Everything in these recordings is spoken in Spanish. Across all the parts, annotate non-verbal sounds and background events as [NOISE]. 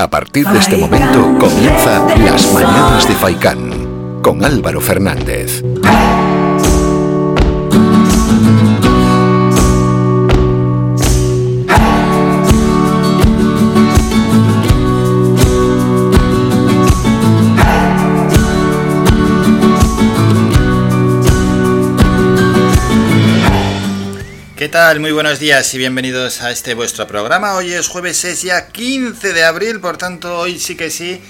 A partir de este momento comienza Las Mañanas de Faicán con Álvaro Fernández. Tal? Muy buenos días y bienvenidos a este vuestro programa. Hoy es jueves, es ya 15 de abril, por tanto hoy sí que sí.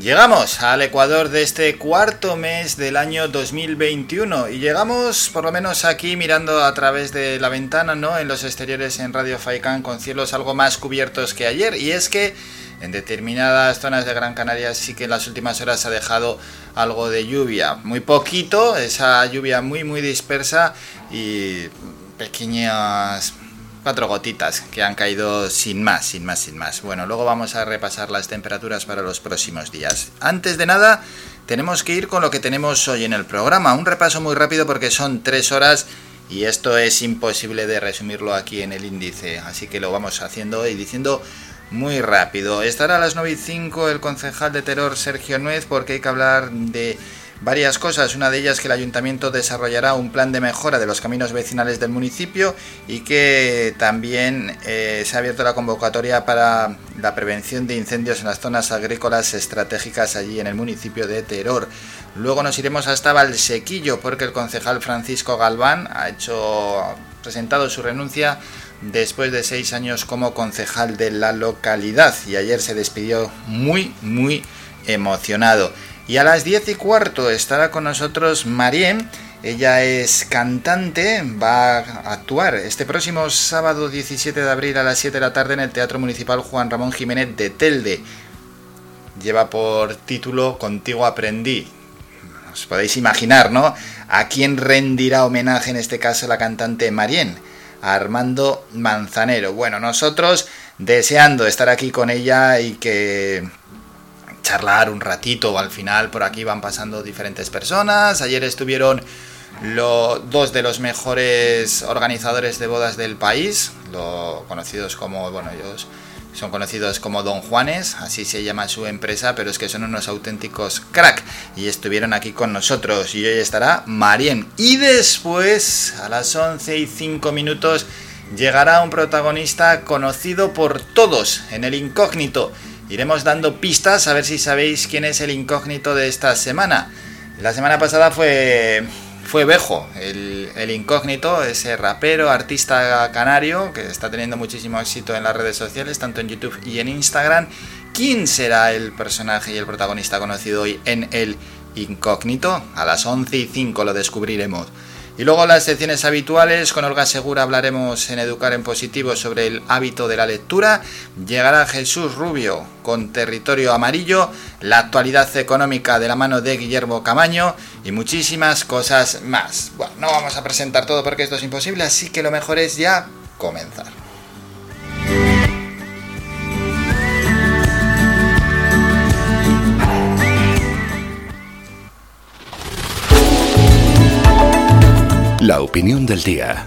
Llegamos al Ecuador de este cuarto mes del año 2021 y llegamos por lo menos aquí mirando a través de la ventana, ¿no? En los exteriores en Radio Faicán con cielos algo más cubiertos que ayer y es que en determinadas zonas de Gran Canaria sí que en las últimas horas ha dejado algo de lluvia, muy poquito, esa lluvia muy muy dispersa y pequeñas cuatro gotitas que han caído sin más, sin más, sin más. Bueno, luego vamos a repasar las temperaturas para los próximos días. Antes de nada, tenemos que ir con lo que tenemos hoy en el programa. Un repaso muy rápido porque son tres horas y esto es imposible de resumirlo aquí en el índice. Así que lo vamos haciendo y diciendo muy rápido. Estará a las 9 y 5 el concejal de Terror Sergio Nuez porque hay que hablar de varias cosas. Una de ellas que el ayuntamiento desarrollará un plan de mejora de los caminos vecinales del municipio y que también eh, se ha abierto la convocatoria para la prevención de incendios en las zonas agrícolas estratégicas allí en el municipio de Teror. Luego nos iremos hasta Valsequillo porque el concejal Francisco Galván ha hecho presentado su renuncia después de seis años como concejal de la localidad y ayer se despidió muy muy emocionado. Y a las 10 y cuarto estará con nosotros Marien. Ella es cantante, va a actuar este próximo sábado 17 de abril a las 7 de la tarde en el Teatro Municipal Juan Ramón Jiménez de Telde. Lleva por título Contigo aprendí. Os podéis imaginar, ¿no? ¿A quién rendirá homenaje en este caso la cantante Marien? A Armando Manzanero. Bueno, nosotros deseando estar aquí con ella y que charlar un ratito. Al final por aquí van pasando diferentes personas. Ayer estuvieron dos de los mejores organizadores de bodas del país, lo, conocidos como, bueno, ellos son conocidos como Don Juanes, así se llama su empresa, pero es que son unos auténticos crack y estuvieron aquí con nosotros y hoy estará Marien. Y después, a las 11 y 5 minutos, llegará un protagonista conocido por todos en el incógnito Iremos dando pistas a ver si sabéis quién es el incógnito de esta semana. La semana pasada fue, fue Bejo, el, el incógnito, ese rapero, artista canario que está teniendo muchísimo éxito en las redes sociales, tanto en YouTube y en Instagram. ¿Quién será el personaje y el protagonista conocido hoy en el incógnito? A las 11 y 5 lo descubriremos. Y luego las secciones habituales, con Olga Segura hablaremos en Educar en Positivo sobre el hábito de la lectura. Llegará Jesús Rubio con Territorio Amarillo, la actualidad económica de la mano de Guillermo Camaño y muchísimas cosas más. Bueno, no vamos a presentar todo porque esto es imposible, así que lo mejor es ya comenzar. La opinión del día.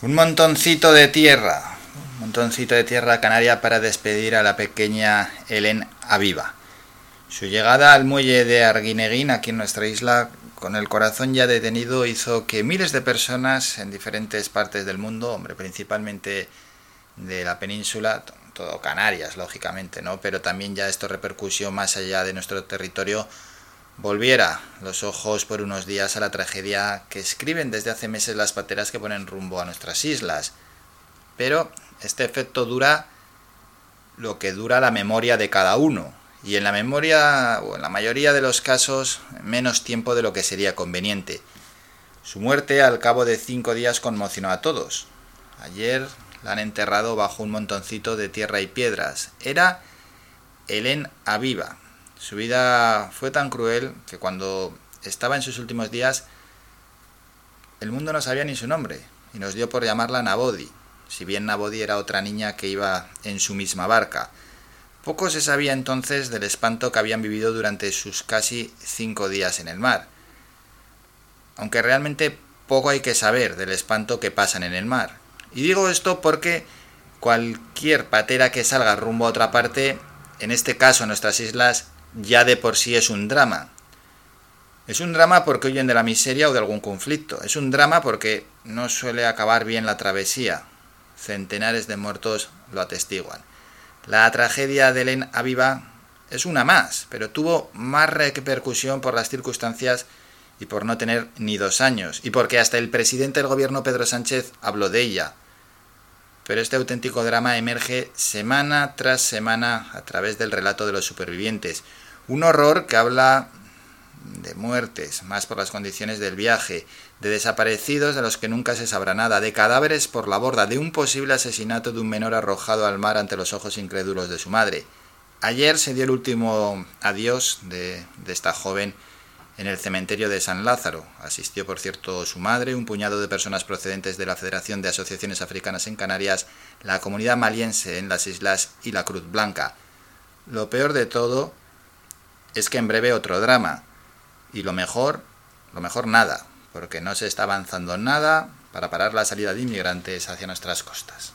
Un montoncito de tierra, un montoncito de tierra canaria para despedir a la pequeña Helen Aviva. Su llegada al muelle de Arguineguín, aquí en nuestra isla, con el corazón ya detenido, hizo que miles de personas en diferentes partes del mundo, hombre, principalmente de la península, todo Canarias, lógicamente, ¿no? Pero también ya esto repercusión más allá de nuestro territorio, volviera los ojos por unos días a la tragedia que escriben desde hace meses las pateras que ponen rumbo a nuestras islas. Pero este efecto dura lo que dura la memoria de cada uno, y en la memoria, o en la mayoría de los casos, menos tiempo de lo que sería conveniente. Su muerte al cabo de cinco días conmocionó a todos. Ayer la han enterrado bajo un montoncito de tierra y piedras. Era Helen Aviva, su vida fue tan cruel que cuando estaba en sus últimos días, el mundo no sabía ni su nombre y nos dio por llamarla Nabodi, si bien Nabodi era otra niña que iba en su misma barca. Poco se sabía entonces del espanto que habían vivido durante sus casi cinco días en el mar. Aunque realmente poco hay que saber del espanto que pasan en el mar. Y digo esto porque cualquier patera que salga rumbo a otra parte, en este caso en nuestras islas, ya de por sí es un drama. Es un drama porque huyen de la miseria o de algún conflicto. Es un drama porque no suele acabar bien la travesía. Centenares de muertos lo atestiguan. La tragedia de Len Aviva es una más, pero tuvo más repercusión por las circunstancias y por no tener ni dos años, y porque hasta el presidente del gobierno Pedro Sánchez habló de ella. Pero este auténtico drama emerge semana tras semana a través del relato de los supervivientes. Un horror que habla de muertes, más por las condiciones del viaje, de desaparecidos de los que nunca se sabrá nada, de cadáveres por la borda, de un posible asesinato de un menor arrojado al mar ante los ojos incrédulos de su madre. Ayer se dio el último adiós de, de esta joven en el cementerio de San Lázaro. Asistió, por cierto, su madre, un puñado de personas procedentes de la Federación de Asociaciones Africanas en Canarias, la comunidad maliense en las islas y la Cruz Blanca. Lo peor de todo es que en breve otro drama. Y lo mejor, lo mejor nada, porque no se está avanzando nada para parar la salida de inmigrantes hacia nuestras costas.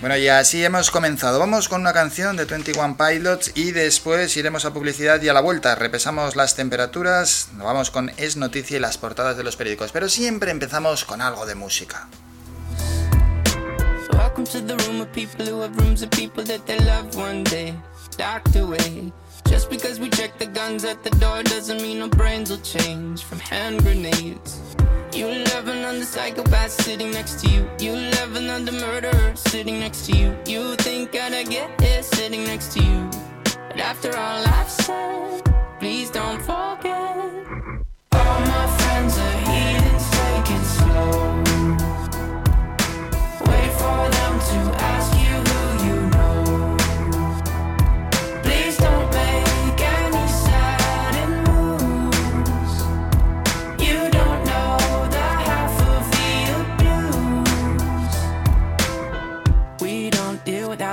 Bueno, y así hemos comenzado. Vamos con una canción de 21 Pilots y después iremos a publicidad y a la vuelta repesamos las temperaturas, vamos con Es Noticia y las portadas de los periódicos, pero siempre empezamos con algo de música. Just because we check the guns at the door doesn't mean our brains will change from hand grenades. You love another psychopath sitting next to you. You love another murderer sitting next to you. You think I'd get here sitting next to you. But after all I've said, please don't forget. All my friends are heathens, take it slow.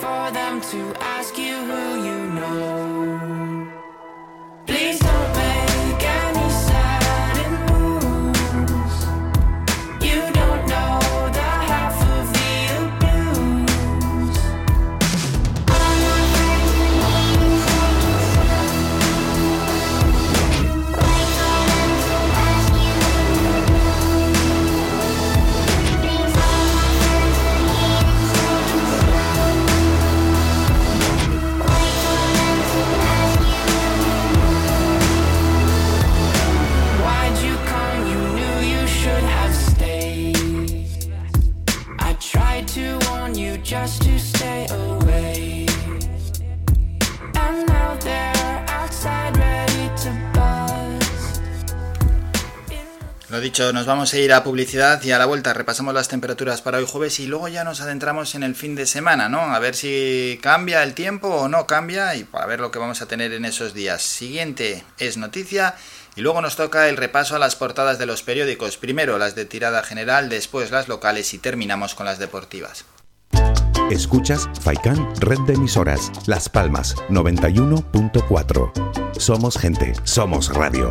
For them to ask you who you Lo dicho, nos vamos a ir a publicidad y a la vuelta repasamos las temperaturas para hoy jueves y luego ya nos adentramos en el fin de semana, ¿no? A ver si cambia el tiempo o no cambia y para ver lo que vamos a tener en esos días. Siguiente es noticia y luego nos toca el repaso a las portadas de los periódicos. Primero las de tirada general, después las locales y terminamos con las deportivas. Escuchas Faikan Red de Emisoras, Las Palmas 91.4. Somos gente, somos radio.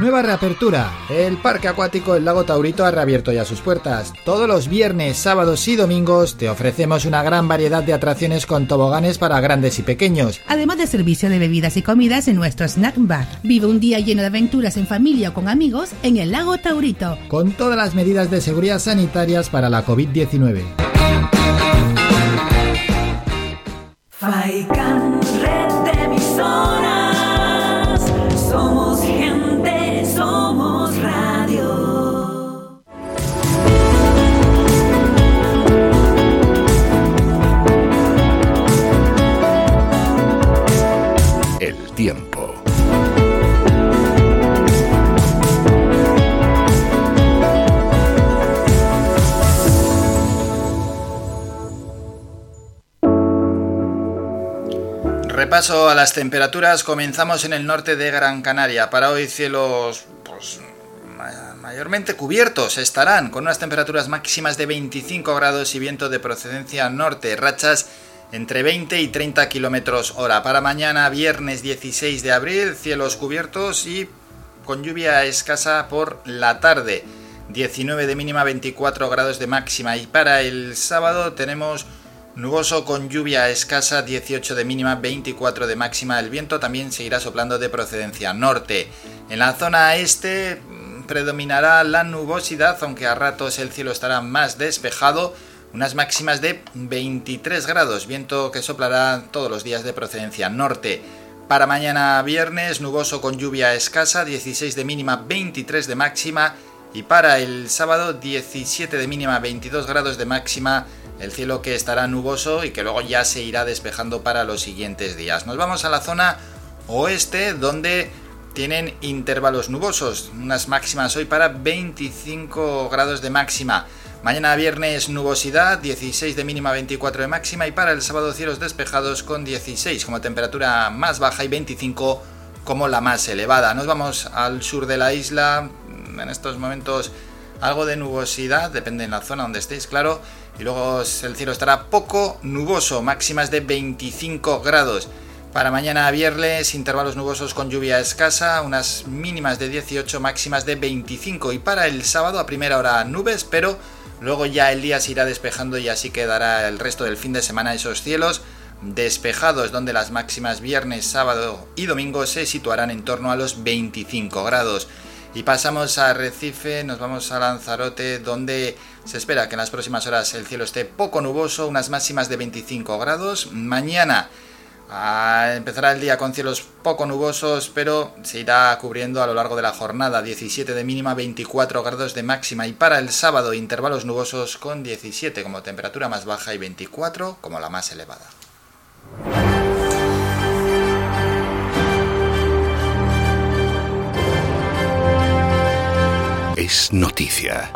Nueva reapertura. El Parque Acuático El Lago Taurito ha reabierto ya sus puertas. Todos los viernes, sábados y domingos te ofrecemos una gran variedad de atracciones con toboganes para grandes y pequeños. Además de servicio de bebidas y comidas en nuestro snack bar. Vive un día lleno de aventuras en familia o con amigos en el Lago Taurito. Con todas las medidas de seguridad sanitarias para la COVID-19. Repaso a las temperaturas. Comenzamos en el norte de Gran Canaria. Para hoy cielos pues, ma- mayormente cubiertos estarán con unas temperaturas máximas de 25 grados y viento de procedencia norte. Rachas entre 20 y 30 kilómetros hora. Para mañana, viernes 16 de abril, cielos cubiertos y con lluvia escasa por la tarde. 19 de mínima, 24 grados de máxima. Y para el sábado tenemos nuboso con lluvia escasa, 18 de mínima, 24 de máxima. El viento también seguirá soplando de procedencia norte. En la zona este mm, predominará la nubosidad, aunque a ratos el cielo estará más despejado. Unas máximas de 23 grados, viento que soplará todos los días de procedencia norte. Para mañana viernes, nuboso con lluvia escasa, 16 de mínima, 23 de máxima. Y para el sábado, 17 de mínima, 22 grados de máxima. El cielo que estará nuboso y que luego ya se irá despejando para los siguientes días. Nos vamos a la zona oeste, donde tienen intervalos nubosos. Unas máximas hoy para 25 grados de máxima. Mañana viernes nubosidad, 16 de mínima, 24 de máxima y para el sábado cielos despejados con 16 como temperatura más baja y 25 como la más elevada. Nos vamos al sur de la isla, en estos momentos algo de nubosidad, depende en la zona donde estéis, claro, y luego el cielo estará poco nuboso, máximas de 25 grados. Para mañana viernes, intervalos nubosos con lluvia escasa, unas mínimas de 18, máximas de 25. Y para el sábado a primera hora nubes, pero luego ya el día se irá despejando y así quedará el resto del fin de semana esos cielos despejados, donde las máximas viernes, sábado y domingo se situarán en torno a los 25 grados. Y pasamos a Recife, nos vamos a Lanzarote, donde se espera que en las próximas horas el cielo esté poco nuboso, unas máximas de 25 grados. Mañana ah, empezará el día con cielos poco nubosos, pero se irá cubriendo a lo largo de la jornada. 17 de mínima, 24 grados de máxima. Y para el sábado, intervalos nubosos con 17 como temperatura más baja y 24 como la más elevada. Es noticia.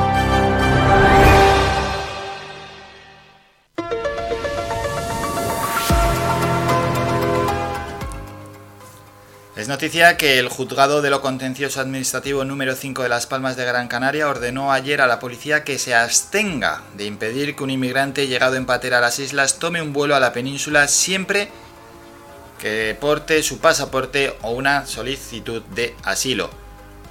Es noticia que el juzgado de lo contencioso administrativo número 5 de Las Palmas de Gran Canaria ordenó ayer a la policía que se abstenga de impedir que un inmigrante llegado en patera a las islas tome un vuelo a la península siempre que porte su pasaporte o una solicitud de asilo.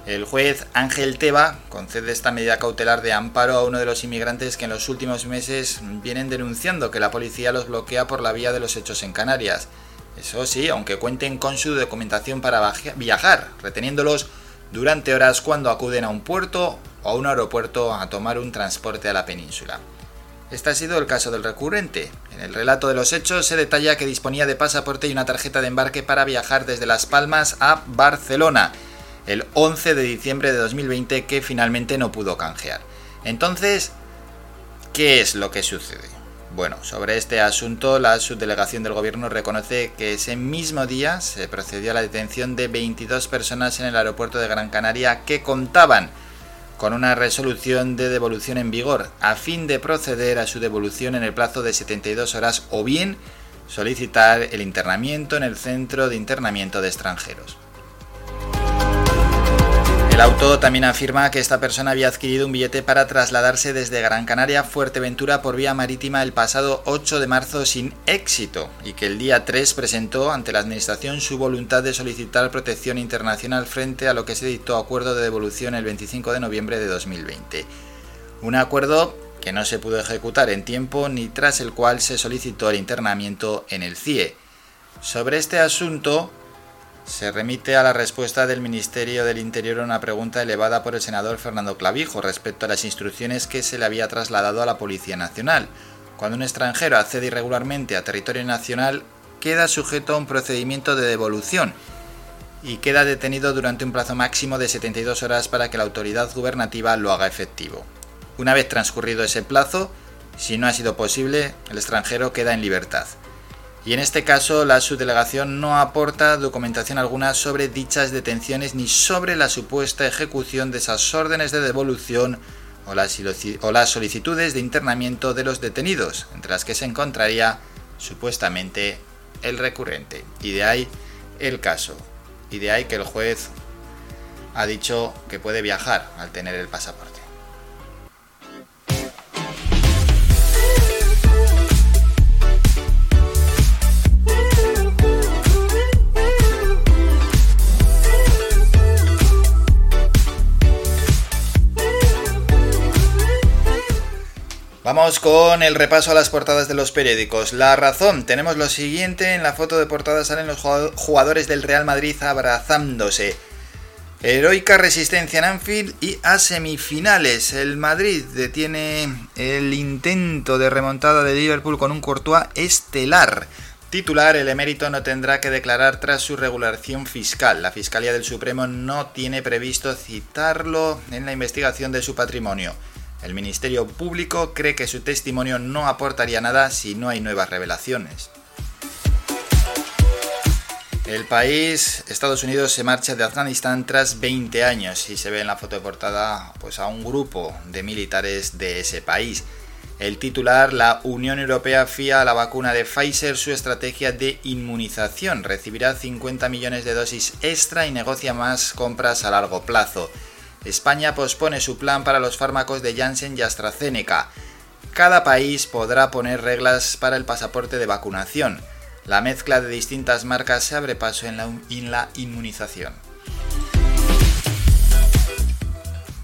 El juez Ángel Teba concede esta medida cautelar de amparo a uno de los inmigrantes que en los últimos meses vienen denunciando que la policía los bloquea por la vía de los hechos en Canarias. Eso sí, aunque cuenten con su documentación para viajar, reteniéndolos durante horas cuando acuden a un puerto o a un aeropuerto a tomar un transporte a la península. Este ha sido el caso del recurrente. En el relato de los hechos se detalla que disponía de pasaporte y una tarjeta de embarque para viajar desde Las Palmas a Barcelona el 11 de diciembre de 2020 que finalmente no pudo canjear. Entonces, ¿qué es lo que sucede? Bueno, sobre este asunto, la subdelegación del gobierno reconoce que ese mismo día se procedió a la detención de 22 personas en el aeropuerto de Gran Canaria que contaban con una resolución de devolución en vigor a fin de proceder a su devolución en el plazo de 72 horas o bien solicitar el internamiento en el centro de internamiento de extranjeros. El auto también afirma que esta persona había adquirido un billete para trasladarse desde Gran Canaria a Fuerteventura por vía marítima el pasado 8 de marzo sin éxito y que el día 3 presentó ante la Administración su voluntad de solicitar protección internacional frente a lo que se dictó acuerdo de devolución el 25 de noviembre de 2020. Un acuerdo que no se pudo ejecutar en tiempo ni tras el cual se solicitó el internamiento en el CIE. Sobre este asunto, se remite a la respuesta del Ministerio del Interior a una pregunta elevada por el senador Fernando Clavijo respecto a las instrucciones que se le había trasladado a la Policía Nacional. Cuando un extranjero accede irregularmente a territorio nacional, queda sujeto a un procedimiento de devolución y queda detenido durante un plazo máximo de 72 horas para que la autoridad gubernativa lo haga efectivo. Una vez transcurrido ese plazo, si no ha sido posible, el extranjero queda en libertad y en este caso la subdelegación no aporta documentación alguna sobre dichas detenciones ni sobre la supuesta ejecución de esas órdenes de devolución o las, solicitudes de internamiento de los detenidos, entre las que se encontraría supuestamente el recurrente. Y de ahí el caso. Y de ahí que el juez ha dicho que puede viajar al tener el pasaporte. Vamos con el repaso a las portadas de los periódicos. La razón, tenemos lo siguiente, en la foto de portada salen los jugadores del Real Madrid abrazándose. Heroica resistencia en Anfield y a semifinales. El Madrid detiene el intento de remontada de Liverpool con un Courtois estelar. Titular, el emérito no tendrá que declarar tras su regulación fiscal. La Fiscalía del Supremo no tiene previsto citarlo en la investigación de su patrimonio. El Ministerio Público cree que su testimonio no aportaría nada si no hay nuevas revelaciones. El país, Estados Unidos, se marcha de Afganistán tras 20 años y se ve en la foto de portada pues, a un grupo de militares de ese país. El titular, la Unión Europea fía a la vacuna de Pfizer su estrategia de inmunización. Recibirá 50 millones de dosis extra y negocia más compras a largo plazo. España pospone su plan para los fármacos de Janssen y AstraZeneca. Cada país podrá poner reglas para el pasaporte de vacunación. La mezcla de distintas marcas se abre paso en la, inmunización.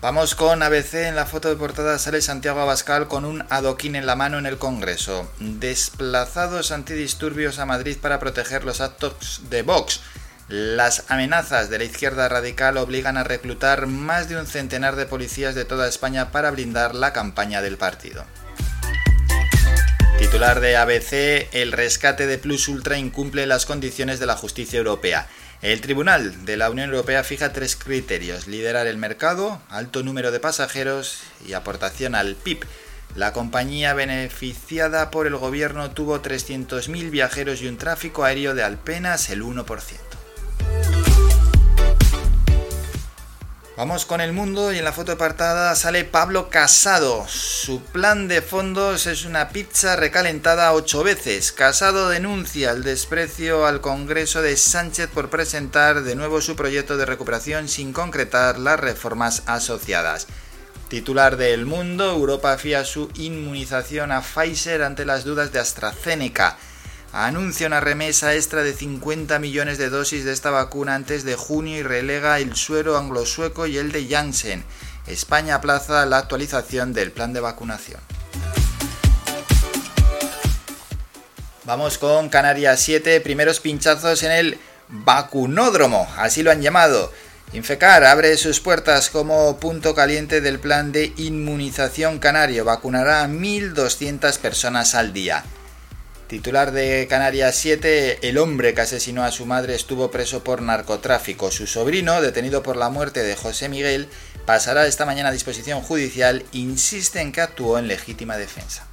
Vamos con ABC. En la foto de portada sale Santiago Abascal con un adoquín en la mano en el Congreso. Desplazados antidisturbios a Madrid para proteger los actos de Vox. Las amenazas de la izquierda radical obligan a reclutar más de un centenar de policías de toda España para blindar la campaña del partido. Titular de ABC, el rescate de Plus Ultra incumple las condiciones de la justicia europea. El Tribunal de la Unión Europea fija tres criterios, liderar el mercado, alto número de pasajeros y aportación al PIB. La compañía beneficiada por el gobierno tuvo 300.000 viajeros y un tráfico aéreo de apenas el 1%. Vamos con el mundo y en la foto apartada sale Pablo Casado. Su plan de fondos es una pizza recalentada ocho veces. Casado denuncia el desprecio al Congreso de Sánchez por presentar de nuevo su proyecto de recuperación sin concretar las reformas asociadas. Titular de El Mundo, Europa fía su inmunización a Pfizer ante las dudas de AstraZeneca anuncia una remesa extra de 50 millones de dosis de esta vacuna antes de junio y relega el suero anglo-sueco y el de Janssen. España aplaza la actualización del plan de vacunación. Vamos con Canarias 7, primeros pinchazos en el vacunódromo, así lo han llamado. Infecar abre sus puertas como punto caliente del plan de inmunización canario. Vacunará a 1.200 personas al día. Titular de Canarias 7, el hombre que asesinó a su madre estuvo preso por narcotráfico. Su sobrino, detenido por la muerte de José Miguel, pasará esta mañana a disposición judicial. Insiste en que actuó en legítima defensa.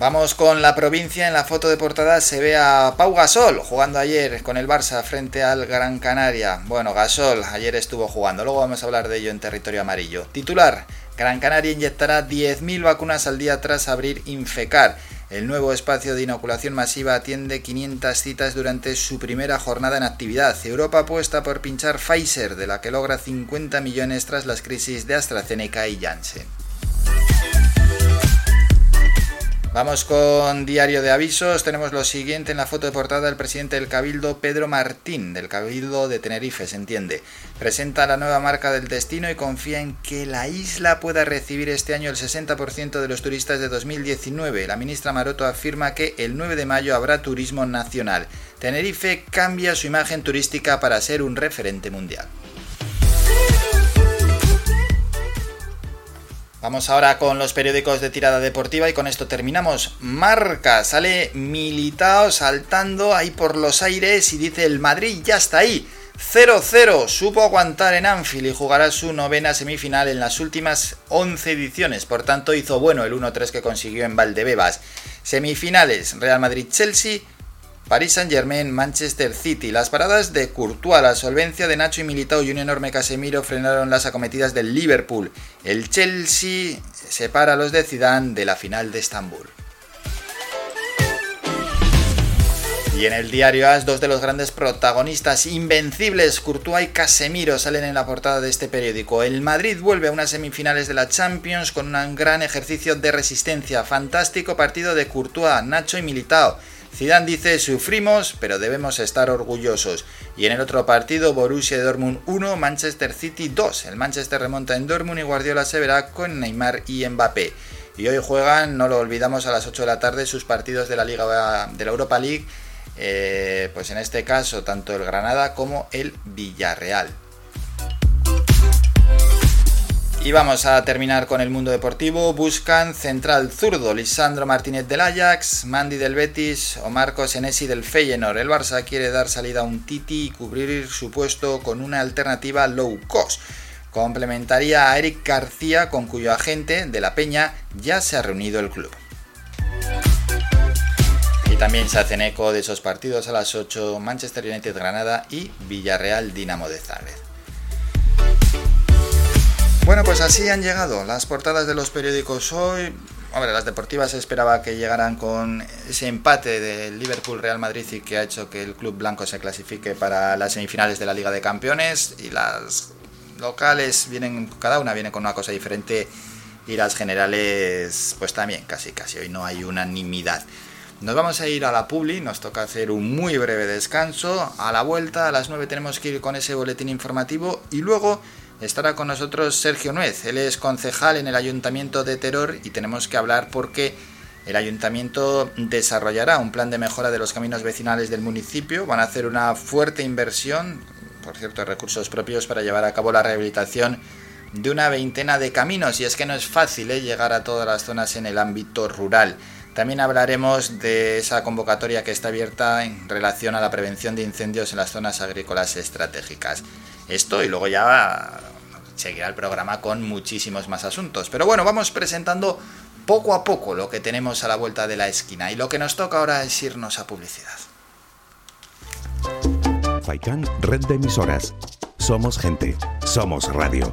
Vamos con la provincia. En la foto de portada se ve a Pau Gasol jugando ayer con el Barça frente al Gran Canaria. Bueno, Gasol ayer estuvo jugando. Luego vamos a hablar de ello en territorio amarillo. Titular. Gran Canaria inyectará 10.000 vacunas al día tras abrir Infecar. El nuevo espacio de inoculación masiva atiende 500 citas durante su primera jornada en actividad. Europa apuesta por pinchar Pfizer, de la que logra 50 millones tras las crisis de AstraZeneca y Janssen. Vamos con diario de avisos. Tenemos lo siguiente en la foto de portada del presidente del Cabildo, Pedro Martín, del Cabildo de Tenerife, se entiende. Presenta la nueva marca del destino y confía en que la isla pueda recibir este año el 60% de los turistas de 2019. La ministra Maroto afirma que el 9 de mayo habrá turismo nacional. Tenerife cambia su imagen turística para ser un referente mundial. Vamos ahora con los periódicos de tirada deportiva y con esto terminamos. Marca, sale Militao saltando ahí por los aires y dice el Madrid ya está ahí. 0-0, supo aguantar en Anfield y jugará su novena semifinal en las últimas 11 ediciones, por tanto hizo bueno el 1-3 que consiguió en Valdebebas. Semifinales, Real Madrid-Chelsea, Paris Saint-Germain, Manchester City. Las paradas de Courtois, la solvencia de Nacho y Militao y un enorme Casemiro frenaron las acometidas del Liverpool. El Chelsea separa a los de Zidane de la final de Estambul. Y en el diario AS, dos de los grandes protagonistas invencibles, Courtois y Casemiro, salen en la portada de este periódico. El Madrid vuelve a unas semifinales de la Champions con un gran ejercicio de resistencia. Fantástico partido de Courtois, Nacho y Militao. Zidane dice sufrimos, pero debemos estar orgullosos. Y en el otro partido, Borussia Dortmund 1, Manchester City 2. El Manchester remonta en Dortmund y Guardiola se verá con Neymar y Mbappé. Y hoy juegan, no lo olvidamos, a las 8 de la tarde sus partidos de la Liga de la Europa League. Eh, pues en este caso, tanto el Granada como el Villarreal. Y vamos a terminar con el mundo deportivo. Buscan central zurdo Lisandro Martínez del Ajax, Mandy del Betis o Marcos Enesi del Feyenoord. El Barça quiere dar salida a un Titi y cubrir su puesto con una alternativa low cost. Complementaría a Eric García, con cuyo agente de la Peña ya se ha reunido el club. Y también se hacen eco de esos partidos a las 8 Manchester United Granada y Villarreal Dinamo de Zagreb. Bueno, pues así han llegado las portadas de los periódicos hoy. Hombre, las deportivas esperaba que llegaran con ese empate del Liverpool Real Madrid y que ha hecho que el club blanco se clasifique para las semifinales de la Liga de Campeones y las locales vienen cada una viene con una cosa diferente y las generales pues también casi casi hoy no hay unanimidad. Nos vamos a ir a la Publi, nos toca hacer un muy breve descanso. A la vuelta, a las 9 tenemos que ir con ese boletín informativo y luego estará con nosotros Sergio Nuez. Él es concejal en el Ayuntamiento de Teror y tenemos que hablar porque el Ayuntamiento desarrollará un plan de mejora de los caminos vecinales del municipio. Van a hacer una fuerte inversión, por cierto, recursos propios para llevar a cabo la rehabilitación de una veintena de caminos y es que no es fácil ¿eh? llegar a todas las zonas en el ámbito rural. También hablaremos de esa convocatoria que está abierta en relación a la prevención de incendios en las zonas agrícolas estratégicas. Esto y luego ya seguirá el programa con muchísimos más asuntos. Pero bueno, vamos presentando poco a poco lo que tenemos a la vuelta de la esquina y lo que nos toca ahora es irnos a publicidad. Faikan, red de emisoras. Somos gente, somos radio.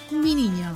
Mi Niño.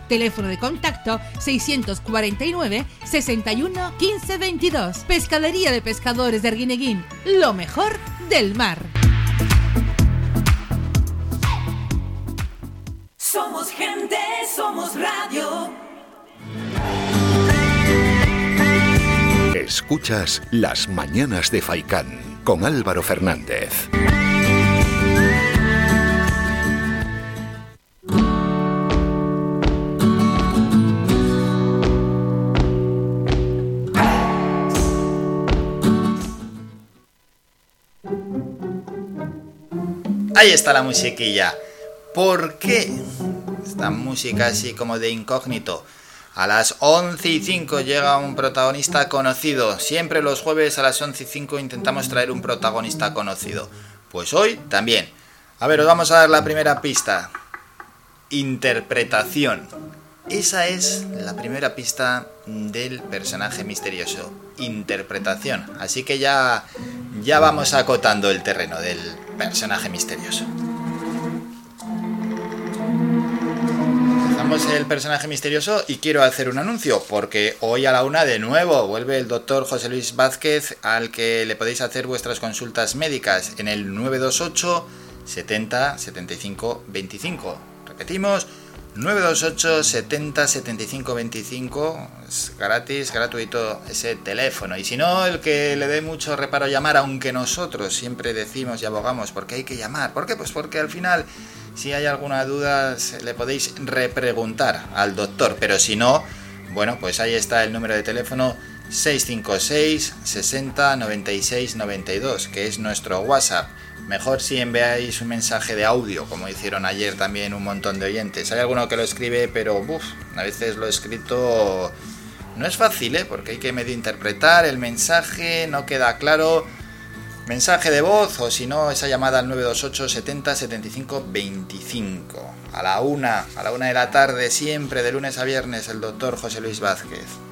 Teléfono de contacto 649 61 15 22. Pescadería de Pescadores de Arguineguín. Lo mejor del mar. Somos gente, somos radio. Escuchas Las Mañanas de Faicán con Álvaro Fernández. Ahí está la musiquilla. ¿Por qué? Esta música así como de incógnito. A las 11 y 5 llega un protagonista conocido. Siempre los jueves a las 11 y 5 intentamos traer un protagonista conocido. Pues hoy también. A ver, os vamos a dar la primera pista. Interpretación. Esa es la primera pista del personaje misterioso. Interpretación. Así que ya, ya vamos acotando el terreno del personaje misterioso. Empezamos el personaje misterioso y quiero hacer un anuncio, porque hoy a la una de nuevo vuelve el doctor José Luis Vázquez al que le podéis hacer vuestras consultas médicas en el 928 70 75 25. Repetimos, 928 70 75 25 es gratis, gratuito ese teléfono. Y si no, el que le dé mucho reparo llamar, aunque nosotros siempre decimos y abogamos porque hay que llamar. ¿Por qué? Pues porque al final, si hay alguna duda, le podéis repreguntar al doctor. Pero si no, bueno, pues ahí está el número de teléfono 656 60 96 92, que es nuestro WhatsApp. Mejor si enviáis un mensaje de audio, como hicieron ayer también un montón de oyentes. Hay alguno que lo escribe, pero uf, a veces lo escrito no es fácil, ¿eh? porque hay que medio interpretar el mensaje, no queda claro. Mensaje de voz o si no, esa llamada al 928 70 75 25. A la una, a la una de la tarde, siempre de lunes a viernes, el doctor José Luis Vázquez.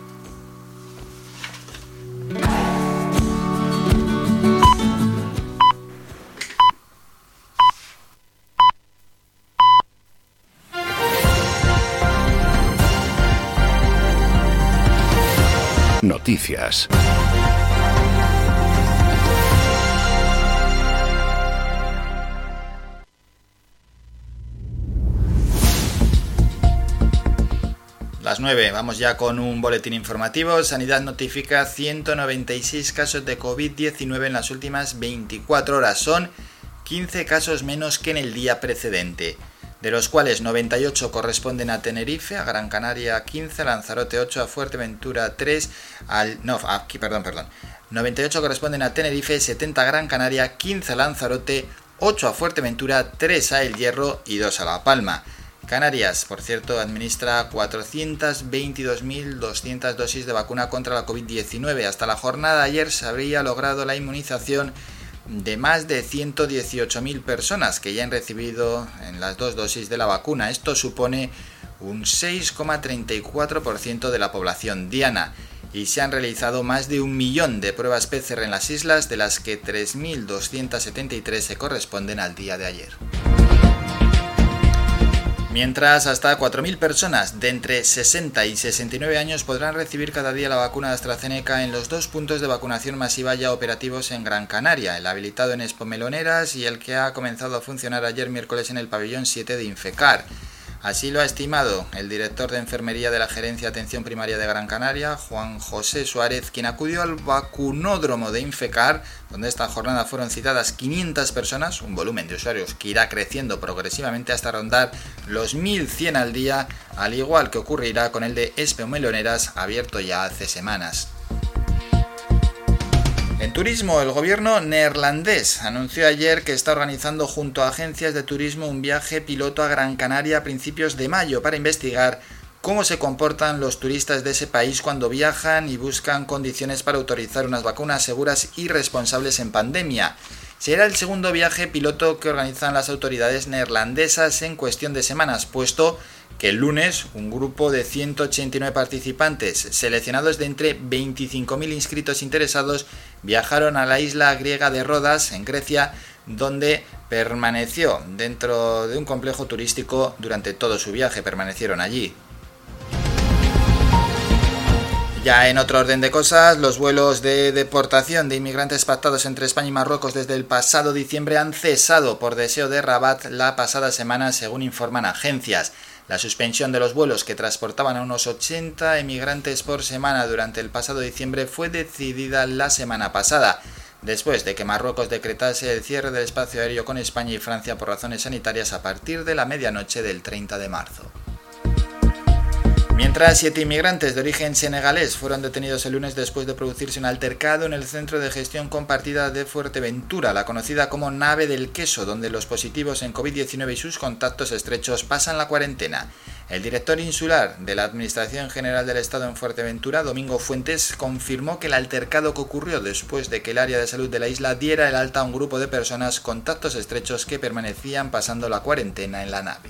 Noticias. Las 9, vamos ya con un boletín informativo. Sanidad notifica 196 casos de COVID-19 en las últimas 24 horas. Son 15 casos menos que en el día precedente, de los cuales 98 corresponden a Tenerife, a Gran Canaria 15, a Lanzarote 8, a Fuerteventura 3, al... No, aquí, perdón, perdón. 98 corresponden a Tenerife, 70 a Gran Canaria, 15 a Lanzarote, 8 a Fuerteventura, 3 a El Hierro y 2 a La Palma. Canarias, por cierto, administra 422.200 dosis de vacuna contra la COVID-19. Hasta la jornada de ayer se habría logrado la inmunización de más de 118.000 personas que ya han recibido en las dos dosis de la vacuna. Esto supone un 6,34% de la población diana y se han realizado más de un millón de pruebas PCR en las islas, de las que 3.273 se corresponden al día de ayer. Mientras, hasta 4.000 personas de entre 60 y 69 años podrán recibir cada día la vacuna de AstraZeneca en los dos puntos de vacunación masiva ya operativos en Gran Canaria, el habilitado en Expo Meloneras y el que ha comenzado a funcionar ayer miércoles en el pabellón 7 de Infecar. Así lo ha estimado el director de enfermería de la Gerencia de Atención Primaria de Gran Canaria, Juan José Suárez, quien acudió al vacunódromo de Infecar, donde esta jornada fueron citadas 500 personas, un volumen de usuarios que irá creciendo progresivamente hasta rondar los 1100 al día, al igual que ocurrirá con el de Espe Meloneras, abierto ya hace semanas. En turismo, el gobierno neerlandés anunció ayer que está organizando junto a agencias de turismo un viaje piloto a Gran Canaria a principios de mayo para investigar cómo se comportan los turistas de ese país cuando viajan y buscan condiciones para autorizar unas vacunas seguras y responsables en pandemia. Será el segundo viaje piloto que organizan las autoridades neerlandesas en cuestión de semanas, puesto que el lunes un grupo de 189 participantes, seleccionados de entre 25.000 inscritos interesados, viajaron a la isla griega de Rodas, en Grecia, donde permaneció dentro de un complejo turístico durante todo su viaje, permanecieron allí. Ya en otro orden de cosas, los vuelos de deportación de inmigrantes pactados entre España y Marruecos desde el pasado diciembre han cesado por deseo de Rabat la pasada semana, según informan agencias. La suspensión de los vuelos que transportaban a unos 80 emigrantes por semana durante el pasado diciembre fue decidida la semana pasada, después de que Marruecos decretase el cierre del espacio aéreo con España y Francia por razones sanitarias a partir de la medianoche del 30 de marzo. Mientras siete inmigrantes de origen senegalés fueron detenidos el lunes después de producirse un altercado en el Centro de Gestión Compartida de Fuerteventura, la conocida como Nave del Queso, donde los positivos en COVID-19 y sus contactos estrechos pasan la cuarentena. El director insular de la Administración General del Estado en Fuerteventura, Domingo Fuentes, confirmó que el altercado que ocurrió después de que el área de salud de la isla diera el alta a un grupo de personas contactos estrechos que permanecían pasando la cuarentena en la nave.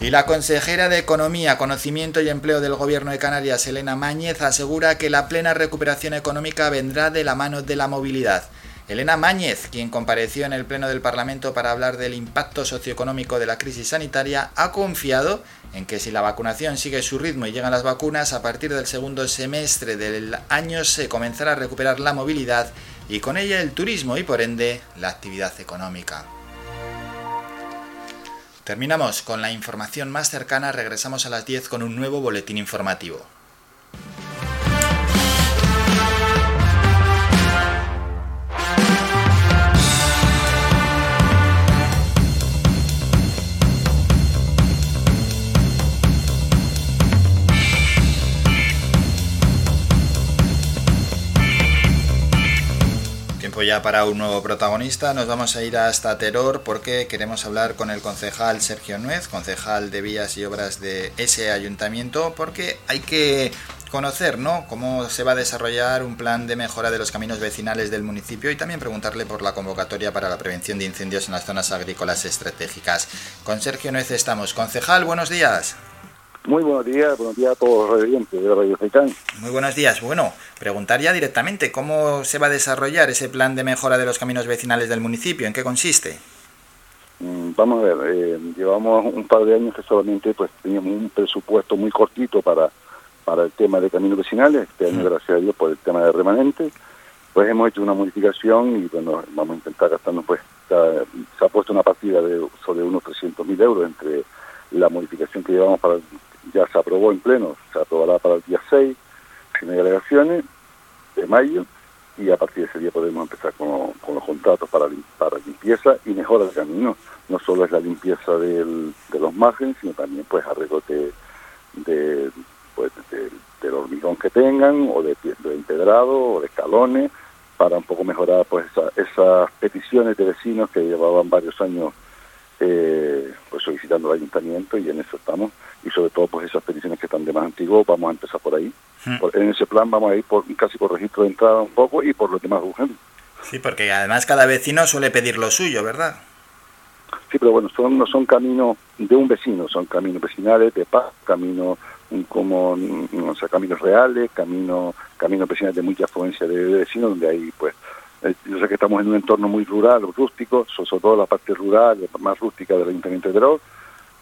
Y la consejera de Economía, Conocimiento y Empleo del Gobierno de Canarias, Elena Máñez, asegura que la plena recuperación económica vendrá de la mano de la movilidad. Elena Máñez, quien compareció en el Pleno del Parlamento para hablar del impacto socioeconómico de la crisis sanitaria, ha confiado en que si la vacunación sigue su ritmo y llegan las vacunas, a partir del segundo semestre del año se comenzará a recuperar la movilidad y con ella el turismo y por ende la actividad económica. Terminamos con la información más cercana, regresamos a las 10 con un nuevo boletín informativo. Ya para un nuevo protagonista. Nos vamos a ir hasta Teror porque queremos hablar con el concejal Sergio Nuez, concejal de Vías y Obras de ese ayuntamiento, porque hay que conocer ¿no? cómo se va a desarrollar un plan de mejora de los caminos vecinales del municipio y también preguntarle por la convocatoria para la prevención de incendios en las zonas agrícolas estratégicas. Con Sergio Nuez estamos. Concejal, buenos días. Muy buenos días, buenos días a todos los oyentes de Radio Faitán. Muy buenos días. Bueno, preguntar ya directamente cómo se va a desarrollar ese plan de mejora de los caminos vecinales del municipio, ¿en qué consiste? Mm, vamos a ver, eh, llevamos un par de años que solamente pues teníamos un presupuesto muy cortito para, para el tema de caminos vecinales, este año gracias a Dios por el tema de remanente, pues hemos hecho una modificación y bueno, vamos a intentar gastarnos pues, se ha puesto una partida de sobre unos 300 mil euros entre la modificación que llevamos para ya se aprobó en pleno, se aprobará para el día 6, sin alegaciones, de mayo, y a partir de ese día podemos empezar con, los contratos para, para limpieza y mejora del camino. No solo es la limpieza de los márgenes, sino también pues arreglo de, pues, del hormigón que tengan, o de, de empedrado, o de escalones, para un poco mejorar pues esas peticiones de vecinos que llevaban varios años eh, pues solicitando el ayuntamiento y en eso estamos y sobre todo pues esas peticiones que están de más antiguo vamos a empezar por ahí. Hmm. en ese plan vamos a ir por casi por registro de entrada un poco y por lo demás urgente sí porque además cada vecino suele pedir lo suyo verdad sí pero bueno son no son caminos de un vecino son caminos vecinales de paz caminos como o sea, caminos reales caminos caminos vecinales de mucha afluencia de vecinos donde hay pues eh, yo sé que estamos en un entorno muy rural, rústico, sobre todo la parte rural, más rústica del Ayuntamiento de Teror,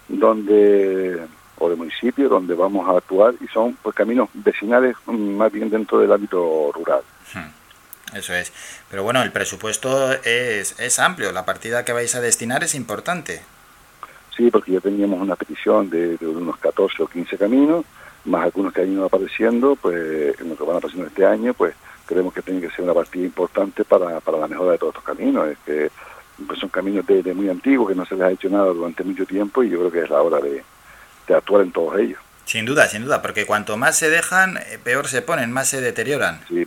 donde o de municipio donde vamos a actuar y son pues caminos vecinales mm, más bien dentro del ámbito rural. Hmm, eso es. Pero bueno, el presupuesto es, es amplio, la partida que vais a destinar es importante. Sí, porque ya teníamos una petición de, de unos 14 o 15 caminos, más algunos que han ido apareciendo, pues en lo que van apareciendo este año, pues creemos que tiene que ser una partida importante para, para la mejora de todos estos caminos. Es que pues, son caminos de, muy antiguos, que no se les ha hecho nada durante mucho tiempo y yo creo que es la hora de, actuar en todos ellos. Sin duda, sin duda, porque cuanto más se dejan, eh, peor se ponen, más se deterioran. Sí,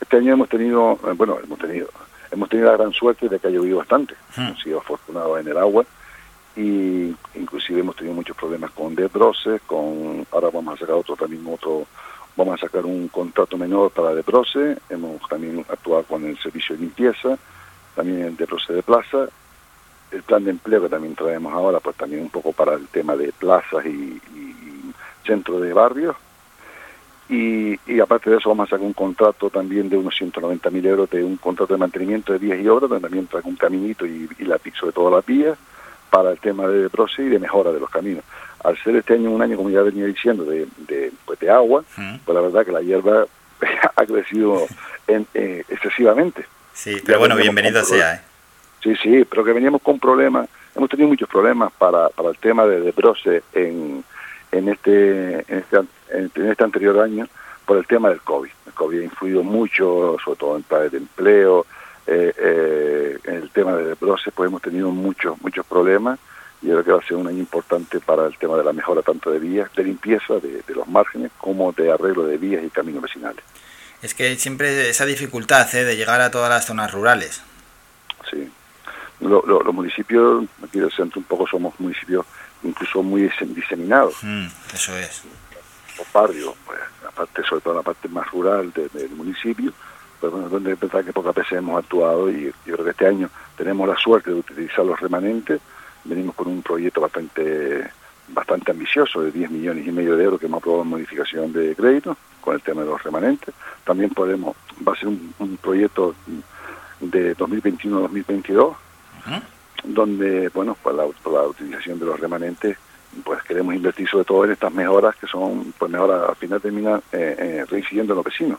este año hemos tenido, eh, bueno, hemos tenido hemos tenido la gran suerte de que ha llovido bastante. Hemos sido afortunados en el agua y inclusive hemos tenido muchos problemas con Debrose, con ahora vamos a sacar otro también otro vamos a sacar un contrato menor para Debrose, hemos también actuado con el servicio de limpieza, también el de Plaza, el plan de empleo que también traemos ahora, pues también un poco para el tema de plazas y, centro de barrios. Y, aparte de eso vamos a sacar un contrato también de unos 190 mil euros de un contrato de mantenimiento de vías y obras, donde también trae un caminito y, la piso de todas las vías para el tema de proce y de mejora de los caminos. Al ser este año un año, como ya venía diciendo, de, de, pues de agua, pues la verdad que la hierba [LAUGHS] ha crecido en, eh, excesivamente. Sí, pero bueno, bienvenido sea. ¿eh? Sí, sí, pero que veníamos con problemas, hemos tenido muchos problemas para, para el tema de, de en, en, este, en, este, en este anterior año por el tema del COVID. El COVID ha influido mucho, sobre todo en planes de empleo, eh, eh, en el tema de Brose, pues hemos tenido muchos, muchos problemas y creo que va a ser un año importante para el tema de la mejora tanto de vías, de limpieza de, los márgenes, como de arreglo de vías y caminos vecinales. Es que siempre esa dificultad ¿eh? de llegar a todas las zonas rurales. Sí. Los municipios, aquí del centro un poco somos municipios incluso muy diseminados. Mm, eso es. Los barrios, pues, aparte, sobre todo la parte más rural del municipio, pues bueno, donde pensar que pocas veces hemos actuado y yo creo que este año tenemos la suerte de utilizar los remanentes. Venimos con un proyecto bastante bastante ambicioso de 10 millones y medio de euros que hemos aprobado en modificación de crédito con el tema de los remanentes. También podemos, va a ser un, proyecto de 2021-2022, donde, bueno, pues la, utilización de los remanentes, pues queremos invertir sobre todo en estas mejoras que son, pues mejoras al final terminan eh, eh, reincidiendo en los vecinos.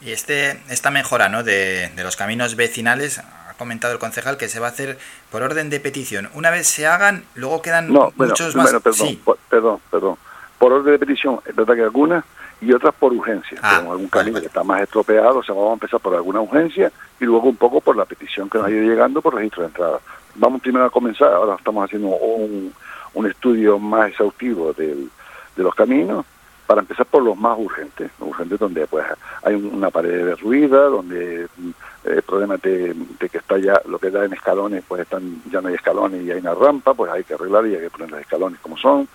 Y este, esta mejora ¿no? de, de los caminos vecinales, ha comentado el concejal que se va a hacer por orden de petición. Una vez se hagan, luego quedan muchos más. perdón, perdón, perdón. Por orden de petición, es verdad que algunas y otras por urgencia. Ah, algún camino que está más estropeado, o sea, vamos a empezar por alguna urgencia y luego un poco por la petición que nos ha ido llegando por registro de entrada. Vamos primero a comenzar, ahora estamos haciendo un, un estudio más exhaustivo del, de los caminos para empezar por los más urgentes, los urgentes donde pues hay una pared derruida, donde mm, el problema de, que está ya lo que da en escalones, pues están ya no hay escalones y hay una rampa, pues hay que arreglar y hay que poner los escalones como son,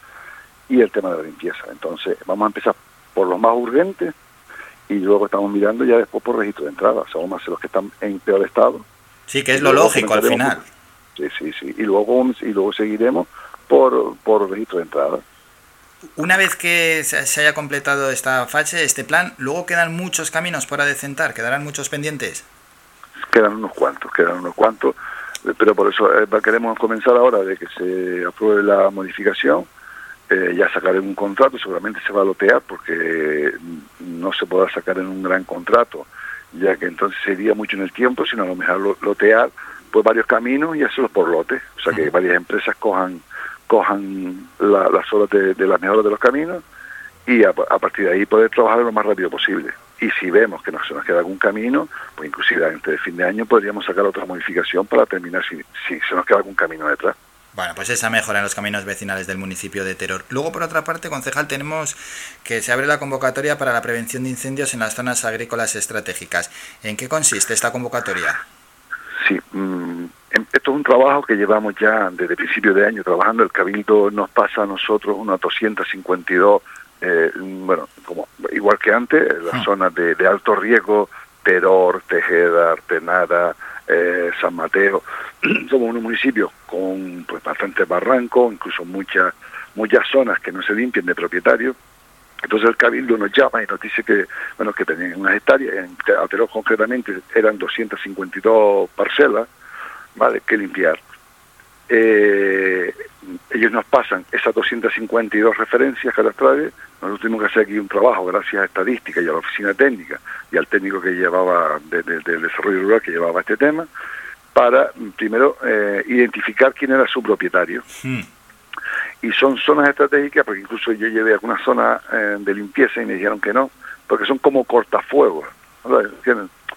y el tema de la limpieza. Entonces vamos a empezar por los más urgentes y luego estamos mirando ya después por registro de entrada, o sea, vamos a hacer los que están en peor estado. Sí, que es lo lógico al final. Sí, sí, sí, y luego, y luego seguiremos por, por registro de entrada. Una vez que se haya completado esta fase, este plan, luego quedan muchos caminos por adecentar, quedarán muchos pendientes. Quedan unos cuantos, quedan unos cuantos, pero por eso eh, queremos comenzar ahora de que se apruebe la modificación, eh, ya sacaré un contrato, seguramente se va a lotear porque no se podrá sacar en un gran contrato, ya que entonces sería mucho en el tiempo, sino a lo mejor lotear pues varios caminos y hacerlos por lote, o sea que varias empresas cojan cojan las horas de, las mejoras de los caminos y a, partir de ahí poder trabajar lo más rápido posible. Y si vemos que no se nos queda algún camino, pues inclusive antes de fin de año podríamos sacar otra modificación para terminar si, si se nos queda algún camino detrás. Bueno, pues esa mejora en los caminos vecinales del municipio de Teror. Luego, por otra parte, concejal, tenemos que se abre la convocatoria para la prevención de incendios en las zonas agrícolas estratégicas. ¿En qué consiste esta convocatoria? Sí, mm, em, esto es un trabajo que llevamos ya desde principio de año trabajando. El Cabildo nos pasa a nosotros unas 252, eh, bueno, como igual que antes, las ah. zonas de, alto riesgo, Teror, Tejeda, Artenara, eh, San Mateo. [CLEARS THROAT] Somos un municipio con pues, bastantes barrancos, incluso muchas muchas zonas que no se limpian de propietarios entonces el Cabildo nos llama y nos dice que, bueno, que tenían unas hectáreas, en Ateró concretamente eran 252 parcelas, ¿vale?, que limpiar. Eh, ellos nos pasan esas 252 referencias cadastrales, nosotros tuvimos que hacer aquí un trabajo gracias a estadística y a la oficina técnica y al técnico que llevaba del desarrollo rural que llevaba este tema, para primero eh, identificar quién era su propietario. Hmm y son zonas estratégicas, porque incluso yo llevé algunas zonas eh, de limpieza y me dijeron que no, porque son como cortafuegos.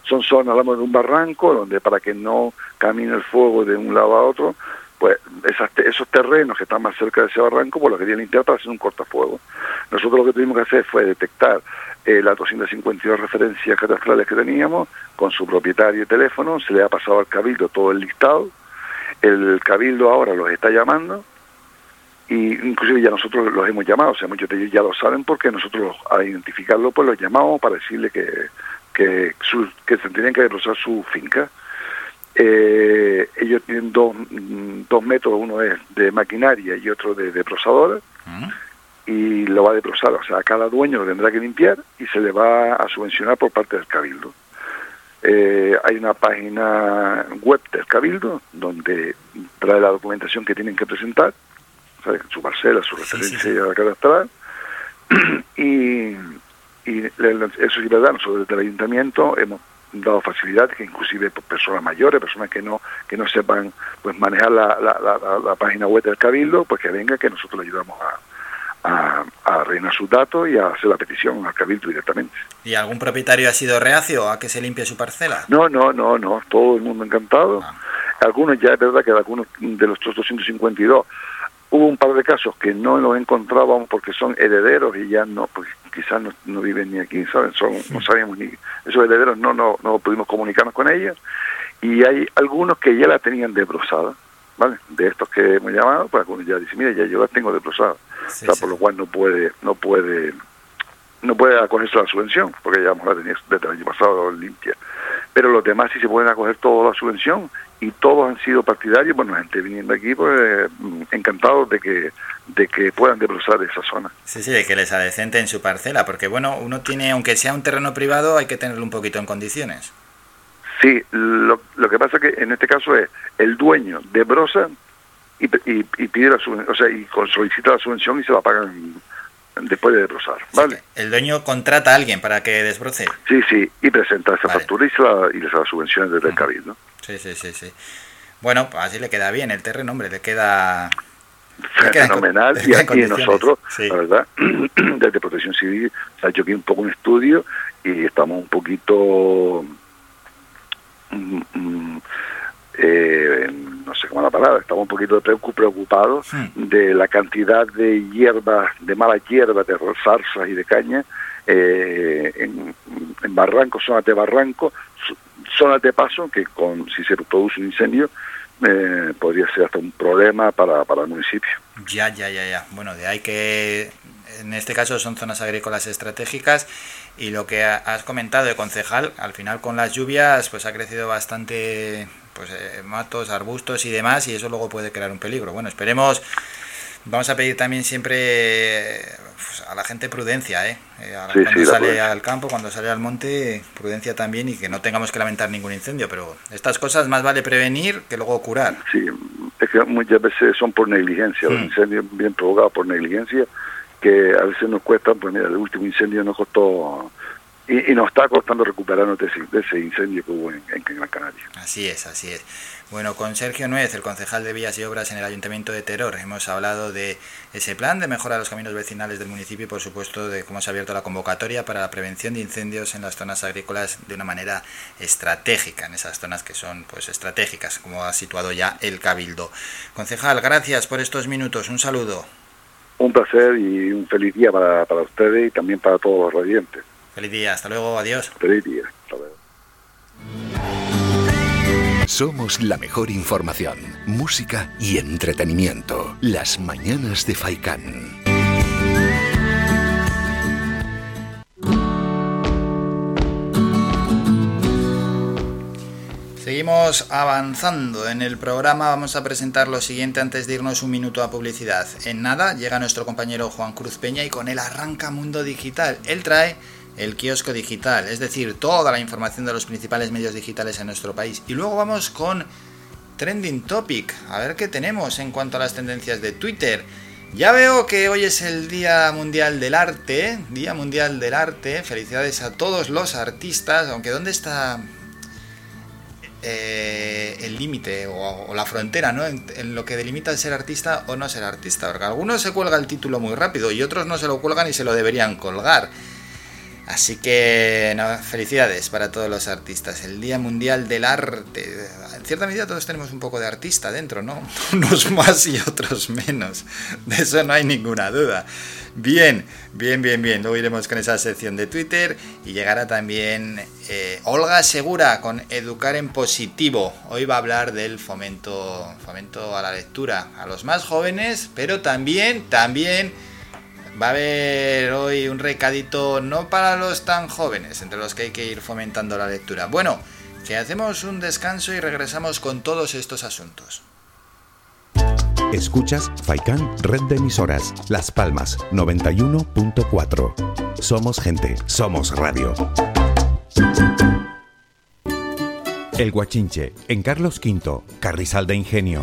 Son zonas, hablamos de un barranco, donde para que no camine el fuego de un lado a otro, pues esas, esos terrenos que están más cerca de ese barranco, pues lo querían limpiar para hacer un cortafuego. Nosotros lo que tuvimos que hacer fue detectar eh, las 252 referencias catastrales que teníamos, con su propietario y teléfono, se le ha pasado al cabildo todo el listado, El Cabildo ahora los está llamando y inclusive ya nosotros los hemos llamado, o sea, muchos de ellos ya lo saben porque nosotros al identificarlo pues los llamamos para decirle que, que, que se tenían que desbrozar su finca. Eh, ellos tienen dos, mm, dos métodos, uno es de maquinaria y otro de desbrozadora, y lo va a desbrozar, o sea, a cada dueño lo tendrá que limpiar y se le va a subvencionar por parte del Cabildo. Eh, hay una página web del Cabildo donde trae la documentación que tienen que presentar su parcela, su referencia sí, cadastral. [CLEARS THROAT] y, y eso es verdad, nosotros desde el ayuntamiento hemos dado facilidades que inclusive por personas mayores, personas que no que no sepan pues manejar la, la, la, página web del Cabildo, pues que venga que nosotros le ayudamos a, a, a, sus datos y a hacer la petición al Cabildo directamente. ¿Y algún propietario ha sido reacio a que se limpie su parcela? No, no, no, no, todo el mundo encantado. Ah. Algunos ya es verdad que algunos de los 252 Hubo un par de casos que no los encontrábamos porque son herederos y ya no, pues quizás no, viven ni aquí, ¿saben? Son, no sabíamos ni, esos herederos no, no, no pudimos comunicarnos con ellos y hay algunos que ya la tenían desbrozada, ¿vale? De estos que hemos llamado, pues algunos ya dicen, mira, ya yo la tengo desbrozada, o sea, por lo cual no puede, no puede, no puede acogerse a la subvención, porque ya la tenía desde el año pasado limpia. Pero los demás sí se pueden acoger toda la subvención y todos han sido partidarios, bueno, gente viniendo aquí, pues encantados de que de que puedan desbrozar esa zona. Sí, sí, de que les adecenten su parcela, porque bueno, uno tiene, aunque sea un terreno privado, hay que tenerlo un poquito en condiciones. Sí, lo, lo que pasa que en este caso es el dueño desbroza y, y, y pide la o sea, y solicita la subvención y se la pagan después de desbrozar, ¿vale? el dueño contrata a alguien para que desbroce. Sí, sí, y presenta esa factura y, se la, y les da subvenciones desde el cabildo. Sí, sí, sí, sí. Bueno, pues así le queda bien el terreno, hombre, le queda... Fenomenal, y aquí nosotros, la verdad, [CLEARS THROAT] desde Protección Civil se ha hecho aquí un poco un estudio y estamos un poquito... Mm, mm, eh, no sé cómo es la palabra, estamos un poquito preocupados de la cantidad de hierbas, de malas hierbas, de zarzas y de caña eh, en, en barrancos, zonas de barranco, zonas de paso que con si se produce un incendio eh, podría ser hasta un problema para, para el municipio. Ya, ya, ya, ya. Bueno, de ahí que en este caso son zonas agrícolas estratégicas y lo que has comentado de concejal, al final con las lluvias pues ha crecido bastante pues eh, matos, arbustos y demás y eso luego puede crear un peligro. Bueno, esperemos Vamos a pedir también siempre pues, a la gente prudencia, ¿eh? eh cuando sale al campo, cuando sale al monte, prudencia también y que no tengamos que lamentar ningún incendio. Pero estas cosas más vale prevenir que luego curar. Sí, es que muchas veces son por negligencia, los mm. incendios bien provocados por negligencia, que a veces nos cuesta, pues mira, el último incendio nos costó y, nos está costando recuperarnos de ese, incendio que hubo en, en, Gran Canaria. Así es, así es. Bueno, con Sergio Nuez, el concejal de Vías y Obras en el Ayuntamiento de Teror, hemos hablado de ese plan de mejora de los caminos vecinales del municipio y, por supuesto, de cómo se ha abierto la convocatoria para la prevención de incendios en las zonas agrícolas de una manera estratégica, en esas zonas que son pues estratégicas, como ha situado ya el Cabildo. Concejal, gracias por estos minutos. Un saludo. Un placer y un feliz día para, para ustedes y también para todos los radiantes. Feliz día, hasta luego, adiós. Feliz día, hasta luego. Somos la mejor información, música y entretenimiento. Las mañanas de Faikán. Seguimos avanzando en el programa. Vamos a presentar lo siguiente antes de irnos un minuto a publicidad. En nada llega nuestro compañero Juan Cruz Peña y con él arranca Mundo Digital. Él trae el kiosco digital, es decir, toda la información de los principales medios digitales en nuestro país. Y luego vamos con Trending Topic, a ver qué tenemos en cuanto a las tendencias de Twitter. Ya veo que hoy es el Día Mundial del Arte, Día Mundial del Arte, felicidades a todos los artistas, aunque ¿dónde está eh, el límite o, la frontera ¿no? En, en, lo que delimita el ser artista o no ser artista? Porque algunos se cuelga el título muy rápido y otros no se lo cuelgan y se lo deberían colgar. Así que felicidades para todos los artistas. El Día Mundial del Arte. en cierta medida todos tenemos un poco de artista dentro, ¿no? [LAUGHS] Unos más y otros menos. De eso no hay ninguna duda. Bien, bien, bien, bien. Luego iremos con esa sección de Twitter y llegará también eh, Olga Segura con Educar en Positivo. Hoy va a hablar del fomento, fomento a la lectura a los más jóvenes, pero también, también va a haber hoy un recadito no para los tan jóvenes, entre los que hay que ir fomentando la lectura. Bueno, que hacemos un descanso y regresamos con todos estos asuntos. Escuchas Faikan Red de Emisoras, Las Palmas 91.4. Somos gente, somos radio. El Guachinche, en Carlos V, Carrizal de Ingenio.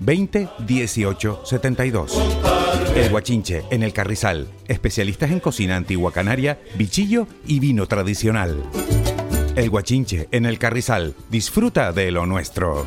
20 18 72. El Guachinche en el Carrizal. Especialistas en cocina antigua canaria, bichillo y vino tradicional. El Guachinche en el Carrizal. Disfruta de lo nuestro.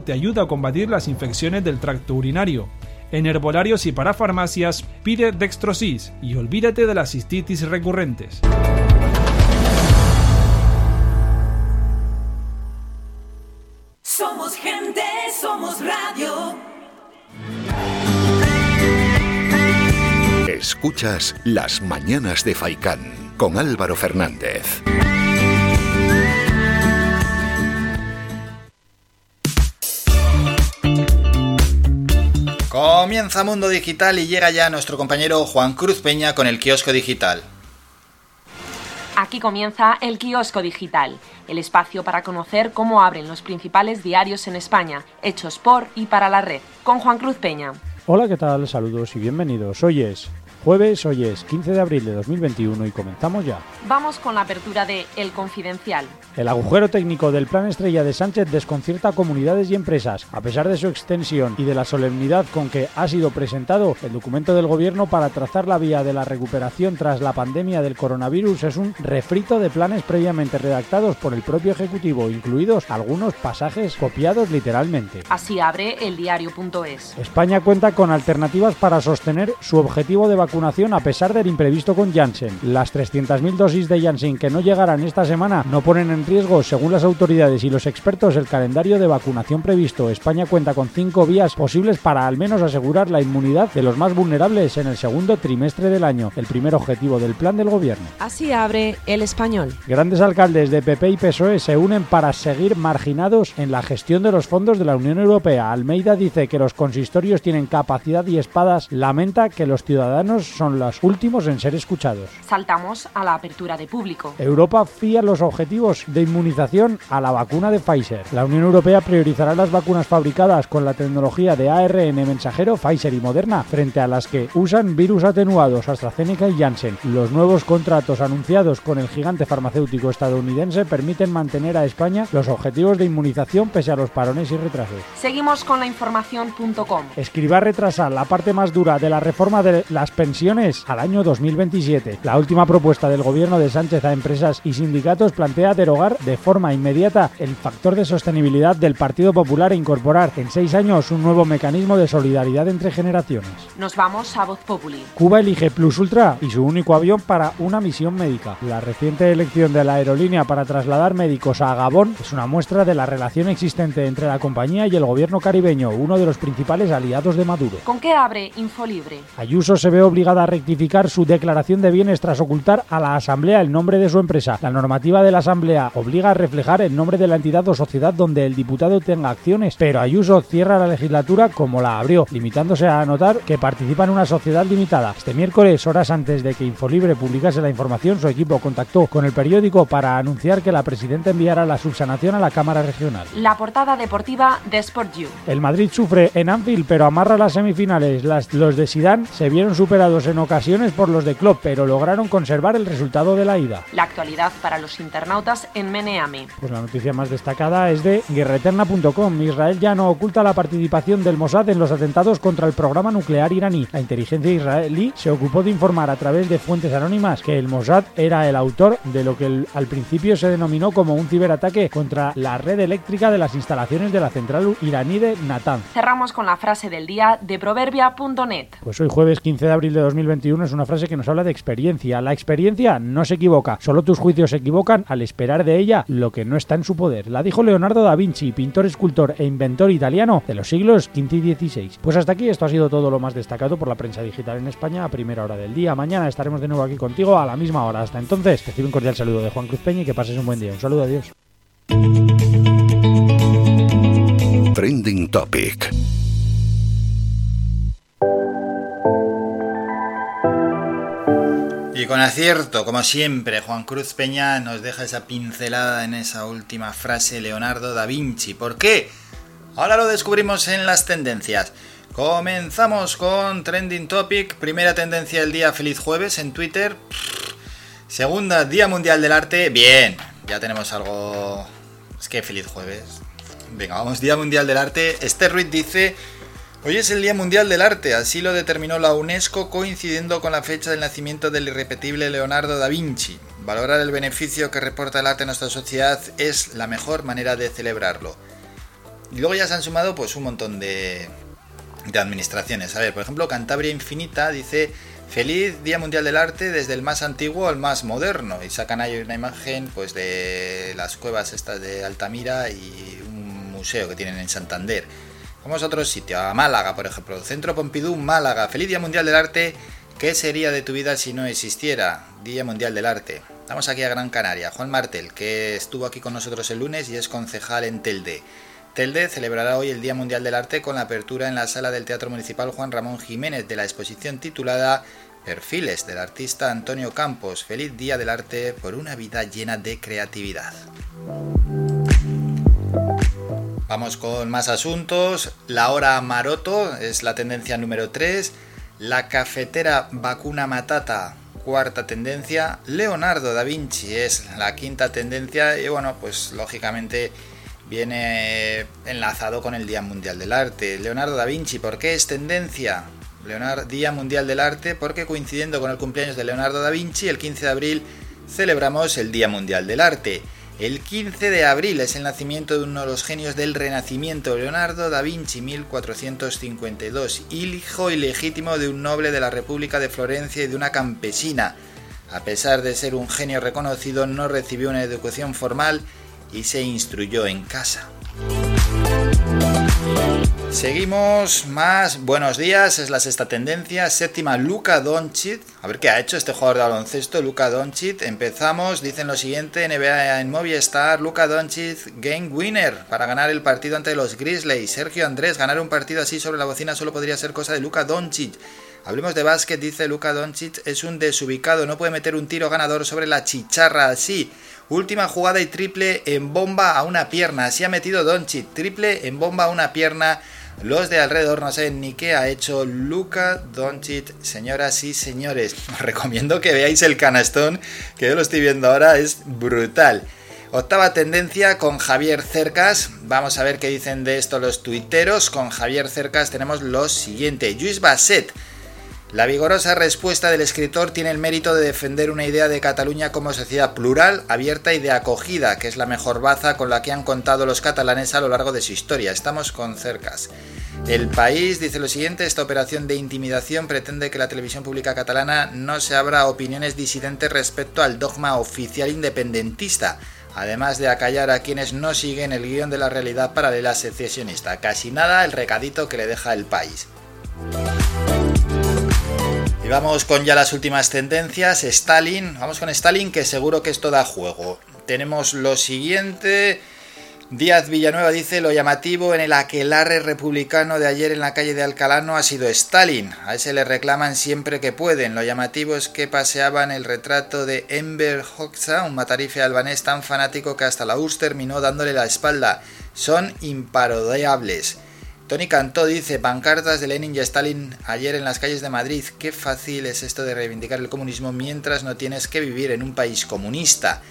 te ayuda a combatir las infecciones del tracto urinario. En herbolarios y para farmacias pide Dextrosis y olvídate de las cistitis recurrentes. Somos gente, somos radio. Escuchas Las Mañanas de Faicán con Álvaro Fernández. Comienza Mundo Digital y llega ya nuestro compañero Juan Cruz Peña con el kiosco digital. Aquí comienza el kiosco digital, el espacio para conocer cómo abren los principales diarios en España, hechos por y para la red, con Juan Cruz Peña. Hola, ¿qué tal? Saludos y bienvenidos. Hoy es jueves, hoy es 15 de abril de 2021 y comenzamos ya. Vamos con la apertura de El Confidencial. El agujero técnico del Plan Estrella de Sánchez desconcierta a comunidades y empresas. A pesar de su extensión y de la solemnidad con que ha sido presentado, el documento del Gobierno para trazar la vía de la recuperación tras la pandemia del coronavirus es un refrito de planes previamente redactados por el propio Ejecutivo, incluidos algunos pasajes copiados literalmente. Así abre el diario.es. España cuenta con alternativas para sostener su objetivo de vacunación a pesar del imprevisto con Janssen. Las 300.000 dosis de Janssen que no llegarán esta semana no ponen en riesgo, según las autoridades y los expertos, el calendario de vacunación previsto. España cuenta con cinco vías posibles para al menos asegurar la inmunidad de los más vulnerables en el segundo trimestre del año, el primer objetivo del plan del gobierno. Así abre el español. Grandes alcaldes de PP y PSOE se unen para seguir marginados en la gestión de los fondos de la Unión Europea. Almeida dice que los consistorios tienen capacidad y espadas. Lamenta que los ciudadanos son los últimos en ser escuchados. Saltamos a la apertura de público. Europa fía los objetivos de inmunización a la vacuna de Pfizer. La Unión Europea priorizará las vacunas fabricadas con la tecnología de ARN mensajero Pfizer y Moderna frente a las que usan virus atenuados AstraZeneca y Janssen. Los nuevos contratos anunciados con el gigante farmacéutico estadounidense permiten mantener a España los objetivos de inmunización pese a los parones y retrasos. Seguimos con la información.com. Escriba retrasar la parte más dura de la reforma de las pensiones al año 2027. La última propuesta del gobierno de Sánchez a empresas y sindicatos plantea derogar de forma inmediata el factor de sostenibilidad del Partido Popular e incorporar en seis años un nuevo mecanismo de solidaridad entre generaciones. Nos vamos a Voz Populi. Cuba elige Plus Ultra y su único avión para una misión médica. La reciente elección de la aerolínea para trasladar médicos a Gabón es una muestra de la relación existente entre la compañía y el gobierno caribeño, uno de los principales aliados de Maduro. ¿Con qué abre Infolibre? Ayuso se ve obligado obligada a rectificar su declaración de bienes tras ocultar a la Asamblea el nombre de su empresa. La normativa de la Asamblea obliga a reflejar el nombre de la entidad o sociedad donde el diputado tenga acciones, pero Ayuso cierra la legislatura como la abrió, limitándose a anotar que participa en una sociedad limitada. Este miércoles, horas antes de que Infolibre publicase la información, su equipo contactó con el periódico para anunciar que la presidenta enviará la subsanación a la Cámara Regional. La portada deportiva de Sport You. El Madrid sufre en Anfield, pero amarra las semifinales. los de Sidán se vieron superados en ocasiones por los de Klopp, pero lograron conservar el resultado de la ida. La actualidad para los internautas en Meneame. Pues la noticia más destacada es de guerreterna.com. Israel ya no oculta la participación del Mossad en los atentados contra el programa nuclear iraní. La inteligencia israelí se ocupó de informar a través de fuentes anónimas que el Mossad era el autor de lo que al principio se denominó como un ciberataque contra la red eléctrica de las instalaciones de la central iraní de Natanz. Cerramos con la frase del día de proverbia.net. Pues hoy jueves 15 de abril de 2021 es una frase que nos habla de experiencia. La experiencia no se equivoca, solo tus juicios se equivocan al esperar de ella lo que no está en su poder. La dijo Leonardo da Vinci, pintor, escultor e inventor italiano de los siglos XV y XVI. Pues hasta aquí esto ha sido todo lo más destacado por la prensa digital en España a primera hora del día. Mañana estaremos de nuevo aquí contigo a la misma hora. Hasta entonces, recibe un cordial saludo de Juan Cruz Peña y que pases un buen día. Un saludo, adiós. Trending Topic. Y con acierto, como siempre, Juan Cruz Peña nos deja esa pincelada en esa última frase Leonardo da Vinci. ¿Por qué? Ahora lo descubrimos en las tendencias. Comenzamos con Trending Topic. Primera tendencia del día, feliz jueves en Twitter. Segunda, Día Mundial del Arte. Bien, ya tenemos algo... Es que feliz jueves. Venga, vamos, Día Mundial del Arte. Esther Ruiz dice... Hoy es el Día Mundial del Arte, así lo determinó la UNESCO coincidiendo con la fecha del nacimiento del irrepetible Leonardo da Vinci. Valorar el beneficio que reporta el arte a nuestra sociedad es la mejor manera de celebrarlo. Y luego ya se han sumado pues un montón de, administraciones. A ver, por ejemplo, Cantabria Infinita dice Feliz Día Mundial del Arte desde el más antiguo al más moderno. Y sacan ahí una imagen pues de las cuevas estas de Altamira y un museo que tienen en Santander. Vamos a otro sitio, a Málaga, por ejemplo. Centro Pompidou, Málaga. Feliz Día Mundial del Arte. ¿Qué sería de tu vida si no existiera? Día Mundial del Arte. Vamos aquí a Gran Canaria. Juan Martel, que estuvo aquí con nosotros el lunes y es concejal en Telde. Telde celebrará hoy el Día Mundial del Arte con la apertura en la sala del Teatro Municipal Juan Ramón Jiménez de la exposición titulada Perfiles del artista Antonio Campos. Feliz Día del Arte por una vida llena de creatividad. Vamos con más asuntos. La hora Maroto es la tendencia número 3. La cafetera vacuna matata, cuarta tendencia. Leonardo da Vinci es la quinta tendencia. Y bueno, pues lógicamente viene enlazado con el Día Mundial del Arte. Leonardo da Vinci, ¿por qué es tendencia? Leonardo, Día Mundial del Arte, porque coincidiendo con el cumpleaños de Leonardo da Vinci, el 15 de abril celebramos el Día Mundial del Arte. El 15 de abril es el nacimiento de uno de los genios del Renacimiento, Leonardo da Vinci, 1452, hijo ilegítimo de un noble de la República de Florencia y de una campesina. A pesar de ser un genio reconocido, no recibió una educación formal y se instruyó en casa. Seguimos más. Buenos días, es la sexta tendencia. Séptima, Luca Doncic. A ver qué ha hecho este jugador de baloncesto, Luca Doncic. Empezamos, dicen lo siguiente: NBA en Movistar. Luca Doncic, game winner para ganar el partido ante los Grizzlies. Sergio Andrés, ganar un partido así sobre la bocina solo podría ser cosa de Luca Doncic. Hablemos de básquet, dice Luca Doncic, es un desubicado, no puede meter un tiro ganador sobre la chicharra así. Última jugada y triple en bomba a una pierna. Así ha metido Doncic, triple en bomba a una pierna los de alrededor no saben ni qué ha hecho Luca Doncic, señoras y señores. Os [LAUGHS] recomiendo que veáis el canastón, que yo lo estoy viendo ahora, es brutal. Octava tendencia con Javier Cercas. Vamos a ver qué dicen de esto los tuiteros. Con Javier Cercas tenemos lo siguiente. Luis Basset la vigorosa respuesta del escritor tiene el mérito de defender una idea de Cataluña como sociedad plural, abierta y de acogida, que es la mejor baza con la que han contado los catalanes a lo largo de su historia. Estamos con cercas. El país dice lo siguiente, esta operación de intimidación pretende que la televisión pública catalana no se abra opiniones disidentes respecto al dogma oficial independentista, además de acallar a quienes no siguen el guion de la realidad paralela secesionista. Casi nada el recadito que le deja el país vamos con ya las últimas tendencias. Stalin, vamos con Stalin que seguro que esto da juego. Tenemos lo siguiente. Díaz Villanueva dice lo llamativo en el aquelarre republicano de ayer en la calle de Alcalá no ha sido Stalin. A ese le reclaman siempre que pueden. Lo llamativo es que paseaban el retrato de Enver Hoxha, un matarife albanés tan fanático que hasta la URSS terminó dándole la espalda. Son imparodiables. Tony Cantó dice, pancartas de Lenin y Stalin ayer en las calles de Madrid. Qué fácil es esto de reivindicar el comunismo mientras no tienes que vivir en un país comunista.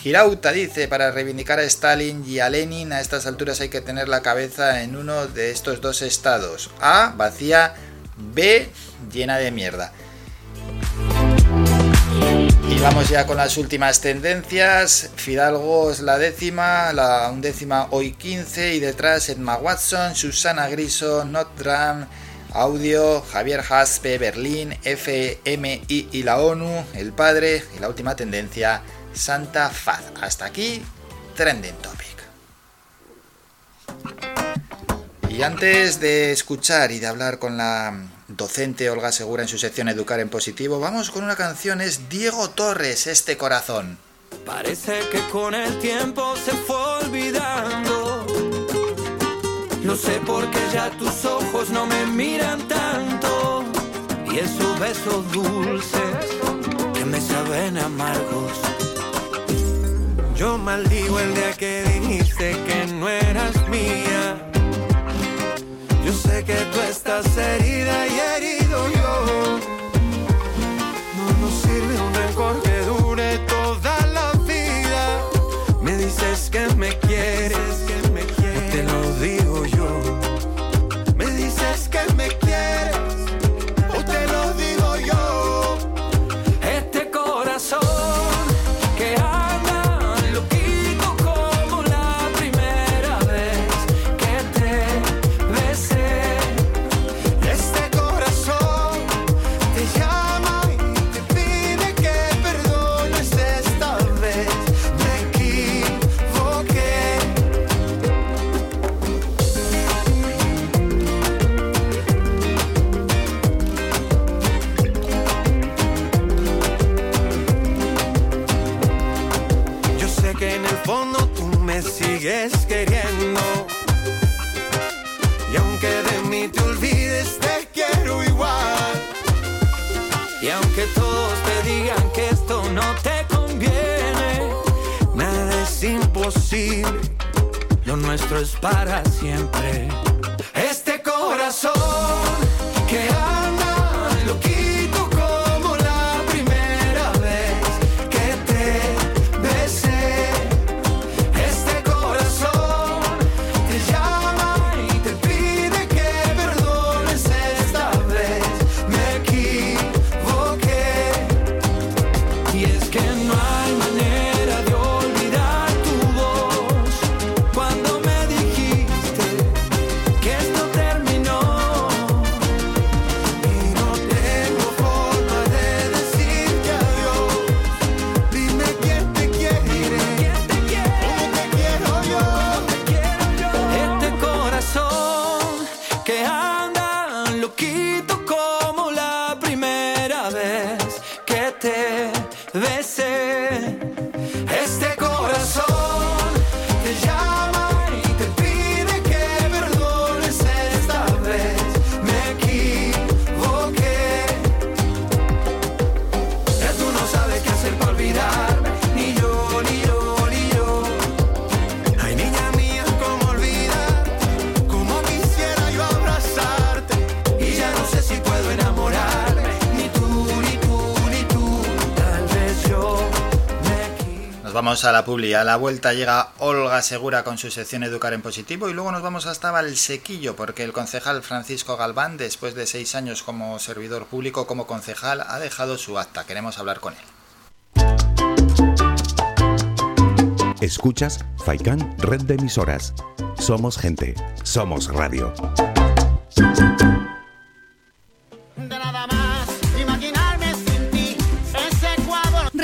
Girauta dice, para reivindicar a Stalin y a Lenin a estas alturas hay que tener la cabeza en uno de estos dos estados. A, vacía, B, llena de mierda. Y vamos ya con las últimas tendencias. Fidalgo es la décima, la undécima hoy 15 y detrás Edma Watson, Susana Griso, Notram, Audio, Javier Haspe, Berlín, FMI y la ONU, el padre y la última tendencia Santa Faz. Hasta aquí, Trending Topic. Y antes de escuchar y de hablar con la docente Olga Segura en su sección Educar en Positivo, vamos con una canción, es Diego Torres, Este Corazón. Parece que con el tiempo se fue olvidando. No sé por qué ya tus ojos no me miran tanto. Y esos besos dulces que me saben amargos. Yo maldigo el día que dijiste que que tú estás herida y Lo nuestro es para siempre. Publi. A la vuelta llega Olga Segura con su sección Educar en Positivo y luego nos vamos hasta Valsequillo porque el concejal Francisco Galván, después de seis años como servidor público, como concejal, ha dejado su acta. Queremos hablar con él. Escuchas Faikan Red de Emisoras. Somos gente, somos radio.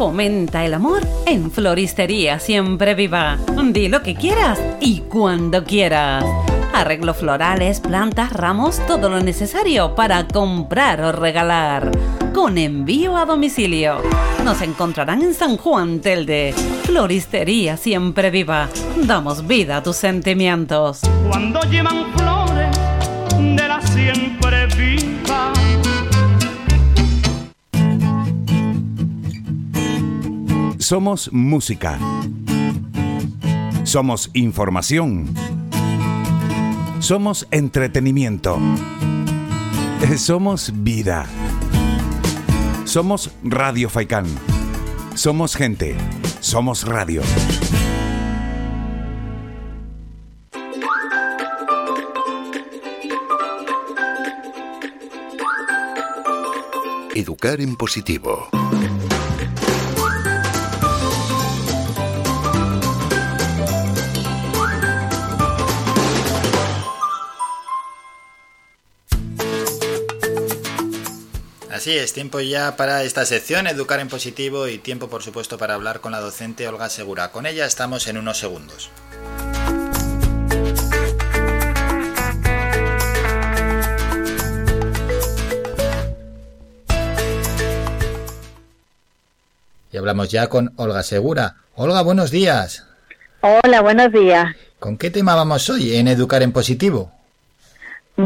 Fomenta el amor en Floristería Siempre Viva. Di lo que quieras y cuando quieras. Arreglo florales, plantas, ramos, todo lo necesario para comprar o regalar. Con envío a domicilio. Nos encontrarán en San Juan Telde. Floristería Siempre Viva. Damos vida a tus sentimientos. Cuando llevan flores de la siempre viva. Somos música. Somos información. Somos entretenimiento. Somos vida. Somos Radio Faikán. Somos gente. Somos radio. Educar en positivo. Así es, tiempo ya para esta sección, Educar en Positivo, y tiempo, por supuesto, para hablar con la docente Olga Segura. Con ella estamos en unos segundos. Y hablamos ya con Olga Segura. Olga, buenos días. Hola, buenos días. ¿Con qué tema vamos hoy en Educar en Positivo?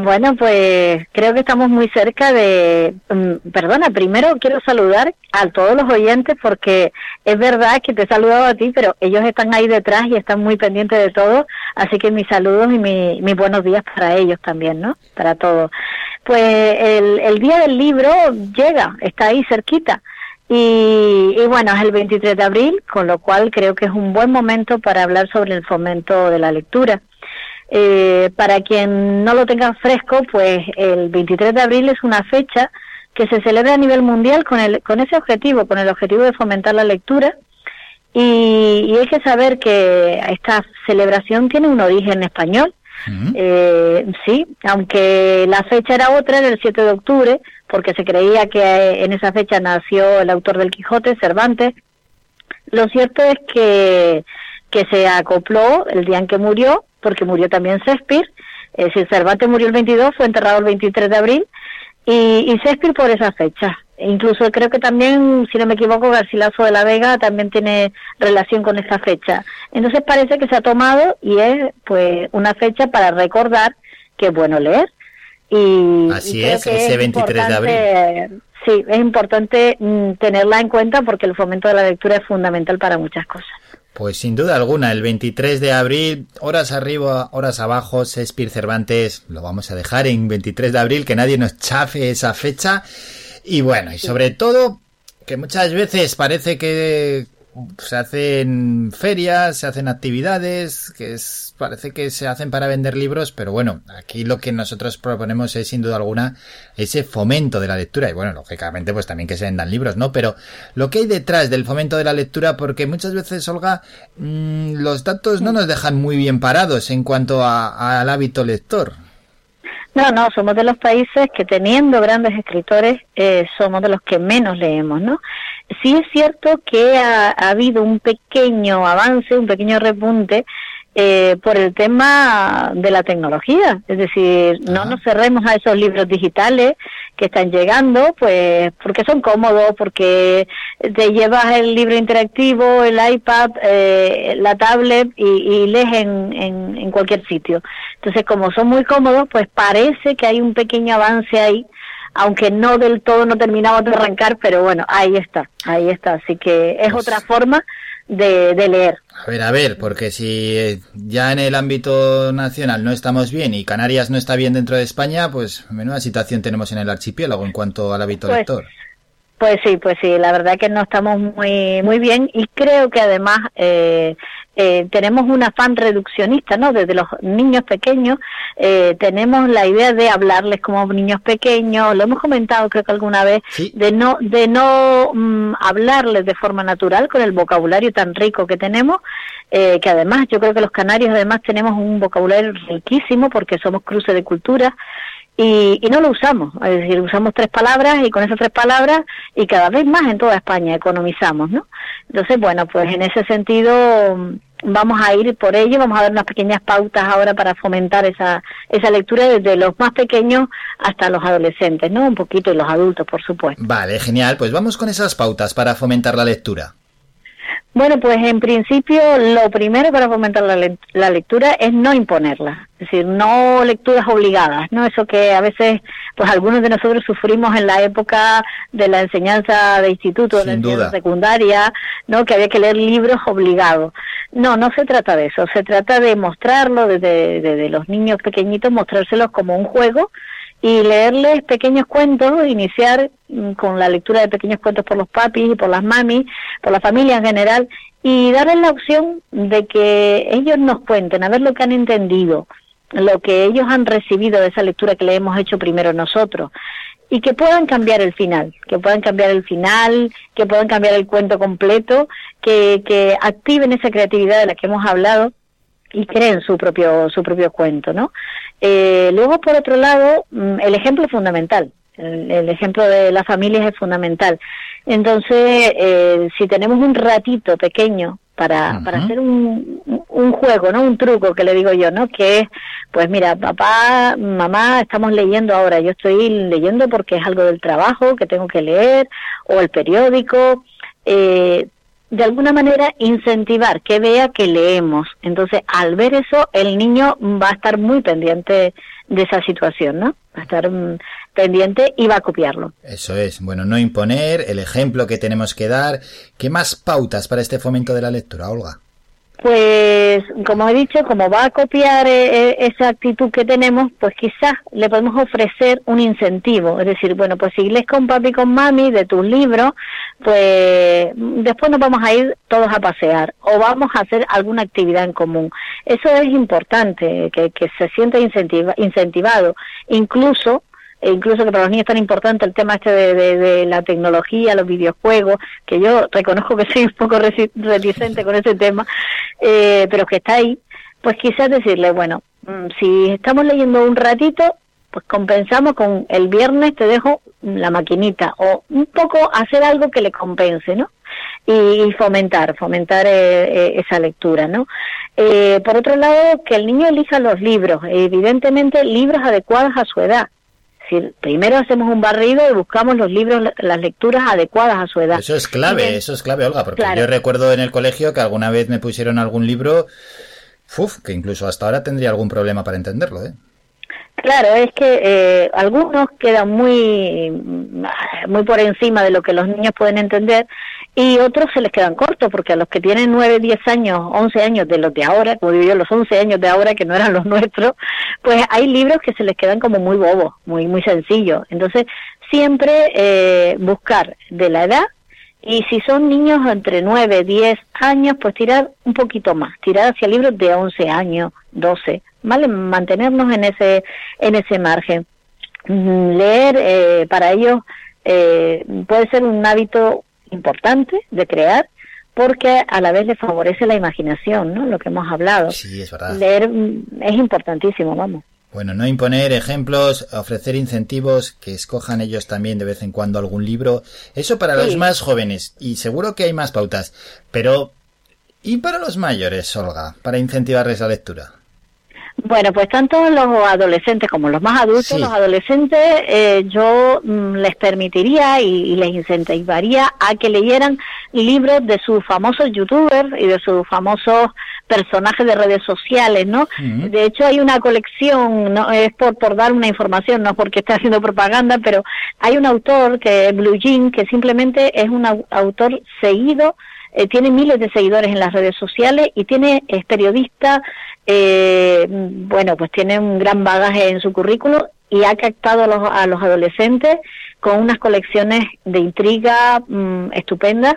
Bueno, pues creo que estamos muy cerca de... mm, Perdona, primero quiero saludar a todos los oyentes porque es verdad que te he saludado a ti, pero ellos están ahí detrás y están muy pendientes de todo, así que mis saludos y mi- mis buenos días para ellos también, ¿no? Para todos. Pues el, el día del libro llega, está ahí cerquita. Y, y bueno, es el 23 de abril, con lo cual creo que es un buen momento para hablar sobre el fomento de la lectura. Eh, para quien no lo tenga fresco, pues el 23 de abril es una fecha que se celebra a nivel mundial con, el, con ese objetivo, con el objetivo de fomentar la lectura. Y, y hay que saber que esta celebración tiene un origen español. Eh, sí, aunque la fecha era otra, era el 7 de octubre, porque se creía que eh, en esa fecha nació el autor del Quijote, Cervantes. Lo cierto es que, que se acopló el día en que murió, porque murió también Shakespeare. Es decir, Cervantes murió el 22, fue enterrado el 23 de abril, y, y Shakespeare por esa fecha. E Incluso creo que también, si no me equivoco, Garcilaso de la Vega también tiene relación con esa fecha. Entonces parece que se ha tomado y es pues una fecha para recordar que es bueno leer. Y, Así y es, ese 23 de importante- Sí, es importante mm, tenerla en cuenta porque el fomento de la lectura es fundamental para muchas cosas. Pues sin duda alguna, el 23 de abril, horas arriba, horas abajo, Shakespeare Cervantes, lo vamos a dejar en 23 de abril, que nadie nos chafe esa fecha. Y bueno, y sobre todo, que muchas veces parece que se hacen ferias, se hacen actividades, que es, parece que se hacen para vender libros, pero bueno, aquí lo que nosotros proponemos es sin duda alguna ese fomento de la lectura y bueno, lógicamente pues también que se vendan libros, ¿no? Pero lo que hay detrás del fomento de la lectura, porque muchas veces, Olga, mm, los datos no nos dejan muy bien parados en cuanto a- al hábito lector. No, no, somos de los países que teniendo grandes escritores eh, somos de los que menos leemos, ¿no? Sí es cierto que ha, ha habido un pequeño avance, un pequeño repunte eh, por el tema de la tecnología, es decir, no nos cerremos a esos libros digitales que están llegando, pues porque son cómodos, porque te llevas el libro interactivo, el iPad, eh, la tablet y, y lees en, en, en cualquier sitio. Entonces, como son muy cómodos, pues parece que hay un pequeño avance ahí, aunque no del todo no terminamos de arrancar, pero bueno, ahí está, ahí está. Así que es otra forma de, de leer. A ver, a ver, porque si eh, ya en el ámbito nacional no estamos bien y Canarias no está bien dentro de España, pues menuda situación tenemos en el archipiélago en cuanto al hábito Pues, lector. Pues sí, pues sí, la verdad que no estamos muy muy bien y creo que además eh, eh, tenemos un afán reduccionista, ¿no? Desde los niños pequeños eh, tenemos la idea de hablarles como niños pequeños, lo hemos comentado creo que alguna vez, de no de no mm, hablarles de forma natural con el vocabulario tan rico que tenemos, eh, que además yo creo que los canarios además tenemos un vocabulario riquísimo porque somos cruce de culturas y, y no lo usamos, es decir, usamos tres palabras y con esas tres palabras y cada vez más en toda España economizamos, ¿no? Entonces, bueno, pues en ese sentido mm, vamos a ir por ello, vamos a dar unas pequeñas pautas ahora para fomentar esa, esa lectura desde los más pequeños hasta los adolescentes, ¿no? Un poquito y los adultos, por supuesto. Vale, genial, pues vamos con esas pautas para fomentar la lectura. Bueno, pues en principio lo primero para fomentar la, le- la lectura es no imponerla, es decir, no lecturas obligadas, ¿no? Eso que a veces, pues algunos de nosotros sufrimos en la época de la enseñanza de instituto, de la Sin duda. enseñanza secundaria, ¿no? Que había que leer libros obligados. No, no se trata de eso, se trata de mostrarlo desde, desde los niños pequeñitos, mostrárselos como un juego y leerles pequeños cuentos, iniciar mm, con la lectura de pequeños cuentos por los papis y por las mamis, por la familia en general, y darles la opción de que ellos nos cuenten, a ver lo que han entendido, lo que ellos han recibido de esa lectura que le hemos hecho primero nosotros, y que puedan cambiar el final, que puedan cambiar el final, que puedan cambiar el cuento completo, que, que activen esa creatividad de la que hemos hablado y creen su propio su propio cuento, ¿no? Eh, luego, por otro lado, mm, el ejemplo es fundamental. El, el ejemplo de las familias es fundamental. Entonces, eh, si tenemos un ratito pequeño para, para hacer un, un juego, ¿no? Un truco que le digo yo, ¿no? Que es, pues mira, papá, mamá, estamos leyendo ahora. Yo estoy leyendo porque es algo del trabajo que tengo que leer o el periódico. Eh, de alguna manera incentivar que vea que leemos. Entonces, al ver eso, el niño va a estar muy pendiente de esa situación, ¿no? Va a estar mm, pendiente y va a copiarlo. Eso es, bueno, no imponer, el ejemplo que tenemos que dar. ¿Qué más pautas para este fomento de la lectura, Olga? Pues, como he dicho, como va a copiar eh, eh, esa actitud que tenemos, pues quizás le podemos ofrecer un incentivo. Es decir, bueno, pues si lees con papi y con mami de tus libros, pues después nos vamos a ir todos a pasear o vamos a hacer alguna actividad en común. Eso es importante, que, que se sienta incentiva- incentivado. Incluso e incluso que para los niños es tan importante el tema este de, la tecnología, los videojuegos, que yo reconozco que soy un poco reticente con ese tema, eh, pero que está ahí, pues quizás decirle, bueno, mm, si estamos leyendo un ratito, pues compensamos con el viernes te dejo la maquinita o un poco hacer algo que le compense, ¿no? Y, y fomentar, fomentar eh, eh, esa lectura, ¿no? Eh, por otro lado, que el niño elija los libros, evidentemente libros adecuados a su edad. Decir, primero hacemos un barrido y buscamos los libros, las lecturas adecuadas a su edad. Eso es clave, eso es clave, Olga, porque Claro. yo recuerdo en el colegio que alguna vez me pusieron algún libro, uf, que incluso hasta ahora tendría algún problema para entenderlo, ¿eh? Claro, es que eh, algunos quedan muy, muy por encima de lo que los niños pueden entender y otros se les quedan cortos, porque a los que tienen 9, 10 años, 11 años de los de ahora, como digo yo, los 11 años de ahora que no eran los [LAUGHS] nuestros, pues hay libros que se les quedan como muy bobos, muy, muy sencillos. Entonces, siempre eh, buscar de la edad y si son niños entre 9, 10 años, pues tirar un poquito más, tirar hacia libros de 11 años, 12, ¿vale? Mantenernos en ese, en ese margen. Mm, Leer eh, para ellos eh, puede ser un hábito importante de crear porque a la vez le favorece la imaginación, ¿no? Lo que hemos hablado. Sí, es verdad. Leer mm, es importantísimo, vamos. Bueno, no imponer ejemplos, ofrecer incentivos, que escojan ellos también de vez en cuando algún libro. Eso para los más jóvenes, y seguro que hay más pautas. Pero, ¿y para los mayores, Olga? Para incentivarles la lectura. Bueno, pues tanto los adolescentes como los más adultos, Sí. los adolescentes eh, yo mm, les permitiría y, y les incentivaría a que leyeran libros de sus famosos youtubers y de sus famosos personajes de redes sociales, ¿no? De hecho hay una colección, no es por, por dar una información, no porque esté haciendo propaganda, pero hay un autor que es Blue Jean, que simplemente es un au- autor seguido eh, tiene miles de seguidores en las redes sociales y tiene es periodista, eh, bueno, pues tiene un gran bagaje en su currículo y ha captado a los, a los adolescentes con unas colecciones de intriga mm, estupendas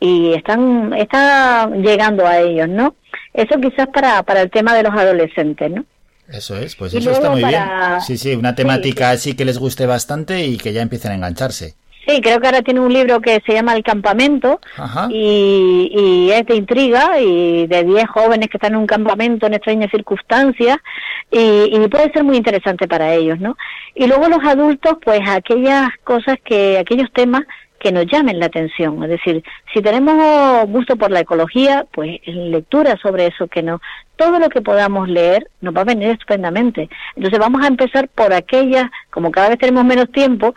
y están está llegando a ellos, ¿no? Eso quizás para, para el tema de los adolescentes, ¿no? Eso es, pues Y eso está muy para- bien. Sí, sí, una temática así que les guste bastante y que ya empiecen a engancharse. Sí, creo que ahora tiene un libro que se llama El Campamento y, y es de intriga y de 10 jóvenes que están en un campamento en extrañas circunstancias y, y puede ser muy interesante para ellos, ¿no? Y luego los adultos, pues aquellas cosas que, aquellos temas que nos llamen la atención, es decir, si tenemos gusto por la ecología, pues lectura sobre eso que no, todo lo que podamos leer nos va a venir estupendamente. Entonces vamos a empezar por aquellas, como cada vez tenemos menos tiempo,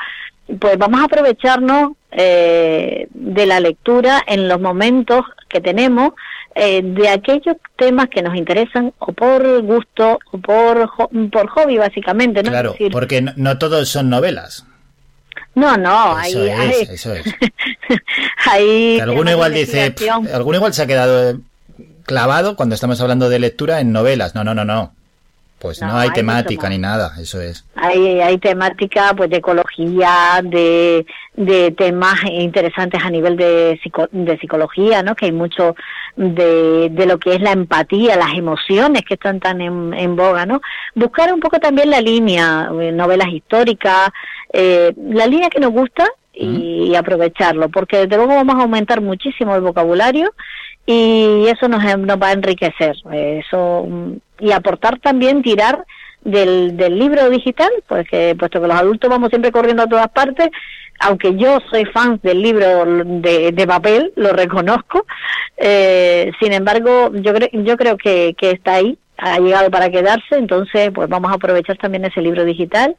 pues vamos a aprovecharnos eh, de la lectura en los momentos que tenemos eh, de aquellos temas que nos interesan o por gusto o por jo- por hobby básicamente, ¿no? Claro, decir, porque no, no todos son novelas. no, no, Eso hay, es, hay, eso es. [LAUGHS] alguno igual dice, investigación. "Pff, alguno igual se ha quedado eh, clavado cuando estamos hablando de lectura en novelas. No, no, no, no. Pues no, No, hay hay temática ni nada, eso es. Hay, hay temática pues de ecología, de, de temas interesantes a nivel de, psico- de psicología, ¿no? Que hay mucho de, de lo que es la empatía, las emociones que están tan en, en boga, ¿no? Buscar un poco también la línea, eh, novelas históricas, eh, la línea que nos gusta y, y aprovecharlo, porque desde luego vamos a aumentar muchísimo el vocabulario y eso nos, nos va a enriquecer. eh, Eso mm, y aportar también, tirar del, del libro digital, pues que, puesto que los adultos vamos siempre corriendo a todas partes, aunque yo soy fan del libro de, de papel, lo reconozco, eh, sin embargo, yo, cre- yo creo que, que está ahí, ha llegado para quedarse, entonces pues vamos a aprovechar también ese libro digital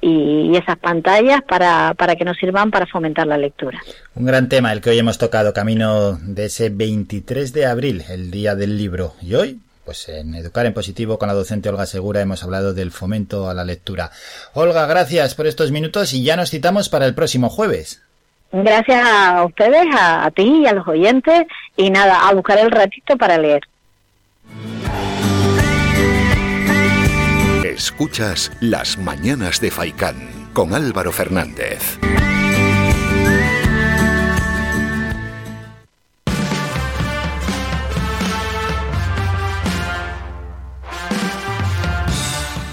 y, y esas pantallas para, para que nos sirvan para fomentar la lectura. Un gran tema el que hoy hemos tocado, camino de ese 23 de abril, el día del libro. Y hoy, pues en Educar en Positivo con la docente Olga Segura hemos hablado del fomento a la lectura. Olga, gracias por estos minutos y ya nos citamos para el próximo jueves. Gracias a ustedes, a, a ti y a los oyentes, y nada, a buscar el ratito para leer. Escuchas Las Mañanas de Faicán con Álvaro Fernández.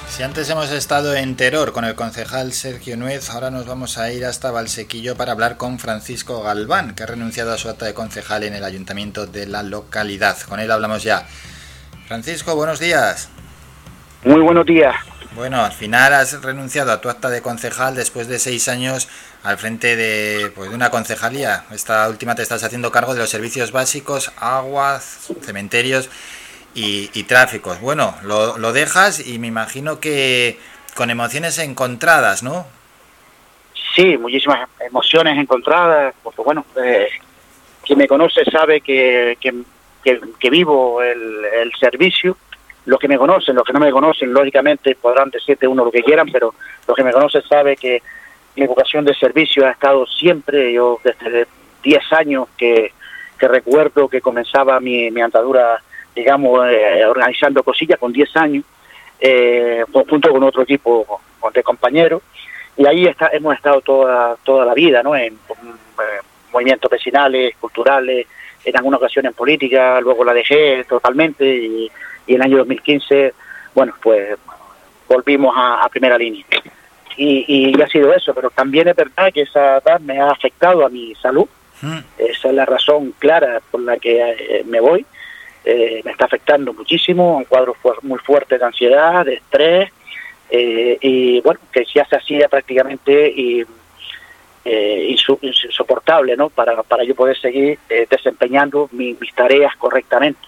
Si antes hemos estado en Teror con el concejal Sergio Nuez, ahora nos vamos a ir hasta Valsequillo para hablar con Francisco Galván, que ha renunciado a su acta de concejal en el ayuntamiento de la localidad. Con él hablamos ya. Francisco, buenos días. Muy buenos días. Bueno, al final has renunciado a tu acta de concejal después de seis años al frente de, pues, de una concejalía. Esta última te estás haciendo cargo de los servicios básicos, aguas, cementerios y, y tráficos. Bueno, lo, lo dejas y me imagino que con emociones encontradas, ¿no? Sí, muchísimas emociones encontradas, porque bueno, eh, quien me conoce sabe que, que, que- que vivo el, el servicio. Los que me conocen, los que no me conocen, lógicamente podrán decirte uno lo que quieran, pero los que me conocen saben que mi vocación de servicio ha estado siempre, yo desde 10 años que, que recuerdo que comenzaba mi, mi andadura, digamos, eh, organizando cosillas con 10 años, eh, junto con otro equipo de compañeros, y ahí está, hemos estado toda, toda la vida, ¿no? En eh, movimientos vecinales, culturales, en alguna ocasión en política, luego la dejé totalmente y, y en el año 2015, bueno, pues volvimos a, a primera línea. Y, y ha sido eso, pero también es verdad que esa edad me ha afectado a mi salud. Esa es la razón clara por la que eh, me voy. Eh, me está afectando muchísimo, un cuadro fu- muy fuerte de ansiedad, de estrés, eh, y bueno, que ya se hacía prácticamente y, eh, insoportable, ¿no? Para, para yo poder seguir eh, desempeñando mi- mis tareas correctamente.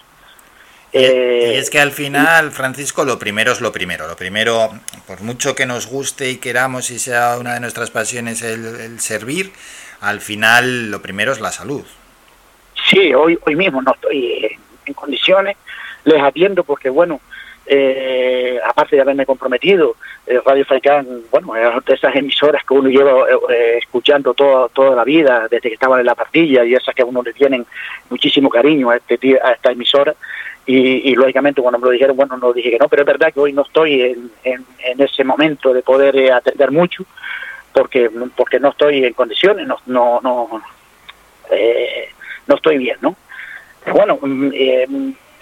Eh, Y es que al final, Francisco, lo primero es lo primero. Lo primero, por mucho que nos guste y queramos y sea una de nuestras pasiones el, el servir, al final lo primero es la salud. Sí, hoy, hoy mismo no estoy en, en condiciones, les atiendo porque, bueno, eh, aparte de haberme comprometido, eh, Radio Faicán, bueno, es de esas emisoras que uno lleva eh, escuchando toda la vida, desde que estaban en la partilla, y esas que a uno le tienen muchísimo cariño a, este, a esta emisora. Y, lógicamente cuando me lo dijeron, bueno, no dije que no, pero es verdad que hoy no estoy en, ese momento de poder atender mucho, porque porque no estoy en condiciones, no no no, no estoy bien, ¿no? bueno, mm, eh,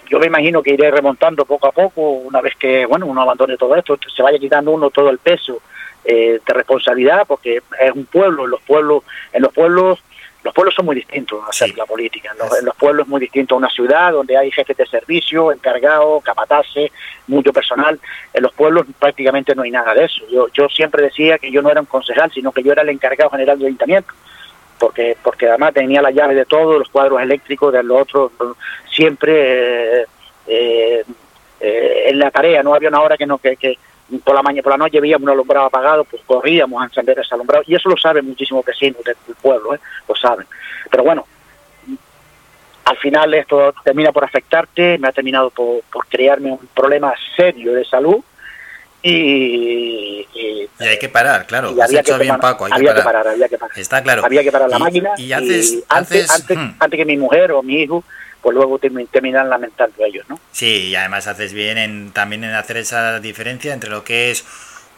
yo me imagino que iré remontando poco a poco, una vez que, bueno, uno abandone todo esto, se vaya quitando uno todo el peso eh, de responsabilidad, porque es un pueblo, en los pueblos, en los pueblos, los pueblos son muy distintos a hacer la política, en los, en los, pueblos es muy distinto a una ciudad donde hay jefes de servicio, encargados, capataces, mucho personal, en los pueblos prácticamente no hay nada de eso. Yo, yo siempre decía que yo no era un concejal, sino que yo era el encargado general del ayuntamiento porque porque además tenía la llave de todos los cuadros eléctricos de los otros siempre eh, eh, eh, en la tarea no había una hora que no que, que por la mañana por la noche veíamos un alumbrado apagado pues corríamos a encender ese alumbrado y eso lo saben muchísimos vecinos del, pueblo ¿eh? lo saben pero bueno al final esto termina por afectarte me ha terminado por, por crearme un problema serio de salud y, y, hay que parar, claro. Has hecho bien, Paco. Hay había que, parar. había que parar. Está claro. Había que parar la máquina. Y, haces, antes, antes, hmm. antes, que mi mujer o mi hijo, pues luego terminan lamentando ellos, ¿no? Sí, y además haces bien en, también en hacer esa diferencia entre lo que es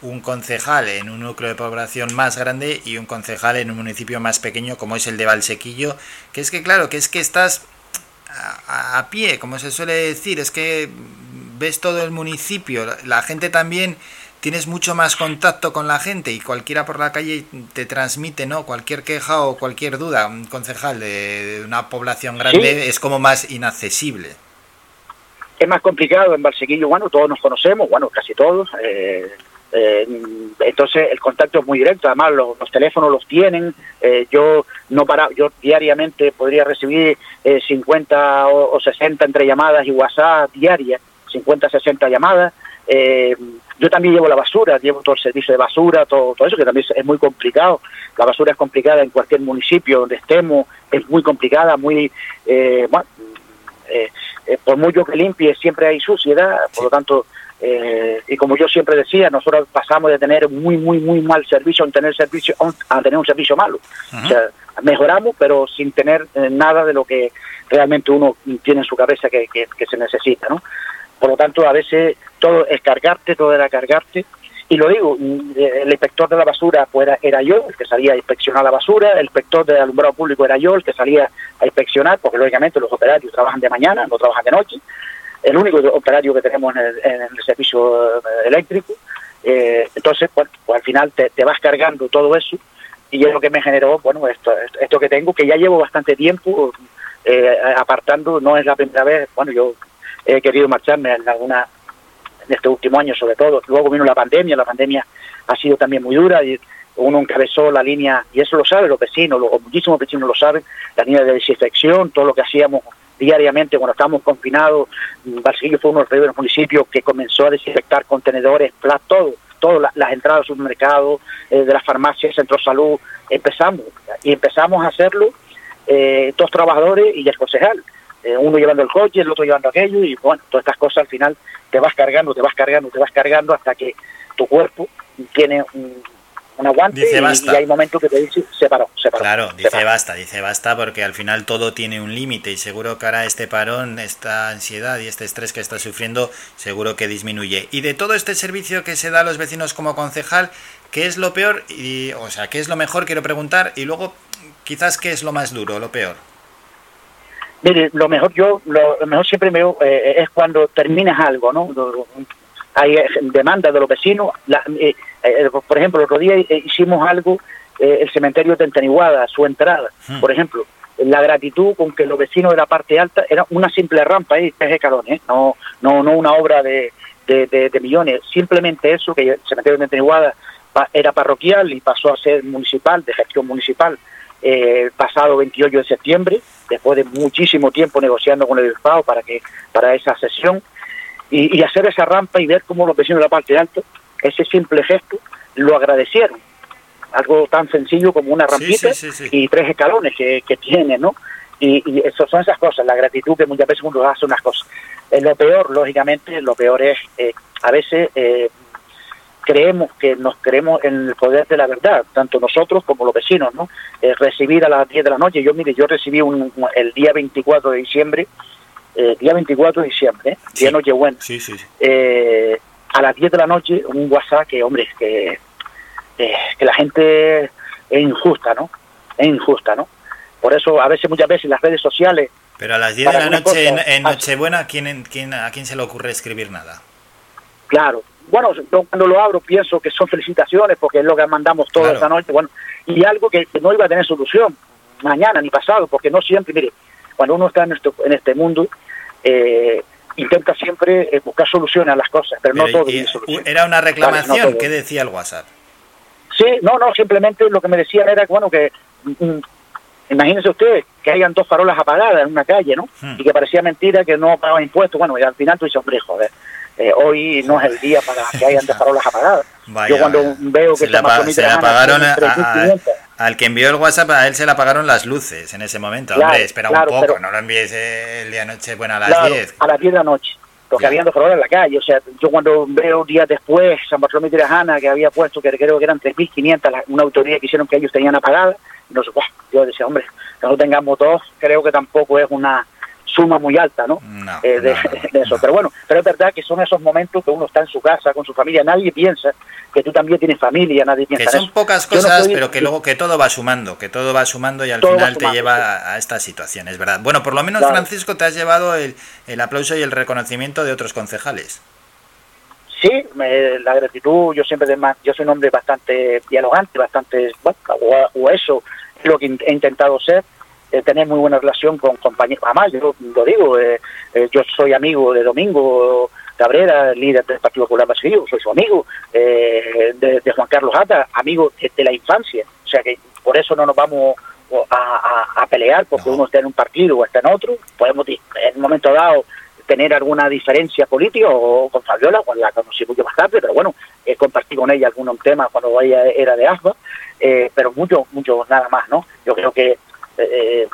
un concejal en un núcleo de población más grande y un concejal en un municipio más pequeño como es el de Valsequillo, que es que claro, que es que estás a, a pie, como se suele decir, es que ves todo el municipio, la gente también tienes mucho más contacto con la gente y cualquiera por la calle te transmite no cualquier queja o cualquier duda un concejal de, una población grande es como más inaccesible. Es más complicado en Barsequillo bueno todos nos conocemos bueno casi todos eh, eh, entonces el contacto es muy directo además los, teléfonos los tienen eh, yo no para yo diariamente podría recibir 50 o, o 60 entre llamadas y WhatsApp diarias 50, 60 llamadas. Eh, yo también llevo la basura, llevo todo el servicio de basura, todo, todo eso, que también es muy complicado. La basura es complicada en cualquier municipio donde estemos, es muy complicada, muy... Eh, bueno, eh, por mucho que limpie, siempre hay suciedad, por lo tanto, y como yo siempre decía, nosotros pasamos de tener muy, muy, muy mal servicio a tener, servicio, a tener un servicio malo. O sea, mejoramos, pero sin tener nada de lo que realmente uno tiene en su cabeza que, que, que se necesita, ¿no? Por lo tanto, a veces todo es cargarte, todo era cargarte. Y lo digo, mm, el inspector de la basura pues era, yo, el que salía a inspeccionar la basura, el inspector del alumbrado público era yo, el que salía a inspeccionar, porque lógicamente los operarios trabajan de mañana, no trabajan de noche. El único operario que tenemos en el, servicio eh, eléctrico. Eh, entonces, pues, al final te, vas cargando todo eso y es lo que me generó, bueno, esto, esto que tengo, que ya llevo bastante tiempo eh, apartando, no es la primera vez, bueno, yo he querido marcharme en alguna en este último año sobre todo. Luego vino la pandemia, la pandemia ha sido también muy dura y uno encabezó la línea, y eso lo saben los vecinos, los, muchísimos vecinos lo saben, la línea de desinfección, todo lo que hacíamos diariamente cuando estábamos confinados. Barcillo fue uno de los primeros municipios que comenzó a desinfectar contenedores, todo, todas las entradas al supermercado, eh, de las farmacias, centros de salud. Empezamos, y empezamos a hacerlo eh, todos trabajadores y el concejal. Eh, uno llevando el coche, el otro llevando aquello, y bueno, todas estas cosas al final te vas cargando, te vas cargando, te vas cargando hasta que tu cuerpo tiene un, aguante y, hay momentos que te dice se paró, se paró. Claro, dice basta, dice basta porque al final todo tiene un límite y seguro que ahora este parón, esta ansiedad y este estrés que está sufriendo, seguro que disminuye. Y de todo este servicio que se da a los vecinos como concejal, ¿qué es lo peor? Y, o sea, ¿qué es lo mejor? Quiero preguntar. Y luego, quizás, ¿qué es lo más duro, lo peor? Mire, lo mejor yo, lo, mejor siempre me, eh, es cuando terminas algo, ¿no? Hay eh, demanda de los vecinos. Eh, por ejemplo, el otro día hicimos algo, el cementerio de Tenteniguada, su entrada, hmm. por ejemplo. La gratitud con que los vecinos de la parte alta era una simple rampa ahí, tres escalones, no, no, no una obra de, de, millones, simplemente eso, que el cementerio de Tenteniguada era parroquial y pasó a ser municipal, de gestión municipal, eh, pasado 28 de septiembre, después de muchísimo tiempo negociando con el Estado para que para esa sesión y, hacer esa rampa y ver cómo los vecinos de la parte alta, ese simple gesto, lo agradecieron. Algo tan sencillo como una rampita y tres escalones que, que tiene, ¿no? Y, y eso son esas cosas, la gratitud que muchas veces uno hace unas cosas. Eh, lo peor, lógicamente, lo peor es, eh, a veces eh, creemos que nos creemos en el poder de la verdad, tanto nosotros como los vecinos, ¿no? Eh, recibir a las 10 de la noche, yo mire, yo recibí un, el día 24 de diciembre, eh, día 24 de diciembre, ¿eh? día Nochebuena, Sí, a las 10 de la noche un WhatsApp que, hombre, que, que la gente es injusta, ¿no? Es injusta, ¿no? Por eso a veces, muchas veces las redes sociales... Pero a las 10 de la noche en, Nochebuena, ¿quién, quién, ¿a quién se le ocurre escribir nada? Claro. Bueno, yo cuando lo abro pienso que son felicitaciones porque es lo que mandamos toda Claro. esta noche. Bueno, y algo que, que no iba a tener solución mañana ni pasado, porque no siempre, mire, cuando uno está en este, en este mundo, eh, intenta siempre eh, buscar soluciones a las cosas, pero, no todo y- tiene solución. Era una Claro, reclamación. no todo. ¿Qué decía el WhatsApp? Sí, no, no, simplemente lo que me decían era, bueno, que mm, imagínense usted que hayan dos farolas apagadas en una calle, ¿no? Hmm. Y que parecía mentira que no pagaban impuestos. Bueno, y al final tú dices, hombre, joder, eh, hoy no es el día para que hayan dos farolas apagadas. [LAUGHS] Vaya, Yo cuando veo que se Amazonita se Gana apagaron a- a- 3.500. al que envió el WhatsApp, a él se le apagaron las luces en ese momento. Claro, Hombre, espera claro, un poco, pero- no lo envíes el día noche, bueno, a las Claro, 10. a las 10 de la noche. Porque habían dos farolas en la calle. O sea, yo cuando veo días después San Bartolomé de Tirajana, que había puesto que creo que eran 3.500, la- una autoridad que hicieron que ellos tenían apagadas, no sé, ¡buah! yo decía, hombre, que no tengamos dos, creo que tampoco es una suma muy alta, ¿no? No, Eh, de, no, no, [LAUGHS] de eso. Pero bueno, pero es verdad que son esos momentos que uno está en su casa, con su familia, nadie piensa que tú también tienes familia, nadie Que piensa en son eso. pocas cosas, soy- pero que luego que todo va sumando, que todo va sumando y al Todo final te lleva sí. a, esta situación, es verdad. Bueno, por lo menos, Claro. Francisco, te has llevado el, el aplauso y el reconocimiento de otros concejales. Sí, me- la gratitud, yo siempre, de yo soy un hombre bastante dialogante, bastante, bueno, o, o eso es lo que he intentado ser, eh, tener muy buena relación con compañeros. Además, yo lo digo, eh, eh, yo soy amigo de Domingo Cabrera, líder del Partido Popular Brasileño, soy su amigo, eh, de, de Juan Carlos Ata, amigo de, de la infancia. O sea que por eso no nos vamos a, a- a pelear porque uno está en un partido o está en otro. Podemos en un momento dado tener alguna diferencia política o con Fabiola, cuando la conocí mucho más tarde, pero bueno, eh, compartí con ella algunos temas cuando ella era de ASBA, eh, pero mucho, mucho nada más, ¿no? Yo creo que eh,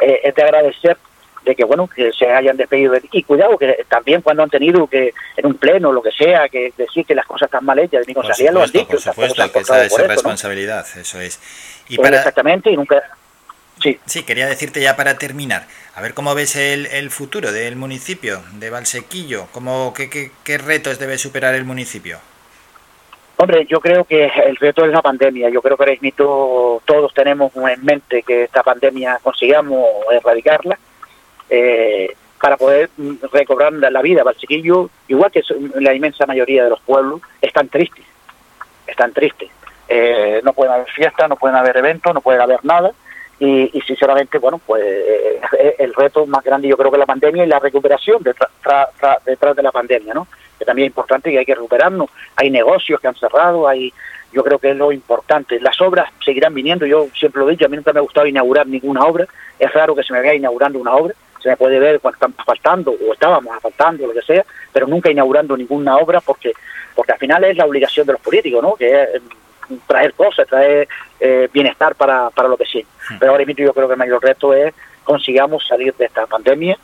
eh, es de agradecer de que bueno que se hayan despedido de- y cuidado que también cuando han tenido que en un pleno lo que sea que decir que las cosas están mal hechas de mi consalía lo han dicho por supuesto, que esa es responsabilidad, eso es. Y Eh, para, exactamente y nunca sí Sí, quería decirte ya para terminar, a ver cómo ves el, el futuro del municipio de Valsequillo, cómo, qué, qué, qué retos debe superar el municipio. Hombre, yo creo que el reto es la pandemia. Yo creo que ahora mismo todos tenemos en mente que esta pandemia consigamos erradicarla eh, para poder recobrar la vida. Valsequillo, igual que la inmensa mayoría de los pueblos, están tristes. Están tristes. Eh, no pueden haber fiestas, no pueden haber eventos, no puede haber nada. Y, y sinceramente, bueno, pues eh, eh, el reto más grande yo creo que la pandemia y la recuperación detrás, tra- detrás de la pandemia, ¿no? Que también es importante y hay que recuperarnos. Hay negocios que han cerrado, hay yo creo que es lo importante. Las obras seguirán viniendo, yo siempre lo he dicho, a mí nunca me ha gustado inaugurar ninguna obra. Es raro que se me vea inaugurando una obra, se me puede ver cuando estamos asfaltando o estábamos asfaltando, lo que sea, pero nunca inaugurando ninguna obra porque porque al final es la obligación de los políticos, ¿no? Que traer cosas, traer eh, bienestar para, para los vecinos. Pero ahora mismo yo creo que el mayor reto es consigamos salir de esta pandemia.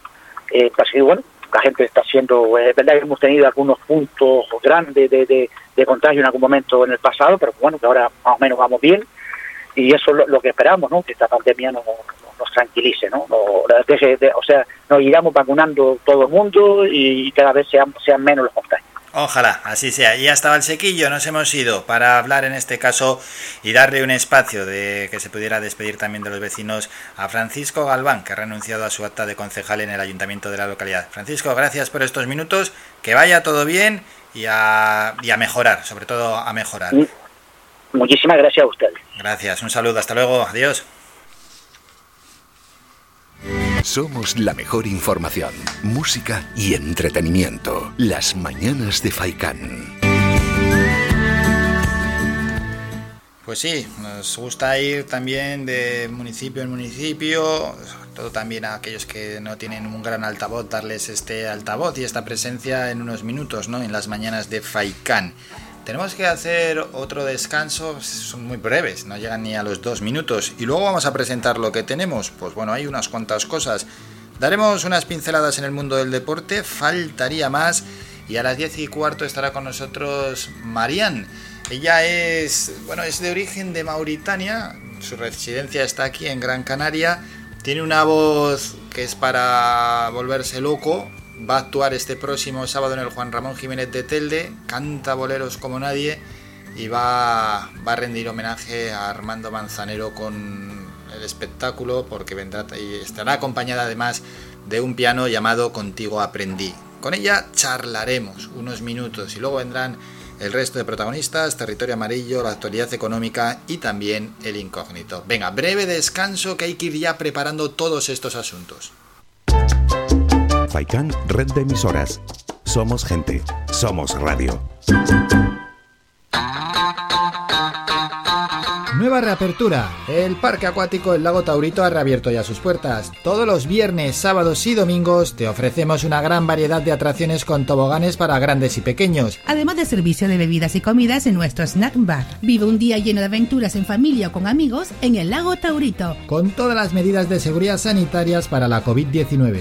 Eh, así que, bueno, la gente está haciendo, eh, es verdad que hemos tenido algunos puntos grandes de, de, de contagio en algún momento en el pasado, pero bueno, que ahora más o menos vamos bien y eso es lo, lo que esperamos, ¿no? Que esta pandemia nos, nos- nos tranquilice, ¿no? Nos deje de- o sea, nos iremos vacunando todo el mundo y cada vez sean, sean menos los contagios. Ojalá, así sea. Y hasta Valsequillo nos hemos ido para hablar en este caso y darle un espacio de que se pudiera despedir también de los vecinos a Francisco Galván, que ha renunciado a su acta de concejal en el ayuntamiento de la localidad. Francisco, gracias por estos minutos, que vaya todo bien y a, y a mejorar, sobre todo a mejorar. Muchísimas gracias a ustedes. Gracias, un saludo, hasta luego, adiós. Somos la mejor información, música y entretenimiento. Las mañanas de Faikán. Pues sí, nos gusta ir también de municipio en municipio, sobre todo también a aquellos que no tienen un gran altavoz, darles este altavoz y esta presencia en unos minutos, ¿no? En las mañanas de Faikán. Tenemos que hacer otro descanso, son muy breves, no llegan ni a los dos minutos. Y luego vamos a presentar lo que tenemos. Pues bueno, hay unas cuantas cosas. Daremos unas pinceladas en el mundo del deporte, faltaría más. Y a las 10 y cuarto estará con nosotros Marianne. Ella es, bueno, es de origen de Mauritania, su residencia está aquí en Gran Canaria. Tiene una voz que es para volverse loco. Va a actuar este próximo sábado en el Juan Ramón Jiménez de Telde. Canta boleros como nadie y va, a rendir homenaje a Armando Manzanero con el espectáculo porque vendrá y estará acompañada además de un piano llamado Contigo Aprendí. Con ella charlaremos unos minutos y luego vendrán el resto de protagonistas, Territorio Amarillo, la actualidad económica y también el incógnito. Venga, breve descanso que hay que ir ya preparando todos estos asuntos. Faikan, red de emisoras. Somos gente, somos radio. Nueva reapertura. El Parque Acuático El Lago Taurito ha reabierto ya sus puertas. Todos los viernes, sábados y domingos te ofrecemos una gran variedad de atracciones con toboganes para grandes y pequeños. Además de servicio de bebidas y comidas en nuestro snack bar. Vive un día lleno de aventuras en familia o con amigos en el Lago Taurito. Con todas las medidas de seguridad sanitarias para la COVID-19.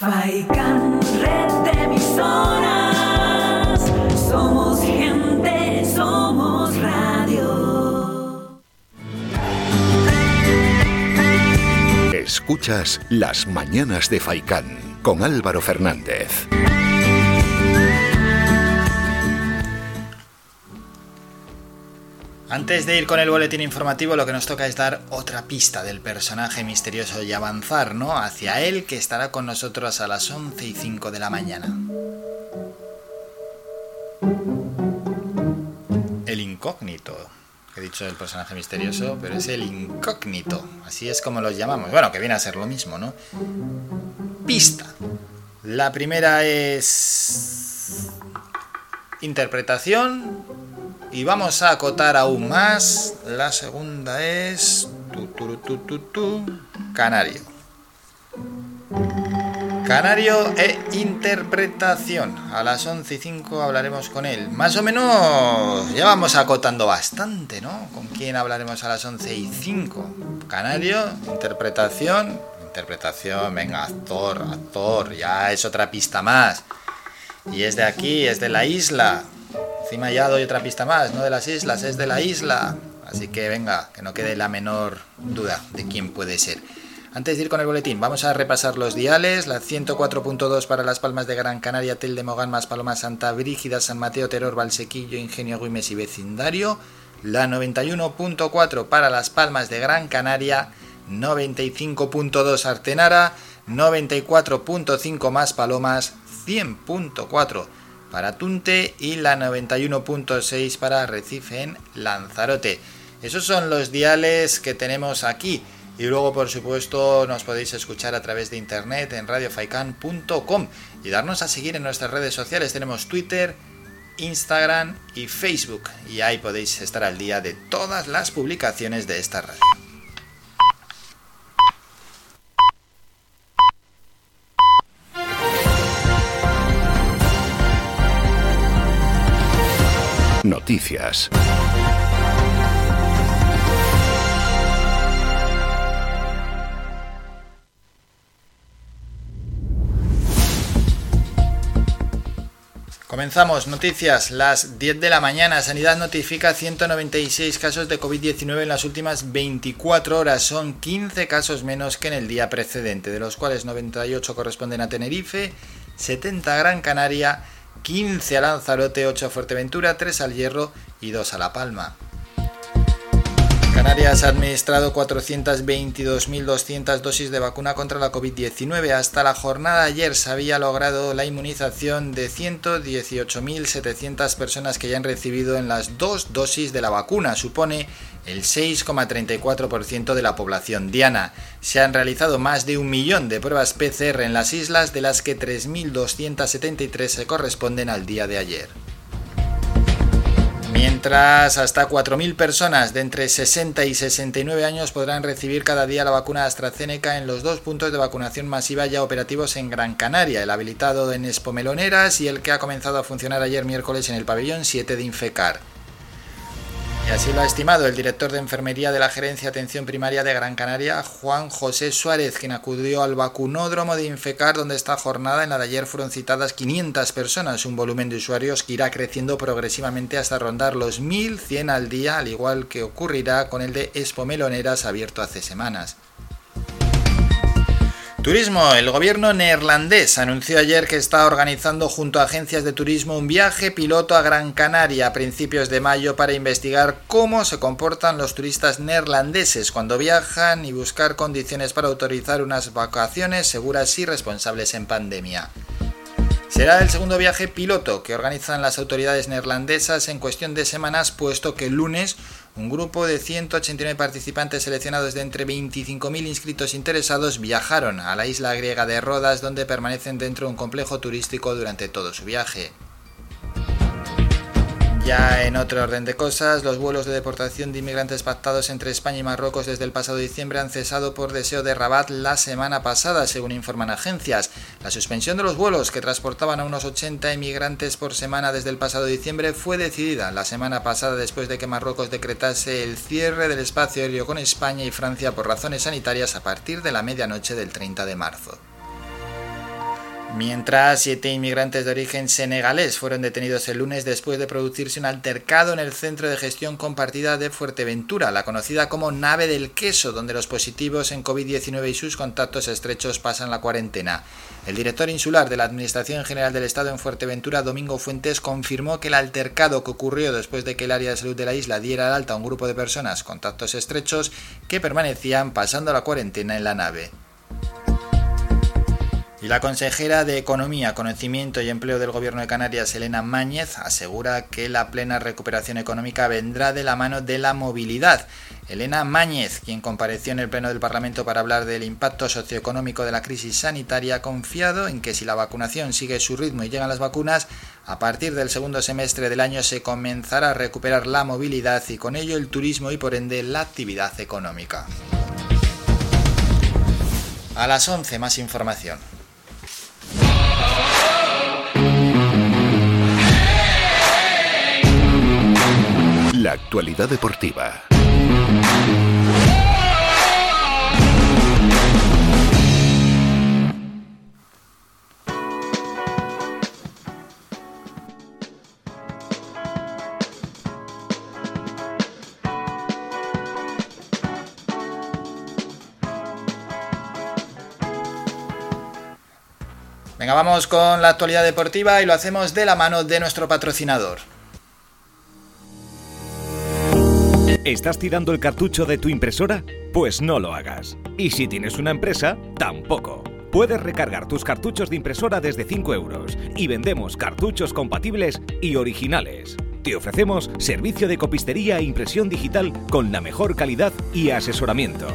Faikan, red de emisoras. Somos gente, somos radio. Escuchas Las Mañanas de Faicán con Álvaro Fernández. Antes de ir con el boletín informativo, lo que nos toca es dar otra pista del personaje misterioso y avanzar, ¿no? Hacia él, que estará con nosotros a las 11 y 5 de la mañana. El incógnito. He dicho el personaje misterioso, pero es el incógnito. Así es como los llamamos. Bueno, que viene a ser lo mismo, ¿no? Pista. La primera es interpretación y vamos a acotar aún más. La segunda es tu, canario. Canario e interpretación. A las 11 y 5 hablaremos con él. Más o menos ya vamos acotando bastante, ¿no? ¿Con quién hablaremos a las 11 y 5? Canario, interpretación. Interpretación, venga, actor, actor. Ya es otra pista más. Y es de aquí, es de la isla. Encima ya doy otra pista más, no de las islas, es de la isla. Así que venga, que no quede la menor duda de quién puede ser. Antes de ir con el boletín, vamos a repasar los diales. La 104.2 para Las Palmas de Gran Canaria, Tel de Mogán, Más Paloma, Santa Brígida, San Mateo, Teror, Valsequillo, Ingenio, Güimes y Vecindario. La 91.4 para Las Palmas de Gran Canaria, 95.2 Artenara, 94.5 Más Palomas, 100.4 para Tunte y la 91.6 para Recife en Lanzarote. Esos son los diales que tenemos aquí. Y luego, por supuesto, nos podéis escuchar a través de internet en radiofaikan.com y darnos a seguir en nuestras redes sociales. Tenemos Twitter, Instagram y Facebook. Y ahí podéis estar al día de todas las publicaciones de esta radio. Noticias. Comenzamos, noticias, las 10 de la mañana. Sanidad notifica 196 casos de COVID-19 en las últimas 24 horas. Son 15 casos menos que en el día precedente, de los cuales 98 corresponden a Tenerife, 70 a Gran Canaria, 15 a Lanzarote, 8 a Fuerteventura, 3 al Hierro y 2 a La Palma. Canarias ha administrado 422.200 dosis de vacuna contra la COVID-19. Hasta la jornada de ayer se había logrado la inmunización de 118.700 personas que ya han recibido en las dos dosis de la vacuna. Supone el 6,34% de la población diana. Se han realizado más de un millón de pruebas PCR en las islas, de las que 3.273 se corresponden al día de ayer. Mientras hasta 4.000 personas de entre 60 y 69 años podrán recibir cada día la vacuna AstraZeneca en los dos puntos de vacunación masiva ya operativos en Gran Canaria, el habilitado en Espomeloneras y el que ha comenzado a funcionar ayer miércoles en el pabellón 7 de Infecar. Y así lo ha estimado el director de Enfermería de la Gerencia Atención Primaria de Gran Canaria, Juan José Suárez, quien acudió al vacunódromo de Infecar, donde esta jornada en la de ayer fueron citadas 500 personas, un volumen de usuarios que irá creciendo progresivamente hasta rondar los 1.100 al día, al igual que ocurrirá con el de Expo Meloneras abierto hace semanas. Turismo. El gobierno neerlandés anunció ayer que está organizando junto a agencias de turismo un viaje piloto a Gran Canaria a principios de mayo para investigar cómo se comportan los turistas neerlandeses cuando viajan y buscar condiciones para autorizar unas vacaciones seguras y responsables en pandemia. Será el segundo viaje piloto que organizan las autoridades neerlandesas en cuestión de semanas, puesto que el lunes un grupo de 189 participantes seleccionados de entre 25.000 inscritos interesados viajaron a la isla griega de Rodas, donde permanecen dentro de un complejo turístico durante todo su viaje. Ya en otro orden de cosas, los vuelos de deportación de inmigrantes pactados entre España y Marruecos desde el pasado diciembre han cesado por deseo de Rabat la semana pasada, según informan agencias. La suspensión de los vuelos que transportaban a unos 80 inmigrantes por semana desde el pasado diciembre fue decidida la semana pasada después de que Marruecos decretase el cierre del espacio aéreo con España y Francia por razones sanitarias a partir de la medianoche del 30 de marzo. Mientras siete inmigrantes de origen senegalés fueron detenidos el lunes después de producirse un altercado en el Centro de Gestión Compartida de Fuerteventura, la conocida como Nave del Queso, donde los positivos en COVID-19 y sus contactos estrechos pasan la cuarentena. El director insular de la Administración General del Estado en Fuerteventura, Domingo Fuentes, confirmó que el altercado que ocurrió después de que el área de salud de la isla diera al alta a un grupo de personas contactos estrechos que permanecían pasando la cuarentena en la nave. Y la consejera de Economía, Conocimiento y Empleo del Gobierno de Canarias, Elena Máñez, asegura que la plena recuperación económica vendrá de la mano de la movilidad. Elena Máñez, quien compareció en el Pleno del Parlamento para hablar del impacto socioeconómico de la crisis sanitaria, ha confiado en que si la vacunación sigue su ritmo y llegan las vacunas, a partir del segundo semestre del año se comenzará a recuperar la movilidad y con ello el turismo y por ende la actividad económica. A las 11 más información. La actualidad deportiva. Venga, vamos con la actualidad deportiva y lo hacemos de la mano de nuestro patrocinador. ¿Estás tirando el cartucho de tu impresora? Pues no lo hagas. Y si tienes una empresa, tampoco. Puedes recargar tus cartuchos de impresora desde 5 euros y vendemos cartuchos compatibles y originales. Te ofrecemos servicio de copistería e impresión digital con la mejor calidad y asesoramiento.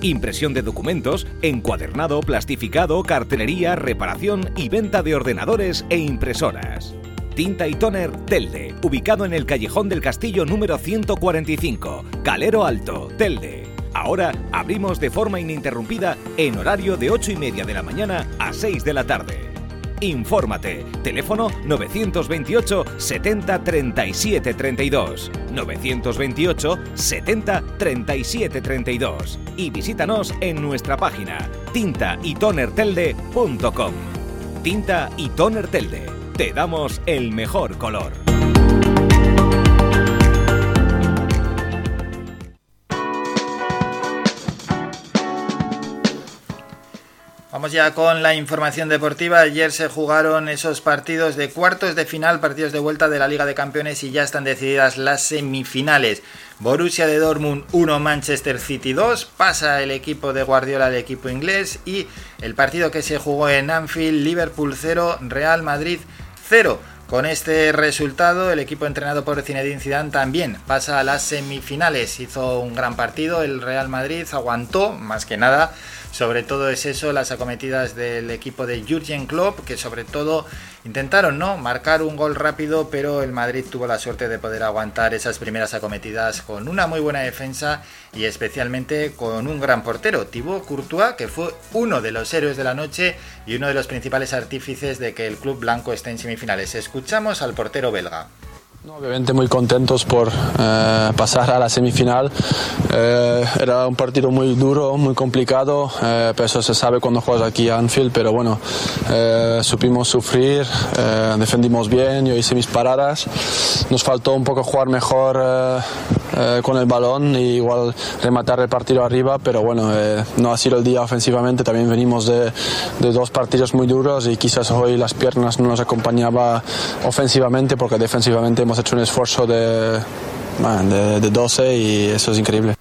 Impresión de documentos, encuadernado, plastificado, cartelería, reparación y venta de ordenadores e impresoras. Tinta y Toner Telde, ubicado en el Callejón del Castillo número 145, Calero Alto, Telde. Ahora abrimos de forma ininterrumpida en horario de 8 y media de la mañana a 6 de la tarde. Infórmate. Teléfono 928 70 37 32. 928 70 37 32. Y visítanos en nuestra página tintaytonertelde.com. Tinta y Toner Telde. Te damos el mejor color. Vamos ya con la información deportiva. Ayer se jugaron esos partidos de cuartos de final, partidos de vuelta de la Liga de Campeones y ya están decididas las semifinales. Borussia de Dortmund 1, Manchester City 2, pasa el equipo de Guardiola al equipo inglés y el partido que se jugó en Anfield, Liverpool 0, Real Madrid 0. Con este resultado, el equipo entrenado por Zinedine Zidane también pasa a las semifinales. Hizo un gran partido, el Real Madrid aguantó, más que nada, sobre todo es eso, las acometidas del equipo de Jurgen Klopp, que sobre todo intentaron no marcar un gol rápido, pero el Madrid tuvo la suerte de poder aguantar esas primeras acometidas con una muy buena defensa y especialmente con un gran portero, Thibaut Courtois, que fue uno de los héroes de la noche y uno de los principales artífices de que el club blanco esté en semifinales. Escuchamos al portero belga. Obviamente muy contentos por eh, pasar a la semifinal. Eh, era un partido muy duro, muy complicado, eh, pero eso se sabe cuando juegas aquí a Anfield, pero bueno, eh, supimos sufrir, eh, defendimos bien, yo hice mis paradas. Nos faltó un poco jugar mejor eh, con el balón y igual rematar el partido arriba, pero bueno, no ha sido el día ofensivamente, también venimos de, de dos partidos muy duros y quizás hoy las piernas no nos acompañaba ofensivamente porque defensivamente hemos hecho un esfuerzo de, de, de 12 y eso es increíble.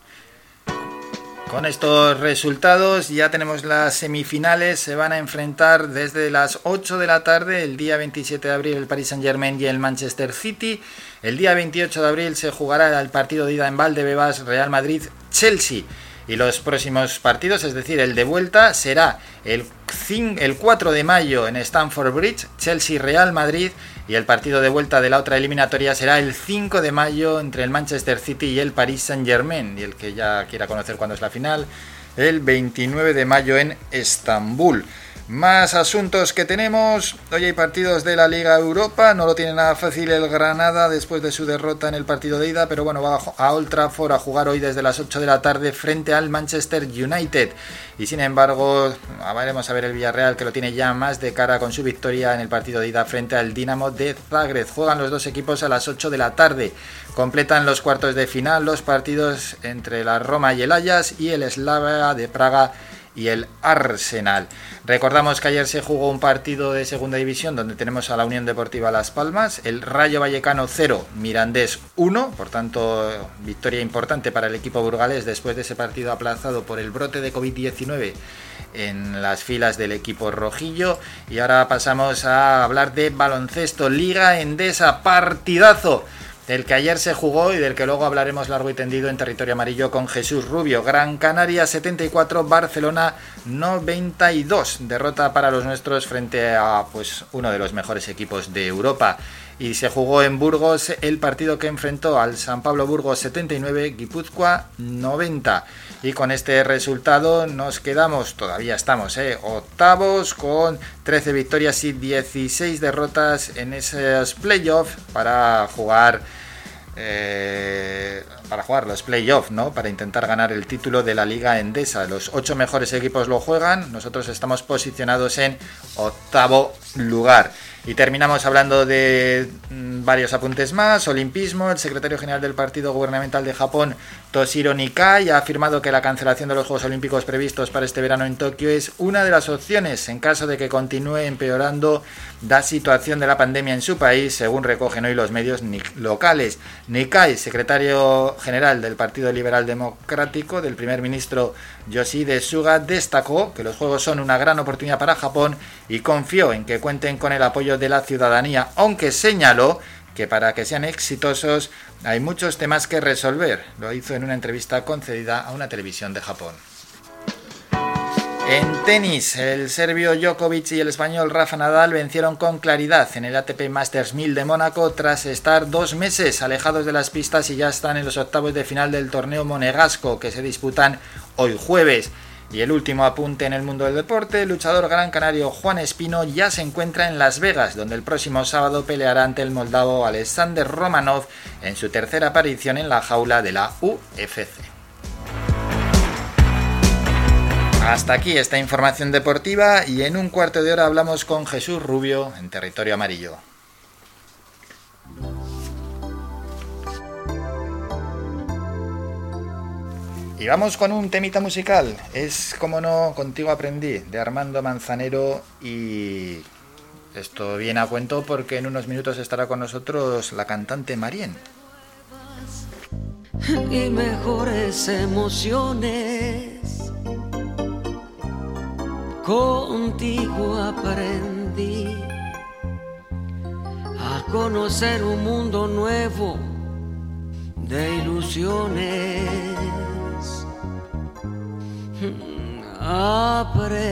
Con estos resultados ya tenemos las semifinales, se van a enfrentar desde las 8 de la tarde, el día 27 de abril el Paris Saint Germain y el Manchester City, el día 28 de abril se jugará el partido de ida en Valdebebas Real Madrid-Chelsea y los próximos partidos, es decir, el de vuelta será el 4 de mayo en Stamford Bridge, Chelsea-Real Madrid y el partido de vuelta de la otra eliminatoria será el 5 de mayo entre el Manchester City y el Paris Saint-Germain y el que ya quiera conocer cuándo es la final, el 29 de mayo en Estambul. Más asuntos que tenemos. Hoy hay partidos de la Liga Europa. No lo tiene nada fácil el Granada después de su derrota en el partido de ida. Pero bueno, va a Old Trafford a jugar hoy desde las 8 de la tarde frente al Manchester United. Y sin embargo, veremos a ver el Villarreal que lo tiene ya más de cara con su victoria en el partido de ida frente al Dinamo de Zagreb. Juegan los dos equipos a las 8 de la tarde. Completan los cuartos de final los partidos entre la Roma y el Ajax y el Slavia de Praga y el Arsenal. Recordamos que ayer se jugó un partido de segunda división donde tenemos a la Unión Deportiva Las Palmas, el Rayo Vallecano 0, Mirandés 1, por tanto victoria importante para el equipo burgalés después de ese partido aplazado por el brote de COVID-19 en las filas del equipo rojillo. Y ahora pasamos a hablar de baloncesto, Liga Endesa, partidazo del que ayer se jugó y del que luego hablaremos largo y tendido en territorio amarillo con Jesús Rubio. Gran Canaria 74, Barcelona 92. Derrota para los nuestros frente a pues uno de los mejores equipos de Europa. Y se jugó en Burgos el partido que enfrentó al San Pablo Burgos 79, Guipúzcoa 90. Y con este resultado nos quedamos, todavía estamos, ¿eh? octavos con 13 victorias y 16 derrotas en esos playoffs para jugar eh, para jugar los playoffs, ¿no? Para intentar ganar el título de la Liga Endesa. Los ocho mejores equipos lo juegan. Nosotros estamos posicionados en octavo lugar. Y terminamos hablando de mm, varios apuntes más. Olimpismo, el secretario general del Partido Gubernamental de Japón, Toshiro Nikai, ha afirmado que la cancelación de los Juegos Olímpicos previstos para este verano en Tokio es una de las opciones en caso de que continúe empeorando la situación de la pandemia en su país, según recogen hoy los medios locales. Nikai, secretario general del Partido Liberal Democrático del primer ministro Yoshide Suga, destacó que los Juegos son una gran oportunidad para Japón y confió en que cuenten con el apoyo de la ciudadanía, aunque señaló que para que sean exitosos hay muchos temas que resolver. Lo hizo en una entrevista concedida a una televisión de Japón. En tenis, el serbio Djokovic y el español Rafa Nadal vencieron con claridad en el ATP Masters 1000 de Mónaco tras estar dos meses alejados de las pistas y ya están en los octavos de final del torneo monegasco que se disputan hoy jueves. Y el último apunte en el mundo del deporte, el luchador gran canario Juan Espino ya se encuentra en Las Vegas, donde el próximo sábado peleará ante el moldavo Alexander Romanov en su tercera aparición en la jaula de la UFC. Hasta aquí esta información deportiva y en un cuarto de hora hablamos con Jesús Rubio en territorio amarillo. Y vamos con un temita musical. Es, como no, Contigo aprendí, de Armando Manzanero. Y esto viene a cuento porque en unos minutos estará con nosotros la cantante Marien. [LAUGHS] Y mejores emociones. Contigo aprendí a conocer un mundo nuevo de ilusiones. Aprendí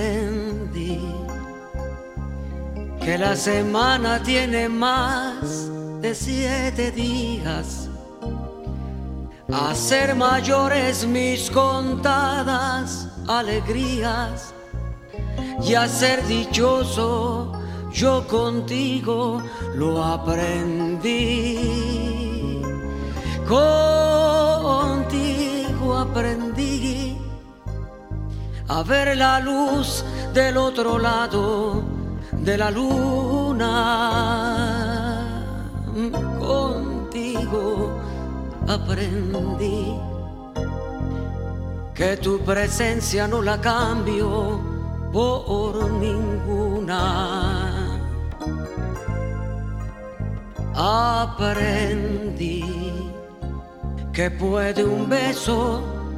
que la semana tiene más de siete días. A ser mayores mis contadas alegrías y a ser dichoso yo contigo lo aprendí. Contigo aprendí a ver la luz del otro lado de la luna. Contigo aprendí que tu presencia no la cambio por ninguna. Aprendí que puede un beso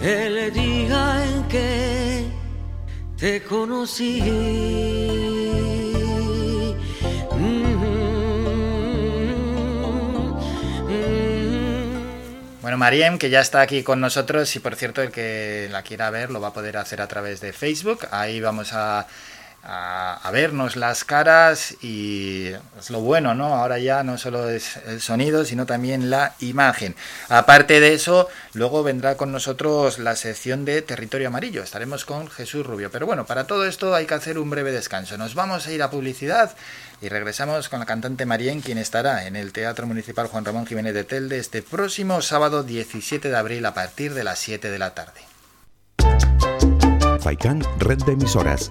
el día en que te conocí. Bueno, Mariem, que ya está aquí con nosotros y por cierto, el que la quiera ver lo va a poder hacer a través de Facebook. Ahí vamos a, a, vernos las caras y es lo bueno, ¿no? Ahora ya no solo es el sonido, sino también la imagen. Aparte de eso, luego vendrá con nosotros la sección de Territorio Amarillo. Estaremos con Jesús Rubio. Pero bueno, para todo esto hay que hacer un breve descanso. Nos vamos a ir a publicidad y regresamos con la cantante Marien, quien estará en el Teatro Municipal Juan Ramón Jiménez de Telde este próximo sábado 17 de abril a partir de las 7 de la tarde. Faikan, red de emisoras.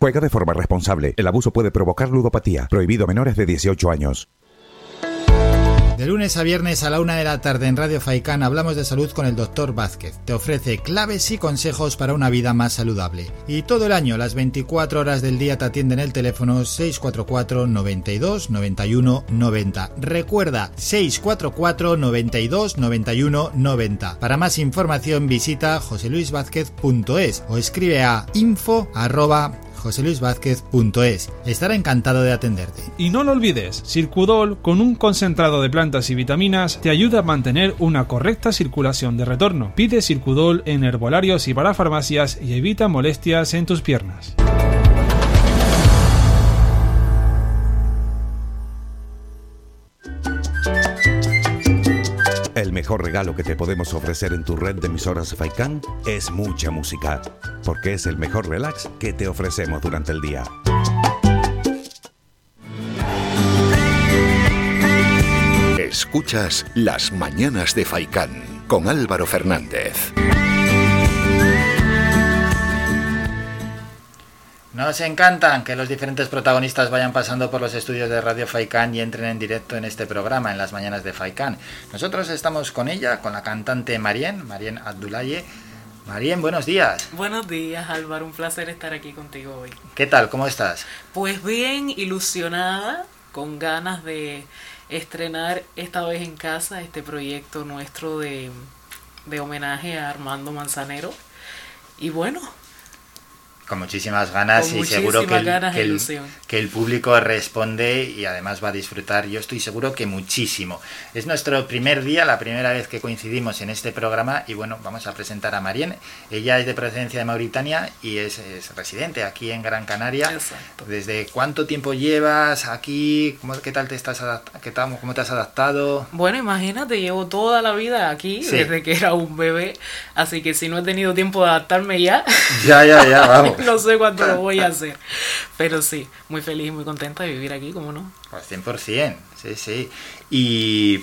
Juega de forma responsable. El abuso puede provocar ludopatía. Prohibido a menores de 18 años. De lunes a viernes a la una de la tarde en Radio Faicán hablamos de salud con el Dr. Vázquez. Te ofrece claves y consejos para una vida más saludable. Y todo el año, las 24 horas del día te atienden el teléfono 644 92 91 90. Recuerda 644 92 91 90. Para más información visita joseluisvázquez.es o escribe a info joseluisvázquez.es. Estará encantado de atenderte. Y no lo olvides, Circudol con un concentrado de plantas y vitaminas te ayuda a mantener una correcta circulación de retorno. Pide Circudol en herbolarios y para farmacias y evita molestias en tus piernas. Mejor regalo que te podemos ofrecer en tu red de emisoras Faikan es mucha música, porque es el mejor relax que te ofrecemos durante el día. Escuchas Las Mañanas de Faicán con Álvaro Fernández. Nos encantan que los diferentes protagonistas vayan pasando por los estudios de Radio Faikán y entren en directo en este programa, en las mañanas de Faikán. Nosotros estamos con ella, con la cantante Marien, Marien Abdulaye. Marien, buenos días. Buenos días, Álvaro. Un placer estar aquí contigo hoy. ¿Qué tal? ¿Cómo estás? Pues bien, ilusionada, con ganas de estrenar esta vez en casa este proyecto nuestro de, de homenaje a Armando Manzanero. Y bueno, Con muchísimas ganas Con y seguro que el, que, el, ilusión. que el público responde y además va a disfrutar. Yo estoy seguro que muchísimo. Es nuestro primer día, la primera vez que coincidimos en este programa y bueno, vamos a presentar a Marien. Ella es de procedencia de Mauritania y es, es residente aquí en Gran Canaria. ¿Desde cuánto tiempo llevas aquí? ¿Cómo, ¿Qué tal te estás qué tal- ¿Cómo te has adaptado? bueno, imagínate, llevo toda la vida aquí, Sí. desde que era un bebé, así que si no he tenido tiempo de adaptarme ya, Ya, ya, ya, [LAUGHS] vamos. [LAUGHS] no sé cuándo lo voy a hacer. Pero sí, muy feliz y muy contenta de vivir aquí, ¿cómo no? Pues 100%, sí, sí. ¿Y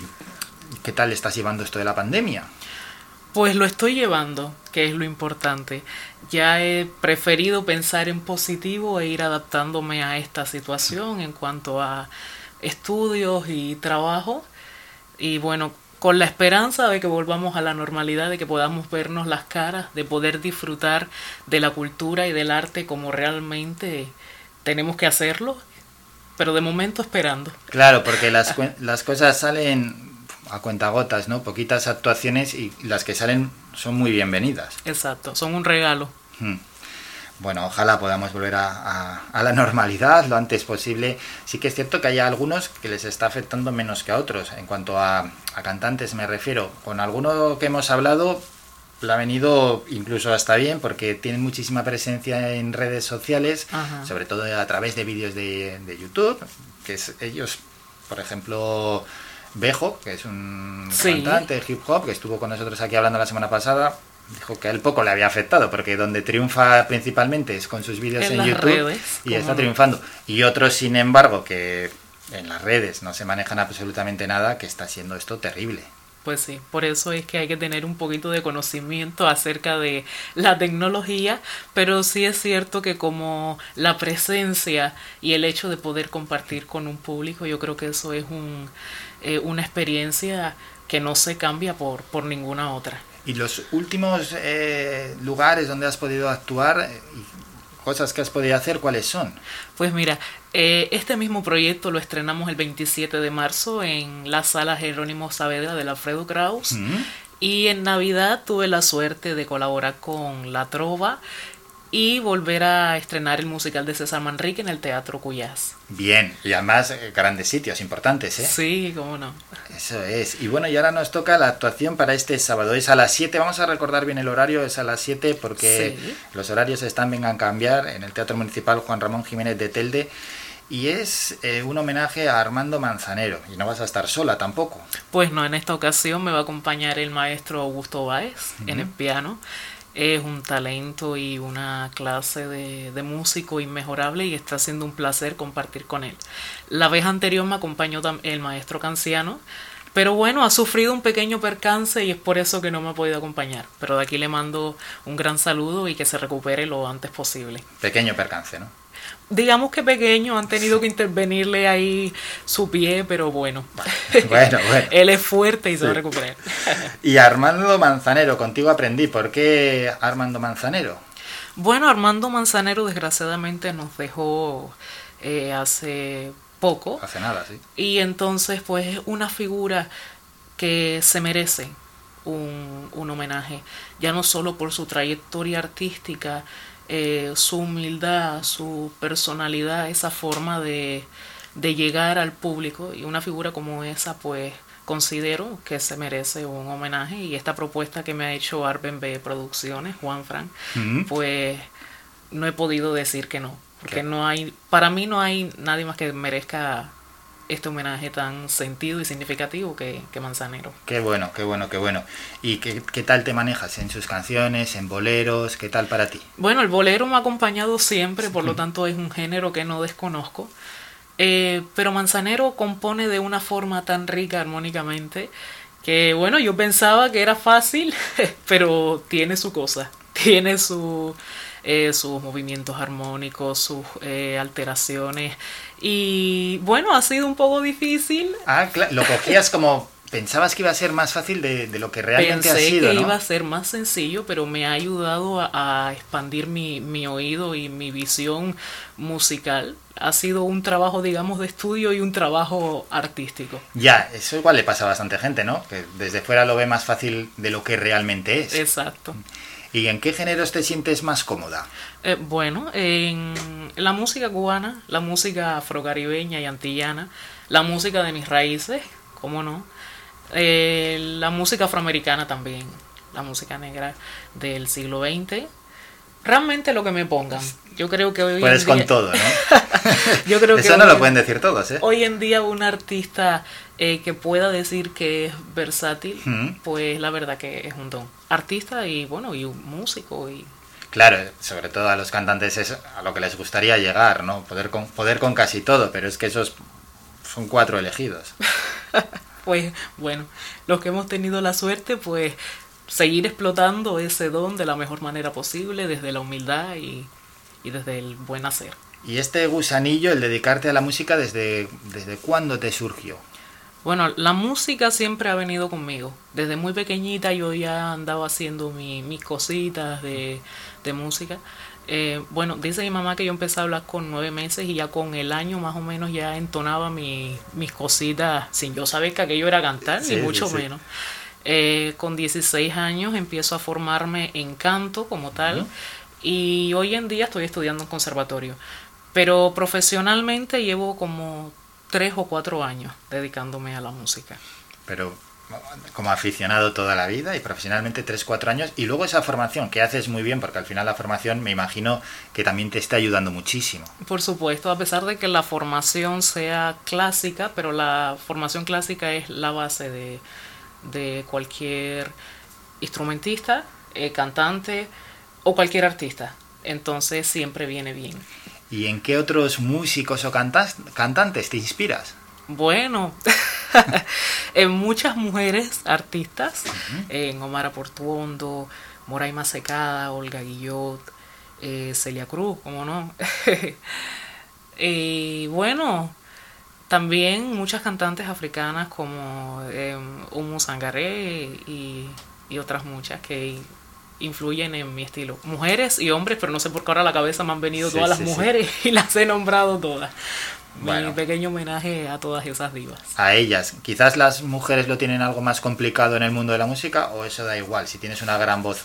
qué tal estás llevando esto de la pandemia? Pues lo estoy llevando, que es lo importante. Ya he preferido pensar en positivo e ir adaptándome a esta situación en cuanto a estudios y trabajo. Y bueno, con la esperanza de que volvamos a la normalidad, de que podamos vernos las caras, de poder disfrutar de la cultura y del arte como realmente tenemos que hacerlo, pero de momento esperando. Claro, porque las, [LAUGHS] las cosas salen a cuentagotas, ¿no? Poquitas actuaciones y las que salen son muy bienvenidas. Exacto, son un regalo. Hmm. Bueno, ojalá podamos volver a, a- a la normalidad lo antes posible. Sí que es cierto que hay algunos que les está afectando menos que a otros. En cuanto a, a cantantes me refiero, con alguno que hemos hablado le ha venido incluso hasta bien porque tienen muchísima presencia en redes sociales, Ajá. sobre todo a través de vídeos de, de YouTube, que es ellos, por ejemplo, Bejo, que es un Sí. cantante de hip hop que estuvo con nosotros aquí hablando la semana pasada, dijo que a él poco le había afectado, porque donde triunfa principalmente es con sus vídeos En YouTube redes, y está triunfando. Y otros, sin embargo, que en las redes no se manejan absolutamente nada, que está siendo esto terrible. Pues sí, por eso es que hay que tener un poquito de conocimiento acerca de la tecnología, pero sí es cierto que como la presencia y el hecho de poder compartir con un público, yo creo que eso es un, eh, una experiencia que no se cambia por, por ninguna otra. Y los últimos eh, lugares donde has podido actuar eh, y cosas que has podido hacer, ¿cuáles son? Pues mira, eh, este mismo proyecto lo estrenamos el 27 de marzo en la sala Jerónimo Saavedra del Alfredo Kraus. Mm. Y en Navidad tuve la suerte de colaborar con La Trova y volver a estrenar el musical de César Manrique en el Teatro Cuyás. Bien, y además eh, grandes sitios importantes, ¿eh? Sí, cómo no. Eso es. Y bueno, y ahora nos toca la actuación para este sábado. Es a las 7. Vamos a recordar bien el horario. Es a las 7 porque Sí. los horarios están, vengan a cambiar en el Teatro Municipal Juan Ramón Jiménez de Telde. Y es eh, un homenaje a Armando Manzanero. Y no vas a estar sola tampoco. Pues no, en esta ocasión me va a acompañar el maestro Augusto Báez en el piano. Es un talento y una clase de, de músico inmejorable y está siendo un placer compartir con él. La vez anterior me acompañó el maestro Canciano, pero bueno, ha sufrido un pequeño percance y es por eso que no me ha podido acompañar. Pero de aquí le mando un gran saludo y que se recupere lo antes posible. Pequeño percance, ¿no? Digamos que pequeño, han tenido que intervenirle ahí su pie, pero bueno. Bueno, bueno. [LAUGHS] Él es fuerte y se va a recuperar. [LAUGHS] Y Armando Manzanero, contigo aprendí. ¿Por qué Armando Manzanero? Bueno, Armando Manzanero desgraciadamente nos dejó eh, hace poco. Hace nada, sí. Y entonces, pues, es una figura que se merece un, un homenaje, ya no solo por su trayectoria artística, eh, su humildad, su personalidad, esa forma de, de llegar al público y una figura como esa pues considero que se merece un homenaje y esta propuesta que me ha hecho Arben B Producciones, Juan Frank, Mm. pues no he podido decir que no, porque Claro. no hay, para mí no hay nadie más que merezca este homenaje tan sentido y significativo que, que Manzanero. Qué bueno, qué bueno, qué bueno. ¿Y qué, qué tal te manejas en sus canciones, en boleros? ¿Qué tal para ti? Bueno, el bolero me ha acompañado siempre, por lo tanto es un género que no desconozco. Eh, pero Manzanero compone de una forma tan rica armónicamente que, bueno, yo pensaba que era fácil, [LAUGHS] pero tiene su cosa, tiene su, eh, sus movimientos armónicos, sus eh, alteraciones. Y bueno, ha sido un poco difícil. Ah, claro, lo cogías como... Pensabas que iba a ser más fácil de, de lo que realmente Pensé ha sido, que ¿no? iba a ser más sencillo, pero me ha ayudado a, a expandir mi, mi oído y mi visión musical. Ha sido un trabajo, digamos, de estudio y un trabajo artístico. Ya, eso igual le pasa a bastante gente, ¿no? Que desde fuera lo ve más fácil de lo que realmente es. Exacto. ¿Y en qué géneros te sientes más cómoda? Eh, bueno, en la música cubana, la música afrocaribeña y antillana, la música de mis raíces, ¿cómo no? Eh, la música afroamericana también, la música negra del siglo XX. Realmente lo que me pongan. Yo creo que hoy Puedes en con día- todo, ¿no? [LAUGHS] Yo creo que Eso no hoy lo en- pueden decir todos, ¿eh? Hoy en día un artista eh, que pueda decir que es versátil, Mm. pues la verdad que es un don. Artista y bueno, y un músico y Claro, sobre todo a los cantantes es a lo que les gustaría llegar, ¿no? Poder con, poder con casi todo, pero es que esos son cuatro elegidos. [LAUGHS] pues bueno, los que hemos tenido la suerte, pues seguir explotando ese don de la mejor manera posible, desde la humildad y, y desde el buen hacer. Y este gusanillo, el dedicarte a la música, ¿desde, desde cuándo te surgió? Bueno, la música siempre ha venido conmigo. Desde muy pequeñita yo ya andaba haciendo mi- mis cositas de, de música. Eh, bueno, dice mi mamá que yo empecé a hablar con nueve meses y ya con el año más o menos ya entonaba mi- mis cositas sin yo saber que aquello era cantar, Sí, ni mucho sí. menos. Eh, con 16 años empiezo a formarme en canto como tal y hoy en día estoy estudiando en conservatorio. Pero profesionalmente llevo como tres o cuatro años dedicándome a la música. Pero como aficionado toda la vida y profesionalmente 3-4 años. Y luego esa formación, que haces muy bien, porque al final la formación me imagino que también te está ayudando muchísimo. Por supuesto, a pesar de que la formación sea clásica, pero la formación clásica es la base de, de cualquier instrumentista, eh, cantante o cualquier artista. Entonces siempre viene bien. ¿Y en qué otros músicos o cantas- cantantes te inspiras? Bueno, [LAUGHS] en muchas mujeres artistas, en Omar Portuondo, Moraima Secada, Olga Guillot, eh, Celia Cruz, ¿cómo no? [LAUGHS] y bueno, también muchas cantantes africanas como eh, Umu Sangaré y, y otras muchas que influyen en mi estilo. Mujeres y hombres, pero no sé por qué ahora a la cabeza me han venido Sí, todas las sí, sí. mujeres [LAUGHS] y las he nombrado todas. Bueno. Mi pequeño homenaje a todas esas divas. A ellas. Quizás las mujeres lo tienen algo más complicado en el mundo de la música o eso da igual. Si tienes una gran voz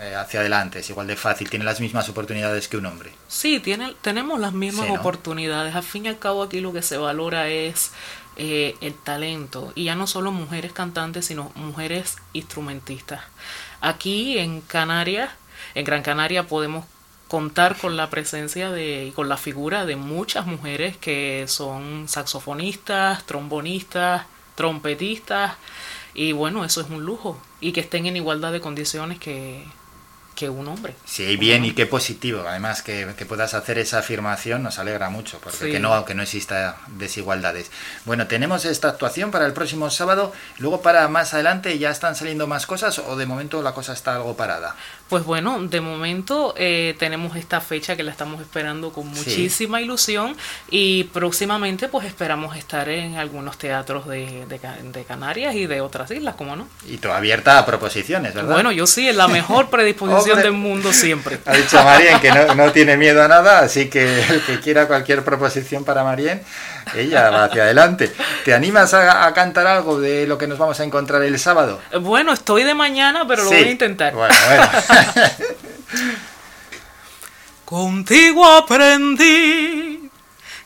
eh, hacia adelante es igual de fácil, tiene las mismas oportunidades que un hombre. Sí, tiene, tenemos las mismas ¿no? oportunidades. Al fin y al cabo aquí lo que se valora es eh, el talento. Y ya no solo mujeres cantantes, sino mujeres instrumentistas. Aquí en Canarias, en Gran Canaria podemos contar con la presencia de y con la figura de muchas mujeres que son saxofonistas, trombonistas, trompetistas y bueno, eso es un lujo y que estén en igualdad de condiciones que, que un hombre. Sí, bien y qué positivo. Además, que, que puedas hacer esa afirmación nos alegra mucho, porque Sí. que no, que no exista desigualdades. Bueno, tenemos esta actuación para el próximo sábado. Luego, para más adelante, ¿ya están saliendo más cosas o de momento la cosa está algo parada? Pues bueno, de momento eh, tenemos esta fecha que la estamos esperando con Sí. muchísima ilusión y próximamente pues esperamos estar en algunos teatros de, de Ca- de Canarias y de otras islas, ¿cómo no? Y todo abierta a proposiciones, ¿verdad? Bueno, yo sí, en la mejor [LAUGHS] predisposición del mundo siempre. Ha dicho Marien que no, no tiene miedo a nada, así que el que quiera cualquier proposición para Marien, ella va hacia adelante. ¿Te animas a, a cantar algo de lo que nos vamos a encontrar el sábado? Bueno, estoy de mañana, pero lo Sí. voy a intentar. Bueno, bueno. [LAUGHS] [LAUGHS] Contigo aprendí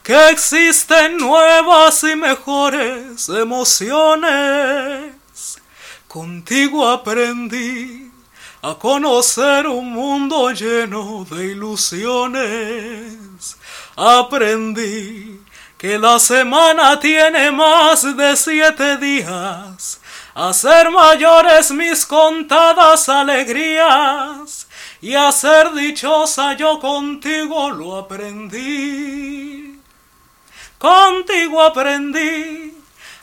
que existen nuevas y mejores emociones. Contigo aprendí a conocer un mundo lleno de ilusiones. Aprendí que la semana tiene más de siete días, a ser mayores mis contadas alegrías, y a ser dichosa yo contigo lo aprendí. Contigo aprendí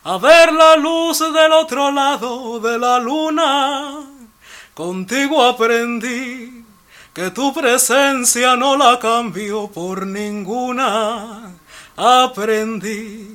a ver la luz del otro lado de la luna. Contigo aprendí que tu presencia no la cambio por ninguna. Aprendí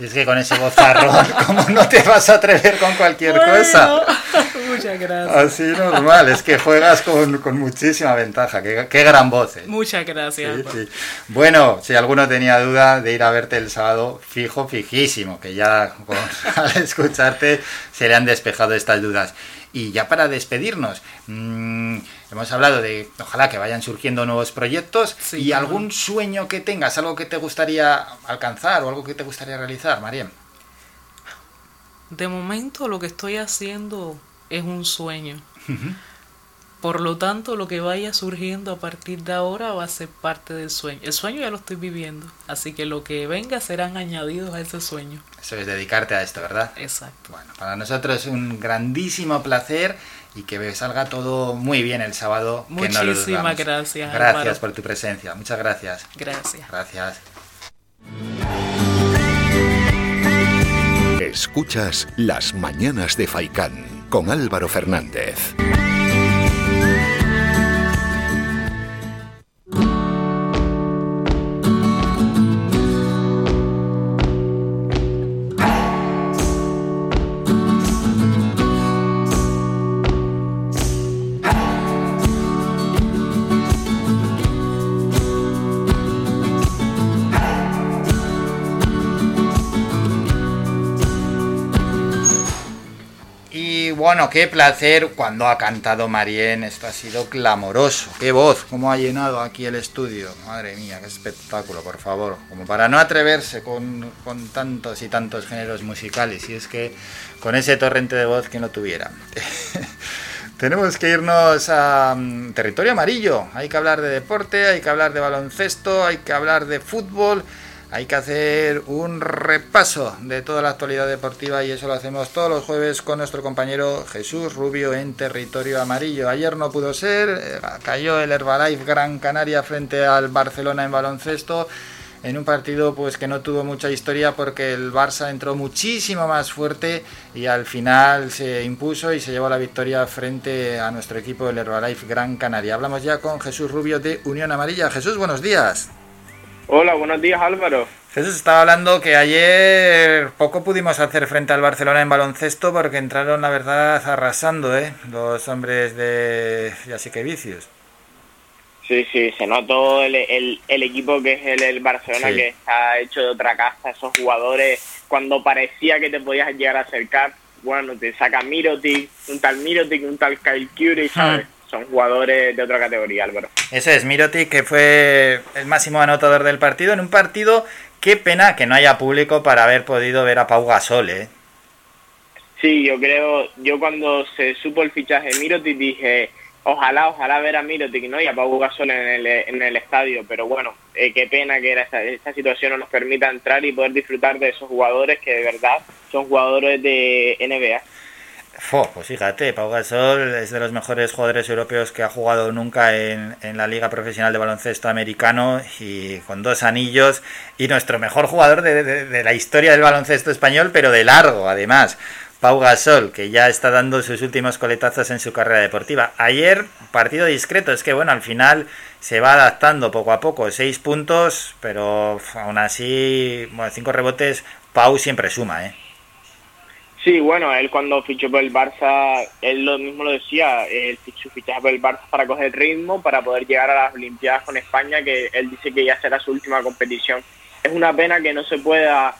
Es que con ese vozarrón, [LAUGHS] ¿cómo no te vas a atrever con cualquier cosa? [LAUGHS] Muchas gracias. Así normal, es que juegas con, con muchísima ventaja. Qué, qué gran voz. ¿eh? Muchas gracias. Sí, sí. Bueno, si alguno tenía duda de ir a verte el sábado, fijo, fijísimo, que ya con- [LAUGHS] al escucharte se le han despejado estas dudas. Y ya para despedirnos, mm, hemos hablado de ojalá que vayan surgiendo nuevos proyectos y claro. algún sueño que tengas, algo que te gustaría alcanzar o algo que te gustaría realizar, María. De momento lo que estoy haciendo es un sueño. Por lo tanto, lo que vaya surgiendo a partir de ahora va a ser parte del sueño. El sueño ya lo estoy viviendo, así que lo que venga serán añadidos a ese sueño. Eso es dedicarte a esto, ¿verdad? Exacto. Bueno, para nosotros es un grandísimo placer y que salga todo muy bien el sábado. que no lo Muchísimas gracias, Gracias Álvaro. por tu presencia. Muchas gracias. Gracias. Gracias. Escuchas Las Mañanas de Faicán con Álvaro Fernández. Bueno, qué placer cuando ha cantado Marien. Esto ha sido clamoroso. Qué voz, cómo ha llenado aquí el estudio. Madre mía, qué espectáculo, por favor. Como para no atreverse con, tantos y tantos géneros musicales. Y es que con ese torrente de voz que no tuviera. [LAUGHS] Tenemos que irnos a mm, territorio amarillo. Hay que hablar de deporte, hay que hablar de baloncesto, hay que hablar de fútbol. Hay que hacer un repaso de toda la actualidad deportiva y eso lo hacemos todos los jueves con nuestro compañero Jesús Rubio en territorio amarillo. Ayer no pudo ser, eh, cayó el Herbalife Gran Canaria frente al Barcelona en baloncesto en un partido pues que no tuvo mucha historia porque el Barça entró muchísimo más fuerte y al final se impuso y se llevó la victoria frente a nuestro equipo del Herbalife Gran Canaria. Hablamos ya con Jesús Rubio de Unión Amarilla. Jesús, buenos días. Hola, buenos días Álvaro. Jesús estaba hablando que ayer poco pudimos hacer frente al Barcelona en baloncesto porque entraron, la verdad, arrasando, ¿eh? Los hombres de Yasique Vicios. Sí, sí, se notó el, el, el equipo que es el, el Barcelona Sí. que está hecho de otra casta, esos jugadores cuando parecía que te podías llegar a acercar, bueno, te saca Mirotic, un tal Mirotic, un tal Kyle Curry, ¿sabes? Son jugadores de otra categoría, Álvaro. Ese es Mirotic, que fue el máximo anotador del partido. En un partido, qué pena que no haya público para haber podido ver a Pau Gasol, ¿eh? Sí, yo creo, yo cuando se supo el fichaje de Mirotic dije, ojalá, ojalá ver a Mirotic, ¿no? Y a Pau Gasol en el, en el estadio, pero bueno, eh, qué pena que era esta, esta situación no nos permita entrar y poder disfrutar de esos jugadores que de verdad son jugadores de NBA. Fo, pues fíjate, Pau Gasol es de los mejores jugadores europeos que ha jugado nunca en, en la Liga Profesional de Baloncesto Americano y con dos anillos y nuestro mejor jugador de, de- de la historia del baloncesto español, pero de largo además. Pau Gasol, que ya está dando sus últimos coletazos en su carrera deportiva. Ayer, partido discreto, es que bueno, al final se va adaptando poco a poco, seis puntos, pero aún así, bueno, cinco rebotes, Pau siempre suma, ¿eh? Sí, bueno, él cuando fichó por el Barça, él lo mismo lo decía, él su fichaje por el Barça para coger ritmo, para poder llegar a las Olimpiadas con España, que él dice que ya será su última competición. Es una pena que no se pueda,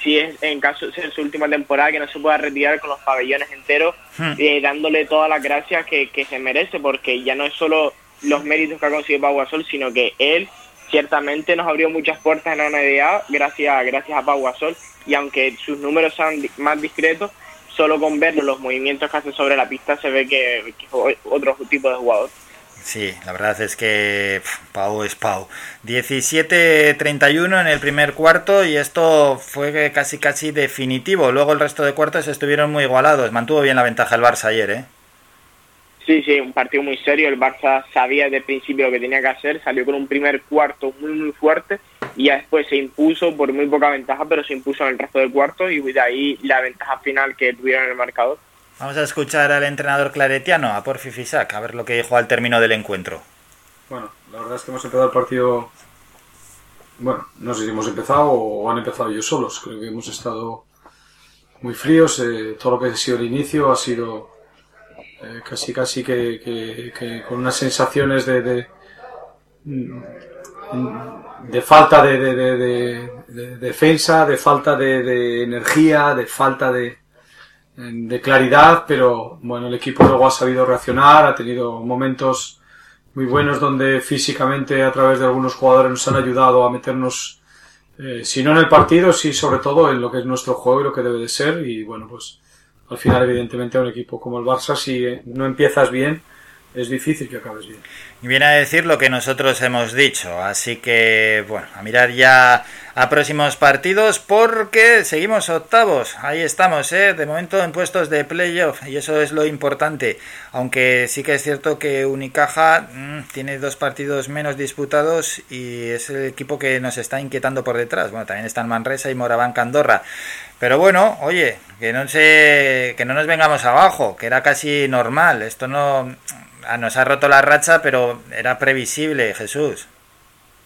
si es en caso de ser su última temporada, que no se pueda retirar con los pabellones enteros, Hmm. eh, dándole todas las gracias que, que se merece, porque ya no es solo los méritos que ha conseguido Pau Gasol, sino que él ciertamente nos abrió muchas puertas en la NBA gracias, gracias a Pau Gasol y aunque sus números sean más discretos, solo con ver los movimientos que hace sobre la pista se ve que, es otro tipo de jugador. Sí, la verdad es que Pau es Pau. 17-31 en el primer cuarto y esto fue casi casi definitivo. Luego el resto de cuartos estuvieron muy igualados. Mantuvo bien la ventaja el Barça ayer, ¿eh? Sí, sí, un partido muy serio. El Barça sabía desde el principio lo que tenía que hacer. Salió con un primer cuarto muy, muy fuerte y ya después se impuso por muy poca ventaja, pero se impuso en el resto del cuarto y de ahí la ventaja final que tuvieron en el marcador. Vamos a escuchar al entrenador claretiano, a Porfi Fisac, a ver lo que dijo al término del encuentro. Bueno, la verdad es que hemos empezado el partido. Bueno, no sé si hemos empezado o han empezado ellos solos. Creo que hemos estado muy fríos. eh, todo lo que ha sido el inicio ha sido eh, casi casi que, que- con unas sensaciones de, de, mm, falta de, de- de- de- de defensa, de falta de, energía, de falta de, de claridad, pero bueno, el equipo luego ha sabido reaccionar, ha tenido momentos muy buenos donde físicamente a través de algunos jugadores nos han ayudado a meternos, eh, si no en el partido, sí sobre todo en lo que es nuestro juego y lo que debe de ser. Y bueno, pues al final evidentemente a un equipo como el Barça, si no empiezas bien, es difícil que acabes bien. Viene a decir lo que nosotros hemos dicho, así que bueno, a mirar ya a próximos partidos porque seguimos octavos, ahí estamos, ¿eh? de momento en puestos de playoff. Y eso es lo importante, aunque sí que es cierto que Unicaja mm, tiene dos partidos menos disputados y es el equipo que nos está inquietando por detrás, bueno, también están Manresa y Moraván Candorra, pero bueno, oye, que no se, que no nos vengamos abajo, que era casi normal, esto no nos ha roto la racha, pero era previsible, Jesús.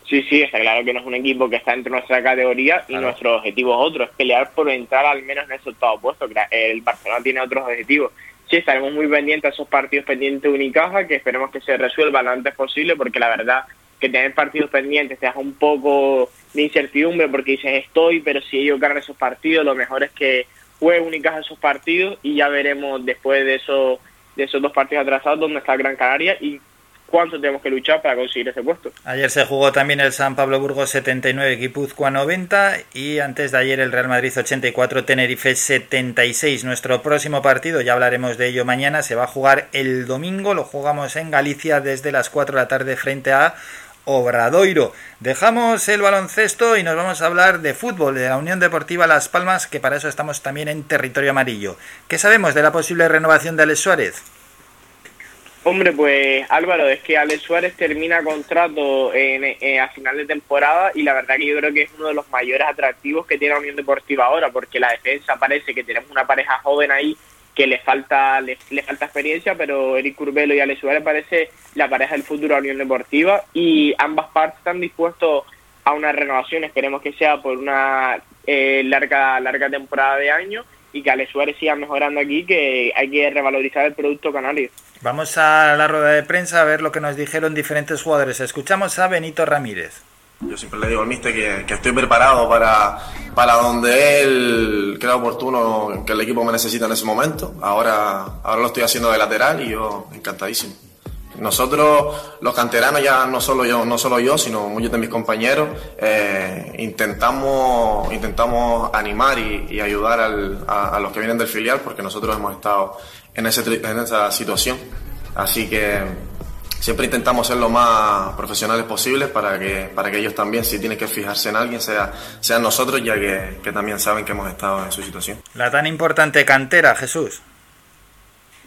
Sí, sí, está claro que no es un equipo que está entre nuestra categoría y Claro. nuestro objetivo es otro, es pelear por entrar al menos en ese octavo puesto. El Barcelona tiene otros objetivos. Sí, estaremos muy pendientes a esos partidos pendientes de Unicaja, que esperemos que se resuelvan lo antes posible, porque la verdad que tener partidos pendientes te deja un poco de incertidumbre, porque dices estoy, pero si ellos ganan esos partidos, lo mejor es que juegue Unicaja esos partidos y ya veremos después de esos, de esos dos partidos atrasados dónde está Gran Canaria y cuánto tenemos que luchar para conseguir ese puesto. Ayer se jugó también el San Pablo Burgos 79, Guipúzcoa 90 y antes de ayer el Real Madrid 84, Tenerife 76. Nuestro próximo partido, ya hablaremos de ello mañana, se va a jugar el domingo, lo jugamos en Galicia desde las 4 de la tarde frente a Obradoiro. Dejamos el baloncesto y nos vamos a hablar de fútbol, de la Unión Deportiva Las Palmas, que para eso estamos también en territorio amarillo. ¿Qué sabemos de la posible renovación de Alex Suárez? Hombre, pues Álvaro, es que Alex Suárez termina contrato en, eh, a final de temporada y la verdad que yo creo que es uno de los mayores atractivos que tiene la Unión Deportiva ahora, porque la defensa parece que tenemos una pareja joven ahí que le falta le, falta experiencia, pero Eric Curbelo y Alex Suárez parece la pareja del futuro de Unión Deportiva y ambas partes están dispuestos a una renovación, esperemos que sea por una eh, larga larga temporada de año y que Alex Suárez siga mejorando aquí, que hay que revalorizar el producto canario. Vamos a la rueda de prensa a ver lo que nos dijeron diferentes jugadores. Escuchamos a Benito Ramírez. Yo siempre le digo al mister que, que estoy preparado para, para donde él crea oportuno que el equipo me necesita en ese momento. Ahora, ahora lo estoy haciendo de lateral y yo encantadísimo. Nosotros, los canteranos, ya no solo yo, no solo yo, sino muchos de mis compañeros, eh, intentamos, intentamos animar y, y ayudar al- a, a los que vienen del filial, porque nosotros hemos estado en, ese, en esa situación. Así que siempre intentamos ser lo más profesionales posibles para que, para que ellos también, si tienen que fijarse en alguien, sea, sean nosotros, ya que, que también saben que hemos estado en su situación. La tan importante cantera, Jesús.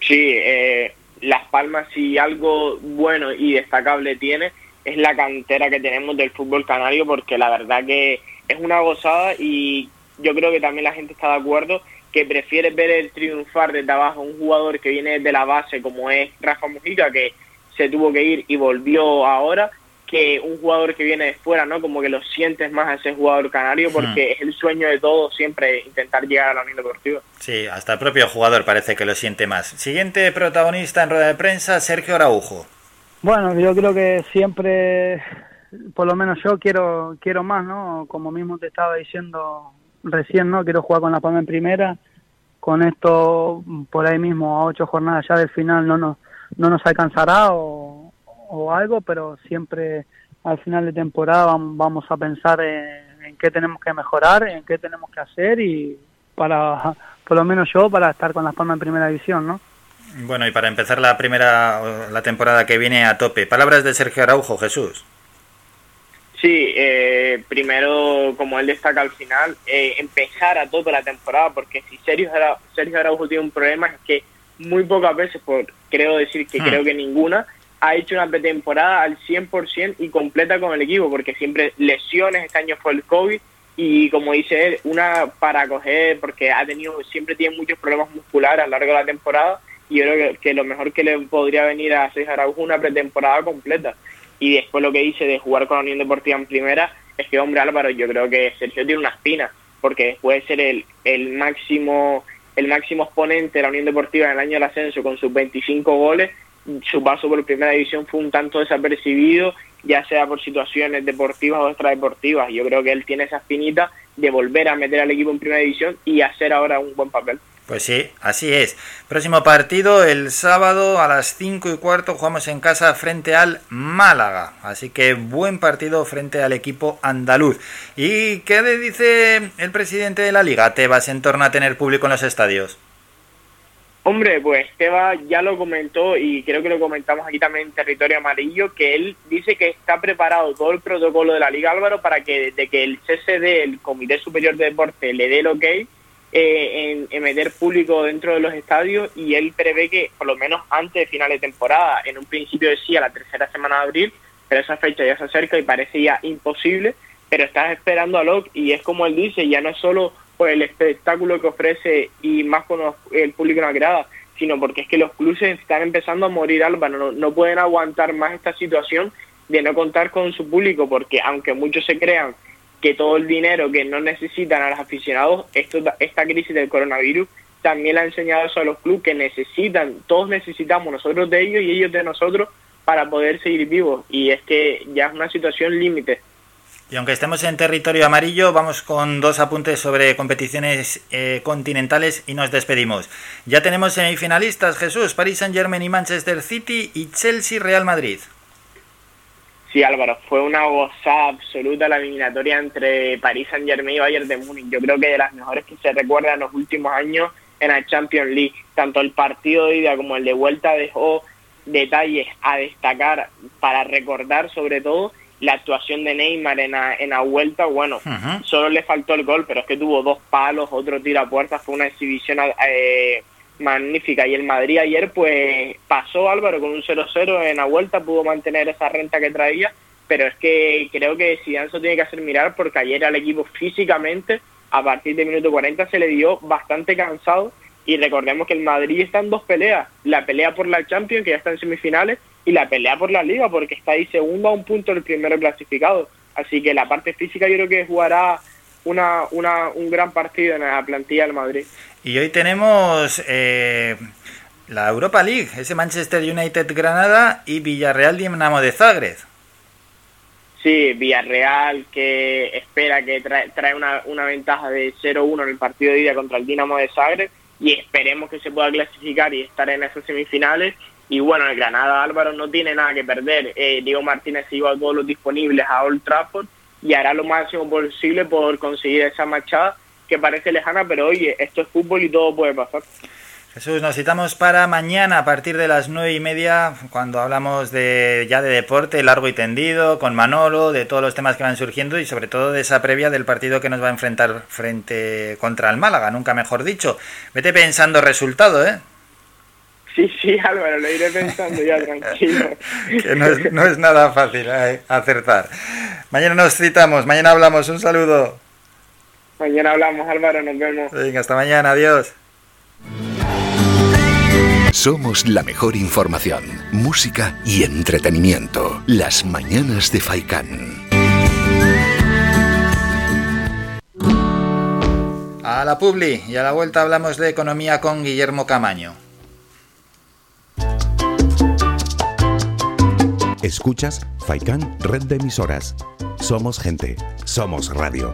Sí, eh, Las Palmas si algo bueno y destacable tiene es la cantera que tenemos del fútbol canario porque la verdad que es una gozada y yo creo que también la gente está de acuerdo que prefiere ver el triunfar desde abajo un jugador que viene de la base como es Rafa Mujica que se tuvo que ir y volvió ahora que un jugador que viene de fuera, ¿no? Como que lo sientes más a ese jugador canario porque es el sueño de todos siempre intentar llegar a la Unión Deportiva. Sí, hasta el propio jugador parece que lo siente más. Siguiente protagonista en rueda de prensa, Sergio Araujo. Bueno, yo creo que siempre, por lo menos yo quiero quiero más, ¿no? Como mismo te estaba diciendo recién, ¿no? Quiero jugar con la Palma en primera. Con esto, por ahí mismo, a ocho jornadas ya del final no nos, no nos alcanzará o, o algo, pero siempre al final de temporada vam- vamos a pensar en, en qué tenemos que mejorar, en qué tenemos que hacer y para, por lo menos yo, para estar con las Palmas en primera división, ¿no? Bueno, y para empezar la primera la temporada que viene a tope, palabras de Sergio Araujo, Jesús. Sí, eh, primero, como él destaca al final, eh, empezar a tope la temporada, porque si Sergio, Sergio Araujo tiene un problema es que muy pocas veces, por creo decir que Hmm. creo que ninguna, ha hecho una pretemporada al 100% y completa con el equipo, porque siempre lesiones, este año fue el COVID, y como dice él, una para coger, porque ha tenido, siempre tiene muchos problemas musculares a lo largo de la temporada, y yo creo que, que lo mejor que le podría venir a Sergio Araujo es una pretemporada completa. Y después lo que dice de jugar con la Unión Deportiva en primera, es que, hombre, Álvaro, yo creo que Sergio tiene una espina, porque después de ser el, el máximo el máximo exponente de la Unión Deportiva en el año del ascenso con sus 25 goles, su paso por primera división fue un tanto desapercibido, ya sea por situaciones deportivas o extradeportivas. Yo creo que él tiene esa espinita de volver a meter al equipo en primera división y hacer ahora un buen papel. Pues sí, así es. Próximo partido el sábado a las 5 y cuarto jugamos en casa frente al Málaga. Así que buen partido frente al equipo andaluz. ¿Y qué le dice el presidente de la liga, Tebas, en torno a tener público en los estadios? Hombre, pues Teba ya lo comentó y creo que lo comentamos aquí también en Territorio Amarillo, que él dice que está preparado todo el protocolo de la Liga Álvaro para que desde que el CCD, el Comité Superior de Deporte, le dé el ok eh, en, en meter público dentro de los estadios y él prevé que por lo menos antes de final de temporada, en un principio decía la tercera semana de abril, pero esa fecha ya se acerca y parece ya imposible, pero estás esperando a LOC y es como él dice, ya no es solo por el espectáculo que ofrece y más cuando el público no agrada, sino porque es que los clubes están empezando a morir, Álvaro, no, no pueden aguantar más esta situación de no contar con su público, porque aunque muchos se crean que todo el dinero que no necesitan a los aficionados, esto, esta crisis del coronavirus también le ha enseñado eso a los clubes que necesitan, todos necesitamos nosotros de ellos y ellos de nosotros para poder seguir vivos. Y es que ya es una situación límite. Y aunque estemos en territorio amarillo, vamos con dos apuntes sobre competiciones eh, continentales y nos despedimos. Ya tenemos semifinalistas, Jesús, París Saint Germain y Manchester City y Chelsea Real Madrid. Sí, Álvaro, fue una gozada absoluta la eliminatoria entre París Saint Germain y Bayern de Múnich. Yo creo que de las mejores que se recuerdan en los últimos años en la Champions League. Tanto el partido de ida como el de vuelta dejó detalles a destacar para recordar sobre todo la actuación de Neymar en la, en la vuelta, bueno, solo le faltó el gol, pero es que tuvo dos palos, otro tiro a puerta, fue una exhibición eh, magnífica. Y el Madrid ayer, pues pasó Álvaro con un 0-0 en la vuelta, pudo mantener esa renta que traía, pero es que creo que Zidane se tiene que hacer mirar porque ayer al equipo físicamente, a partir de minuto 40, se le dio bastante cansado. Y recordemos que el Madrid está en dos peleas, la pelea por la Champions, que ya está en semifinales, y la pelea por la liga porque está ahí segundo a un punto del primero clasificado. Así que la parte física yo creo que jugará una, una, un gran partido en la plantilla del Madrid. Y hoy tenemos eh, la Europa League, ese Manchester United Granada y Villarreal Dinamo de Zagreb. Sí, Villarreal que espera que trae, trae una, una ventaja de 0-1 en el partido de ida contra el Dinamo de Zagreb y esperemos que se pueda clasificar y estar en esas semifinales y bueno, el Granada Álvaro no tiene nada que perder. Eh, Diego Martínez se lleva a todos los disponibles a Old Trafford y hará lo máximo posible por conseguir esa machada que parece lejana, pero oye, esto es fútbol y todo puede pasar. Jesús, nos citamos para mañana a partir de las nueve y media, cuando hablamos de ya de deporte largo y tendido, con Manolo, de todos los temas que van surgiendo y sobre todo de esa previa del partido que nos va a enfrentar frente contra el Málaga, nunca mejor dicho. Vete pensando resultado, ¿eh? Sí, sí, Álvaro, lo iré pensando ya, [LAUGHS] tranquilo. que no es, no es nada fácil eh, acertar. Mañana nos citamos, mañana hablamos, un saludo. Mañana hablamos, Álvaro, nos vemos. Venga, hasta mañana, adiós. Somos la mejor información, música y entretenimiento. Las mañanas de Faikán. A la Publi y a la vuelta hablamos de economía con Guillermo Camaño. Escuchas Faikán Red de Emisoras. Somos gente, somos radio.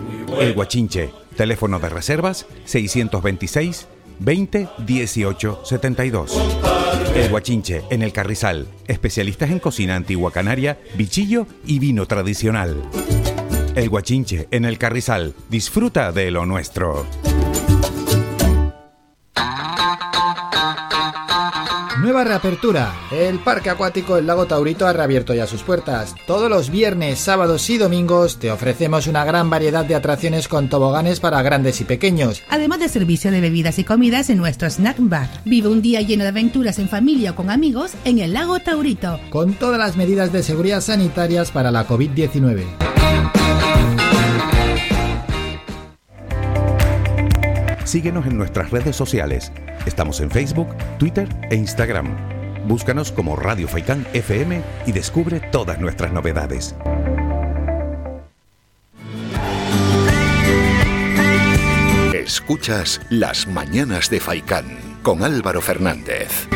El Guachinche, teléfono de reservas 626 20 18 72. El Guachinche, en el Carrizal. Especialistas en cocina antigua canaria, bichillo y vino tradicional. El Guachinche, en el Carrizal. Disfruta de lo nuestro. Nueva reapertura. El Parque Acuático El Lago Taurito ha reabierto ya sus puertas. Todos los viernes, sábados y domingos te ofrecemos una gran variedad de atracciones con toboganes para grandes y pequeños. Además de servicio de bebidas y comidas en nuestro snack bar. Vive un día lleno de aventuras en familia o con amigos en el Lago Taurito. Con todas las medidas de seguridad sanitarias para la COVID-19. Síguenos en nuestras redes sociales. Estamos en Facebook, Twitter e Instagram. Búscanos como Radio Faikán FM y descubre todas nuestras novedades. Escuchas Las mañanas de Faikán con Álvaro Fernández.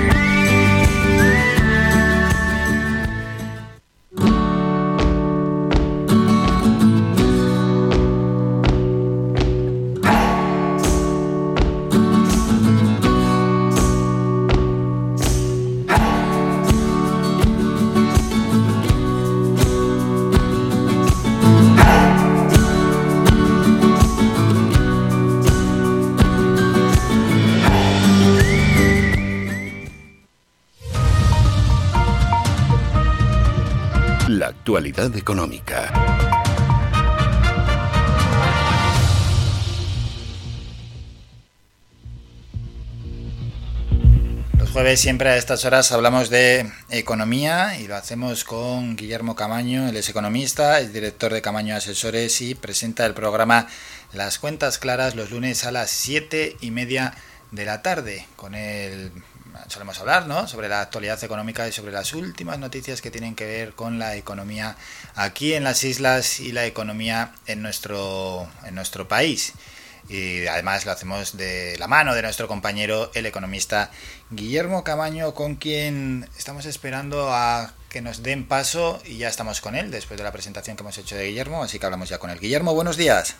La actualidad económica. Los jueves siempre a estas horas hablamos de economía y lo hacemos con Guillermo Camaño, él es economista, es director de Camaño Asesores y presenta el programa Las Cuentas Claras los lunes a las siete y media de la tarde. Con él solemos hablar ¿no? sobre la actualidad económica y sobre las últimas noticias que tienen que ver con la economía aquí en las islas y la economía en nuestro, en nuestro país. Y además lo hacemos de la mano de nuestro compañero, el economista Guillermo Camaño, con quien estamos esperando a que nos den paso y ya estamos con él después de la presentación que hemos hecho de Guillermo, así que hablamos ya con él. Guillermo, buenos días.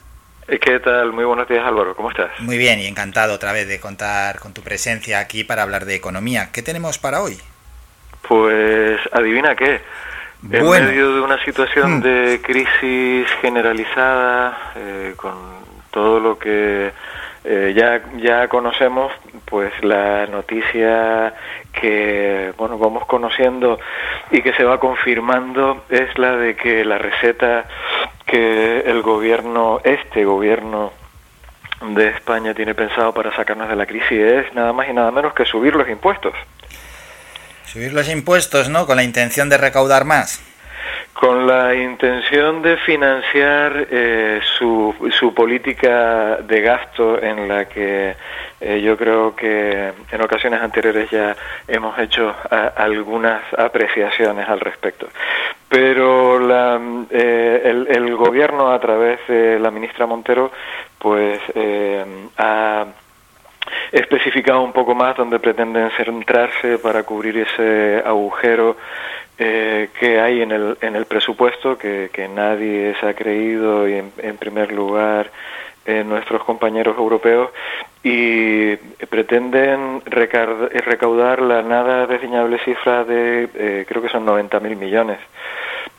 ¿Qué tal? Muy buenos días Álvaro, ¿cómo estás? Muy bien y encantado otra vez de contar con tu presencia aquí para hablar de economía. ¿Qué tenemos para hoy? Pues adivina qué. En Bueno. medio de una situación Mm. de crisis generalizada, eh, con todo lo que eh, ya, ya conocemos, pues la noticia que bueno vamos conociendo y que se va confirmando es la de que la receta que el gobierno, este gobierno de España tiene pensado para sacarnos de la crisis es nada más y nada menos que subir los impuestos. Subir los impuestos, ¿no? Con la intención de recaudar más. Con la intención de financiar eh, su, su política de gasto en la que eh, yo creo que en ocasiones anteriores ya hemos hecho algunas apreciaciones al respecto. Pero la, eh, el, el gobierno a través de la ministra Montero pues eh, ha especificado un poco más dónde pretenden centrarse para cubrir ese agujero eh, que hay en el, en el presupuesto, que, que nadie se ha creído y en, primer lugar eh, nuestros compañeros europeos y pretenden recaudar la nada desdeñable cifra de eh, creo que son 90.000 millones.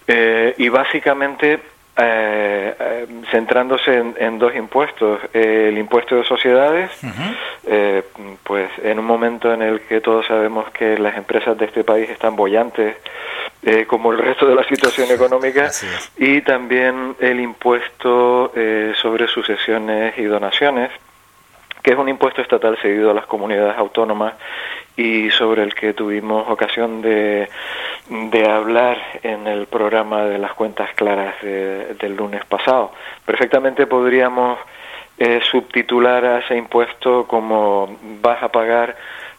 Eh, y básicamente eh, eh, centrándose en, en dos impuestos. el impuesto de sociedades, eh, pues en un momento en el que todos sabemos que las empresas de este país están bollantes, eh, como el resto de la situación económica, y también el impuesto eh, sobre sucesiones y donaciones, que es un impuesto estatal cedido a las comunidades autónomas y sobre el que tuvimos ocasión de, de hablar en el programa de las cuentas claras de- del lunes pasado. Perfectamente podríamos eh, subtitular a ese impuesto como vas a pagar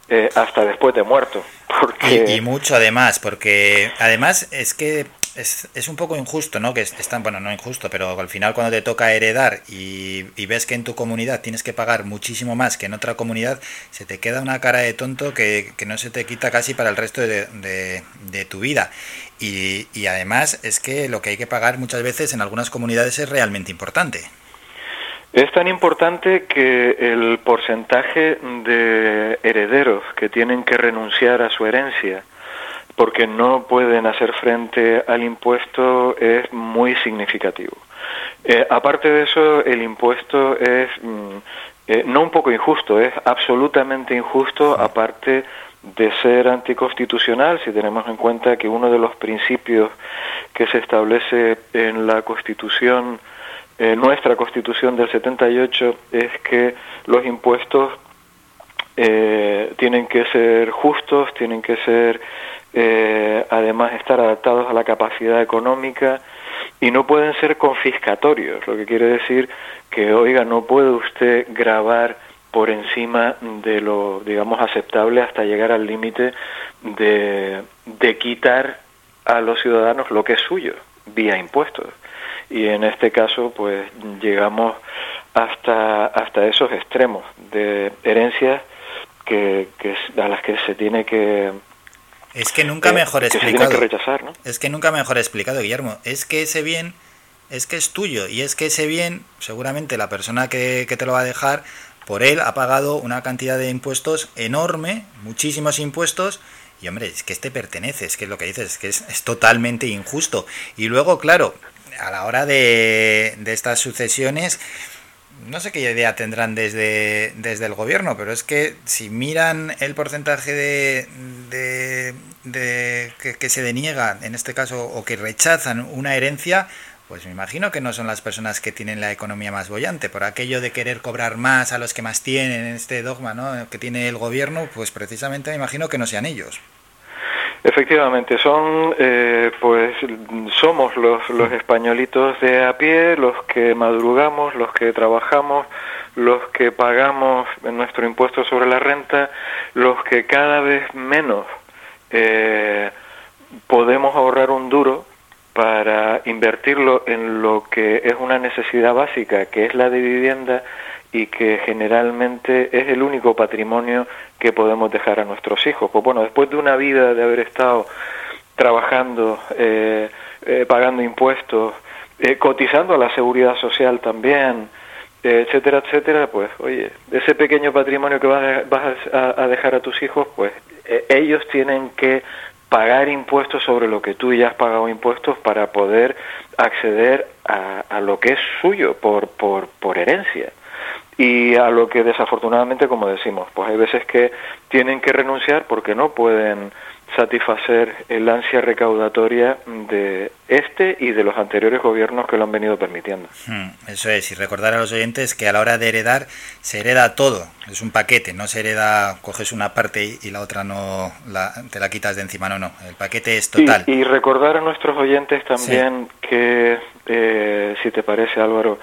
eh, hasta después de muerto. [LAUGHS] Porque Y, y mucho además, porque además es que es, es un poco injusto, ¿no? Que es, están, bueno, no injusto, pero al final cuando te toca heredar y, y ves que en tu comunidad tienes que pagar muchísimo más que en otra comunidad, se te queda una cara de tonto que, que no se te quita casi para el resto de, de- de tu vida. Y, y además es que lo que hay que pagar muchas veces en algunas comunidades es realmente importante. Es tan importante que el porcentaje de herederos que tienen que renunciar a su herencia porque no pueden hacer frente al impuesto es muy significativo. Eh, aparte de eso, el impuesto es mm, eh, no un poco injusto, es absolutamente injusto, aparte de ser anticonstitucional, si tenemos en cuenta que uno de los principios que se establece en la Constitución eh, nuestra constitución del 78 es que los impuestos eh, tienen que ser justos, tienen que ser eh, además estar adaptados a la capacidad económica y no pueden ser confiscatorios, lo que quiere decir que, oiga, no puede usted grabar por encima de lo, digamos, aceptable hasta llegar al límite de, de quitar a los ciudadanos lo que es suyo, vía impuestos. Y en este caso pues llegamos hasta hasta esos extremos de herencias que, a las que se tiene que Es que nunca eh, mejor que se tiene explicado. que rechazar ¿no? Es que nunca mejor explicado, Guillermo. Es que ese bien es que es tuyo y es que ese bien, seguramente la persona que, que te lo va a dejar, por él ha pagado una cantidad de impuestos enorme, muchísimos impuestos. Y hombre, es que este pertenece, es que es lo que dices, es que es, es totalmente injusto. Y luego, claro, a la hora de, de estas sucesiones, no sé qué idea tendrán desde, desde el gobierno, pero es que si miran el porcentaje de, de, que, que se deniega, en este caso, o que rechazan una herencia, pues me imagino que no son las personas que tienen la economía más bollante. Por aquello de querer cobrar más a los que más tienen, este dogma ¿no? que tiene el gobierno, pues precisamente me imagino que no sean ellos. Efectivamente, son, eh, pues, somos los, los españolitos de a pie, los que madrugamos, los que trabajamos, los que pagamos nuestro impuesto sobre la renta, los que cada vez menos eh, podemos ahorrar un duro para invertirlo en lo que es una necesidad básica, que es la de vivienda y que generalmente es el único patrimonio que podemos dejar a nuestros hijos. Pues bueno, después de una vida de haber estado trabajando, eh, eh, pagando impuestos, eh, cotizando a la seguridad social también, eh, etcétera, etcétera, pues oye, ese pequeño patrimonio que vas a, vas a- dejar a tus hijos, pues eh, ellos tienen que pagar impuestos sobre lo que tú ya has pagado impuestos para poder acceder a, a lo que es suyo por, por, por herencia y a lo que desafortunadamente, como decimos, pues hay veces que tienen que renunciar porque no pueden satisfacer el ansia recaudatoria de este y de los anteriores gobiernos que lo han venido permitiendo. Hmm, Eso es, y recordar a los oyentes que a la hora de heredar se hereda todo, es un paquete, no se hereda, coges una parte y, la otra no la, te la quitas de encima, no, no, el paquete es total. Y, y recordar a nuestros oyentes también que, eh, si te parece Álvaro,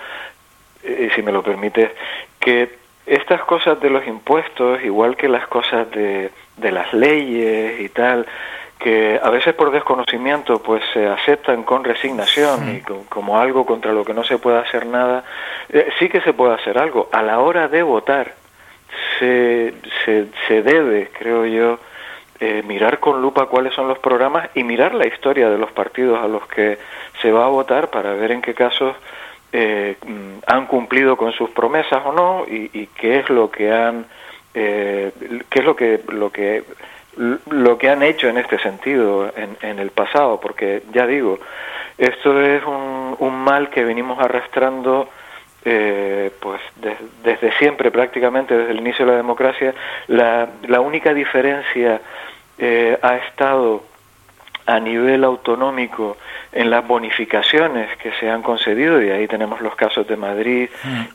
eh, si me lo permites, que estas cosas de los impuestos, igual que las cosas de, de las leyes y tal, que a veces por desconocimiento pues se aceptan con resignación y co- como algo contra lo que no se puede hacer nada, eh, sí que se puede hacer algo. A la hora de votar se, se, se debe, creo yo, eh, mirar con lupa cuáles son los programas y mirar la historia de los partidos a los que se va a votar para ver en qué casos eh, han cumplido con sus promesas o no y, qué es lo que han eh, qué es lo que lo que lo que han hecho en este sentido en, en el pasado porque ya digo esto es un, un, mal que venimos arrastrando eh, pues de- desde siempre prácticamente, desde el inicio de la democracia. La, la única diferencia eh, ha estado a nivel autonómico en las bonificaciones que se han concedido, y ahí tenemos los casos de Madrid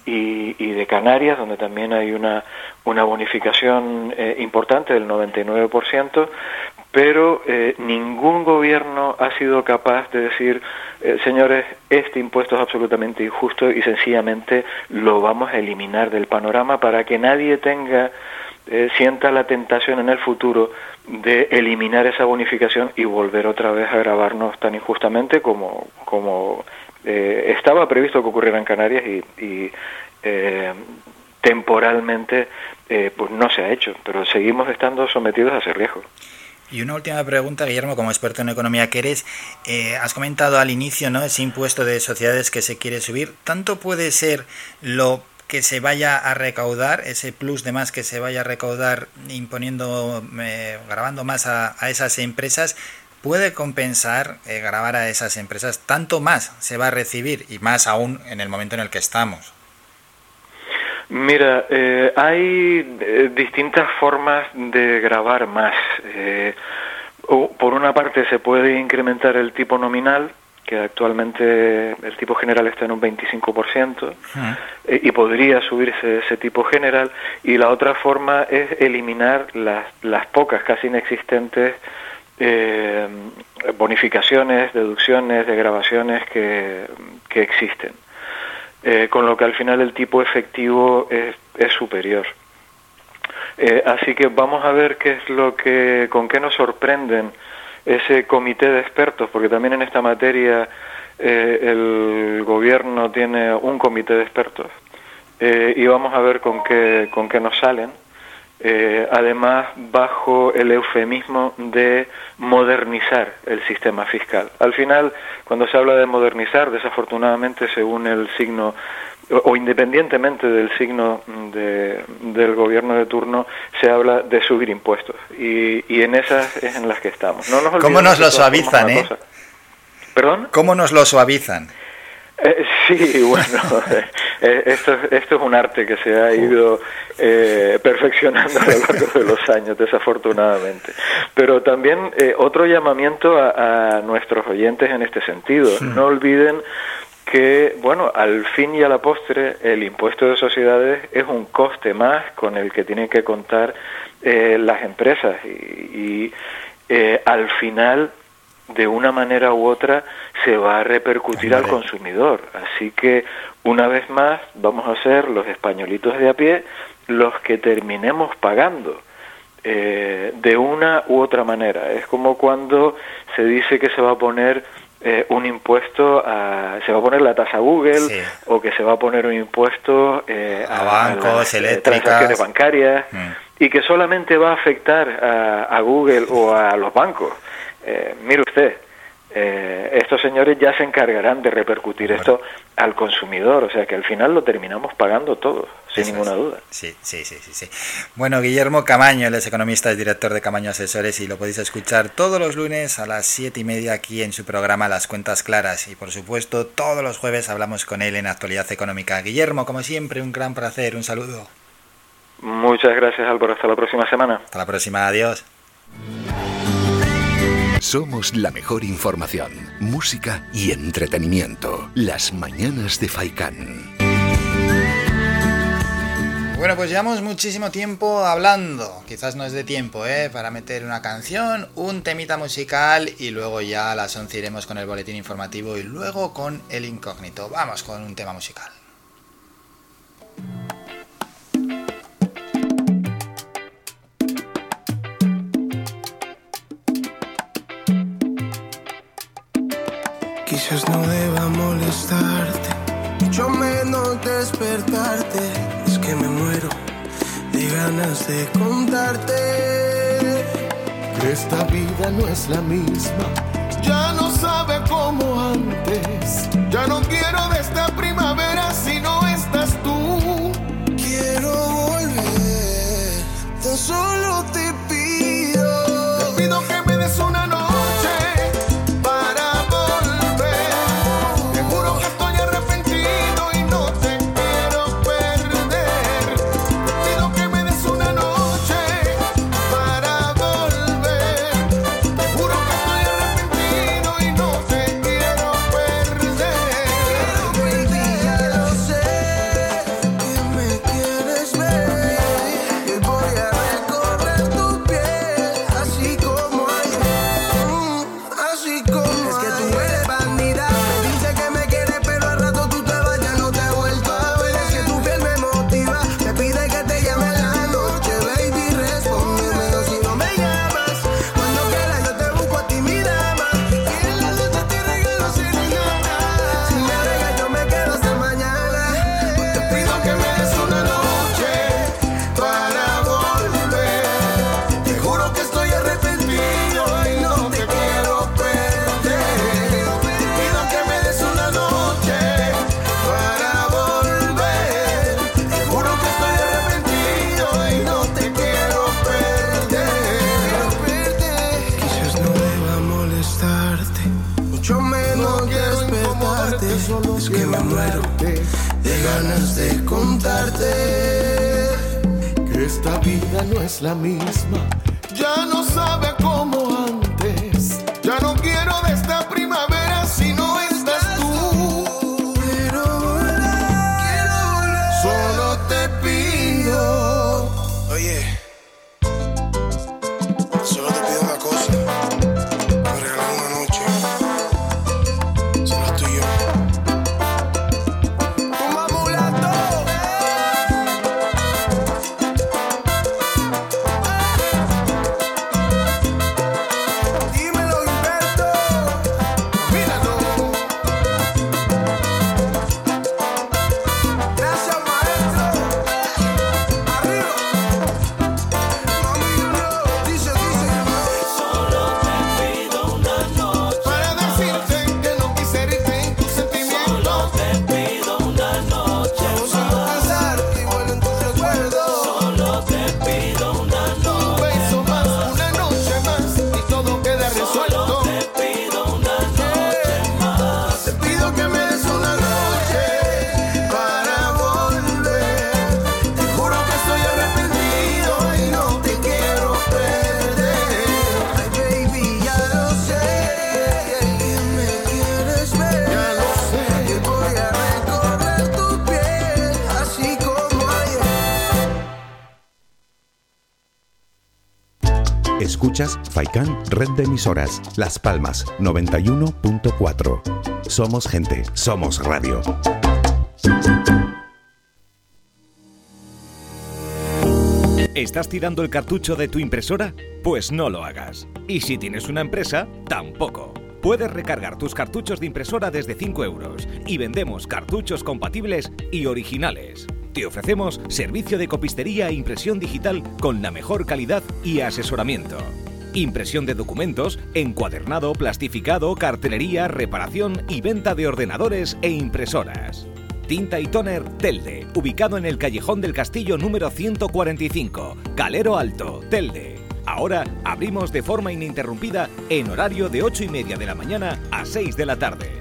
y, y de Canarias, donde también hay una, una bonificación eh, importante del 99%, pero eh, ningún gobierno ha sido capaz de decir, eh, señores, este impuesto es absolutamente injusto y sencillamente lo vamos a eliminar del panorama para que nadie tenga eh, sienta la tentación en el futuro de eliminar esa bonificación y volver otra vez a grabarnos tan injustamente como, como eh, estaba previsto que ocurriera en Canarias y, eh, temporalmente eh, pues no se ha hecho, pero seguimos estando sometidos a ese riesgo. Y una última pregunta, Guillermo, como experto en economía que eres, has comentado al inicio, ¿no? Ese impuesto de sociedades que se quiere subir, ¿tanto puede ser lo que se vaya a recaudar, ese plus de más que se vaya a recaudar imponiendo, eh, grabando más a, a esas empresas, puede compensar eh, grabar a esas empresas? ¿Tanto más se va a recibir y más aún en el momento en el que estamos? Mira, eh, hay eh, distintas formas de grabar más. Por una parte se puede incrementar el tipo nominal, que actualmente el tipo general está en un 25%, eh, y podría subirse ese tipo general, y la otra forma es eliminar las, las pocas, casi inexistentes, eh, bonificaciones, deducciones, degravaciones que, que existen. Eh, con lo que al final el tipo efectivo es, es superior. Eh, así que vamos a ver qué es lo que, con qué nos sorprenden ese comité de expertos, porque también en esta materia eh, el gobierno tiene un comité de expertos eh, y vamos a ver con qué, con qué nos salen. Eh, además, bajo el eufemismo de modernizar el sistema fiscal. Al final, cuando se habla de modernizar, desafortunadamente, según el signo o, independientemente del signo de- del gobierno de turno, se habla de subir impuestos. Y, y en esas es en las que estamos. No nos ¿Cómo nos lo suavizan, eh? cosa. ¿Perdón? ¿Cómo nos lo suavizan? Eh, sí, [LAUGHS] bueno, eh, esto, esto es un arte que se ha ido eh, perfeccionando a lo largo de los años, desafortunadamente. Pero también eh, otro llamamiento a, a nuestros oyentes en este sentido. No olviden que, bueno, al fin y a la postre, el impuesto de sociedades es un coste más con el que tienen que contar eh, las empresas y, y, eh, al final de una manera u otra se va a repercutir al consumidor. Así que una vez más vamos a ser los españolitos de a pie los que terminemos pagando eh, de una u otra manera. Es como cuando se dice que se va a poner eh, un impuesto, a, se va a poner la tasa Google o que se va a poner un impuesto eh, A bancos, las, eh, eléctricas. transacciones bancarias Mm. y que solamente va a afectar a, a Google o a los bancos. Eh, mire usted, eh, estos señores ya se encargarán de repercutir esto al consumidor, o sea que al final lo terminamos pagando todos, sin ninguna duda. Sí, sí, sí, sí, sí. Bueno, Guillermo Camaño, él es economista, es director de Camaño Asesores y lo podéis escuchar todos los lunes a las siete y media aquí en su programa Las Cuentas Claras. Y por supuesto, todos los jueves hablamos con él en Actualidad Económica. Guillermo, como siempre, un gran placer, un saludo. Muchas gracias Álvaro, hasta la próxima semana. Hasta la próxima, adiós. Somos la mejor información, música y entretenimiento. Las mañanas de Faikán. Bueno, pues llevamos muchísimo tiempo hablando. Quizás no es de tiempo, ¿eh? Para meter una canción, un temita musical y luego ya a las 11 iremos con el boletín informativo y luego con el incógnito. Vamos con un tema musical. Quizás no deba molestarte, mucho menos despertarte. Es que me muero de ganas de contarte esta vida no es la misma. Ya no sabe como antes. Ya no quiero de esta primavera si no estás tú. Quiero volver, tan solo vida no es la misma. Red de Emisoras, Las Palmas 91.4. Somos gente, somos radio. ¿Estás tirando el cartucho de tu impresora? Pues no lo hagas. Y si tienes una empresa, tampoco. Puedes recargar tus cartuchos de impresora desde 5 euros y vendemos cartuchos compatibles y originales. Te ofrecemos servicio de copistería e impresión digital con la mejor calidad y asesoramiento. Impresión de documentos, encuadernado, plastificado, cartelería, reparación y venta de ordenadores e impresoras. Tinta y Toner Telde, ubicado en el Callejón del Castillo número 145, Calero Alto, Telde. Ahora abrimos de forma ininterrumpida en horario de 8 y media de la mañana a 6 de la tarde.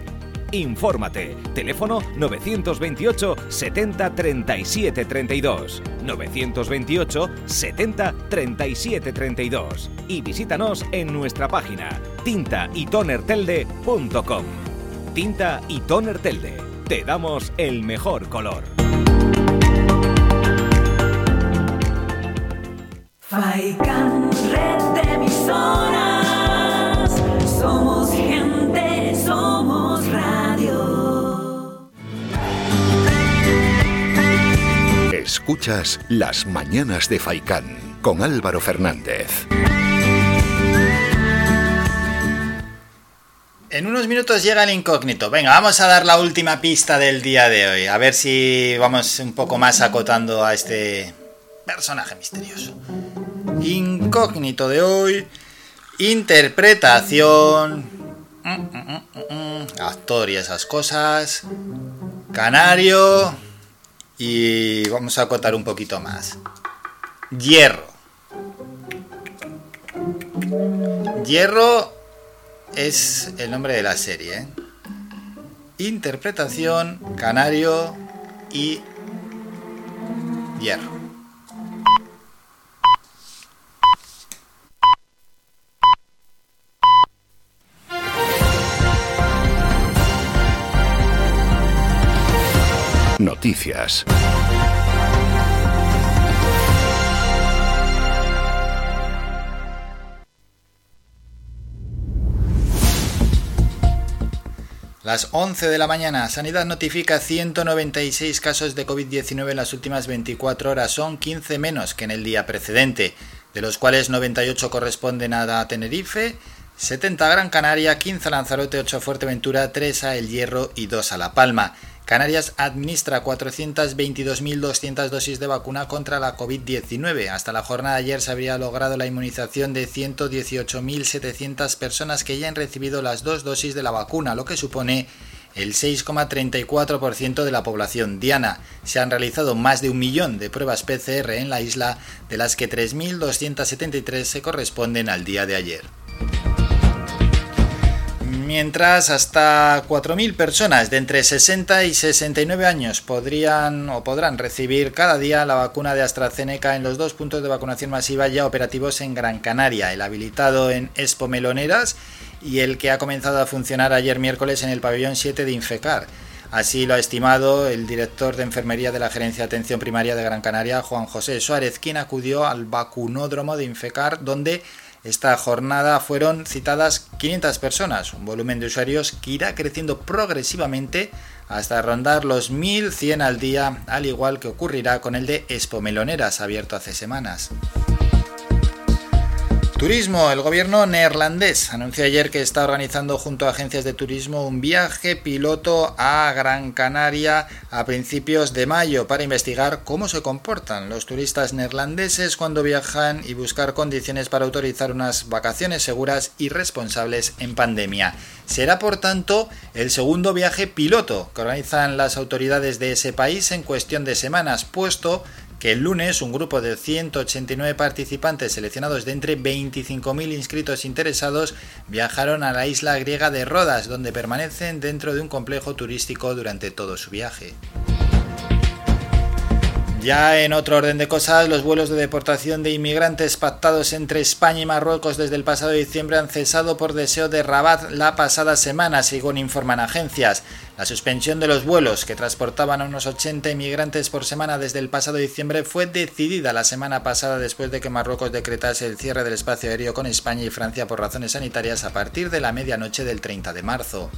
Infórmate. Teléfono 928 70 37 32. 928 70 37 32. Y visítanos en nuestra página tintaytonertelde.com. Tinta y Toner Telde. Te damos el mejor color. Faikan, red de emisoras. Somos gente, Escuchas Las Mañanas de Faicán con Álvaro Fernández. En unos minutos llega el incógnito. Venga, vamos a dar la última pista del día de hoy. A ver si vamos un poco más acotando a este personaje misterioso. Incógnito de hoy. Interpretación. mm, mm, mm, Actor y esas cosas. Canario. Y vamos a acotar un poquito más. Hierro. Hierro es el nombre de la serie. ¿eh? Interpretación, Canario y Hierro. Noticias. Las 11 de la mañana, Sanidad notifica 196 casos de COVID-19 en las últimas 24 horas. Son 15 menos que en el día precedente, de los cuales 98 corresponden a Tenerife, 70 a Gran Canaria, 15 a Lanzarote, 8 a Fuerteventura, 3 a El Hierro y 2 a La Palma. Canarias administra 422.200 dosis de vacuna contra la COVID-19. Hasta la jornada de ayer se habría logrado la inmunización de 118.700 personas que ya han recibido las dos dosis de la vacuna, lo que supone el 6,34% de la población diana. Se han realizado más de un millón de pruebas PCR en la isla, de las que 3.273 se corresponden al día de ayer. Mientras hasta 4.000 personas de entre 60 y 69 años podrían o podrán recibir cada día la vacuna de AstraZeneca en los dos puntos de vacunación masiva ya operativos en Gran Canaria, el habilitado en Expo Meloneras y el que ha comenzado a funcionar ayer miércoles en el pabellón 7 de Infecar. Así lo ha estimado el director de enfermería de la Gerencia de Atención Primaria de Gran Canaria, Juan José Suárez, quien acudió al vacunódromo de Infecar, donde esta jornada fueron citadas 500 personas, un volumen de usuarios que irá creciendo progresivamente hasta rondar los 1.100 al día, al igual que ocurrirá con el de Expo Meloneras, abierto hace semanas. Turismo. El gobierno neerlandés anunció ayer que está organizando junto a agencias de turismo un viaje piloto a Gran Canaria a principios de mayo para investigar cómo se comportan los turistas neerlandeses cuando viajan y buscar condiciones para autorizar unas vacaciones seguras y responsables en pandemia. Será por tanto el segundo viaje piloto que organizan las autoridades de ese país en cuestión de semanas, puesto que el lunes un grupo de 189 participantes seleccionados de entre 25.000 inscritos interesados viajaron a la isla griega de Rodas, donde permanecen dentro de un complejo turístico durante todo su viaje. Ya en otro orden de cosas, los vuelos de deportación de inmigrantes pactados entre España y Marruecos desde el pasado diciembre han cesado por deseo de Rabat la pasada semana, según informan agencias. La suspensión de los vuelos que transportaban a unos 80 inmigrantes por semana desde el pasado diciembre fue decidida la semana pasada después de que Marruecos decretase el cierre del espacio aéreo con España y Francia por razones sanitarias a partir de la medianoche del 30 de marzo.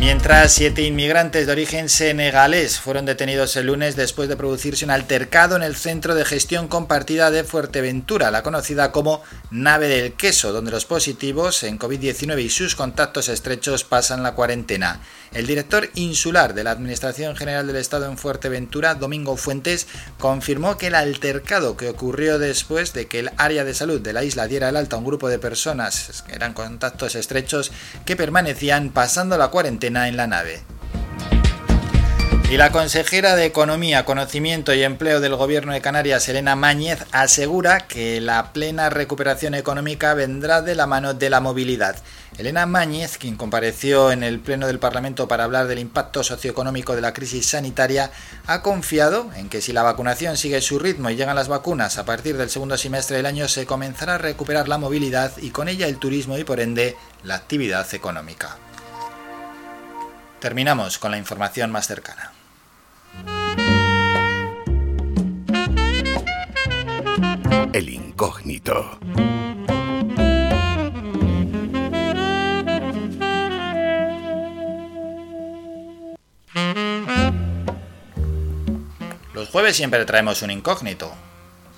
Mientras siete inmigrantes de origen senegalés fueron detenidos el lunes después de producirse un altercado en el centro de gestión compartida de Fuerteventura, la conocida como nave del queso, donde los positivos en COVID-19 y sus contactos estrechos pasan la cuarentena. El director insular de la Administración General del Estado en Fuerteventura, Domingo Fuentes, confirmó que el altercado que ocurrió después de que el área de salud de la isla diera el alta a un grupo de personas que eran contactos estrechos que permanecían pasando la cuarentena en la nave. Y la consejera de Economía, Conocimiento y Empleo del Gobierno de Canarias, Elena Máñez, asegura que la plena recuperación económica vendrá de la mano de la movilidad. Elena Máñez, quien compareció en el Pleno del Parlamento para hablar del impacto socioeconómico de la crisis sanitaria, ha confiado en que si la vacunación sigue su ritmo y llegan las vacunas a partir del segundo semestre del año, se comenzará a recuperar la movilidad y con ella el turismo y por ende la actividad económica. Terminamos con la información más cercana. El incógnito. Los jueves siempre traemos un incógnito.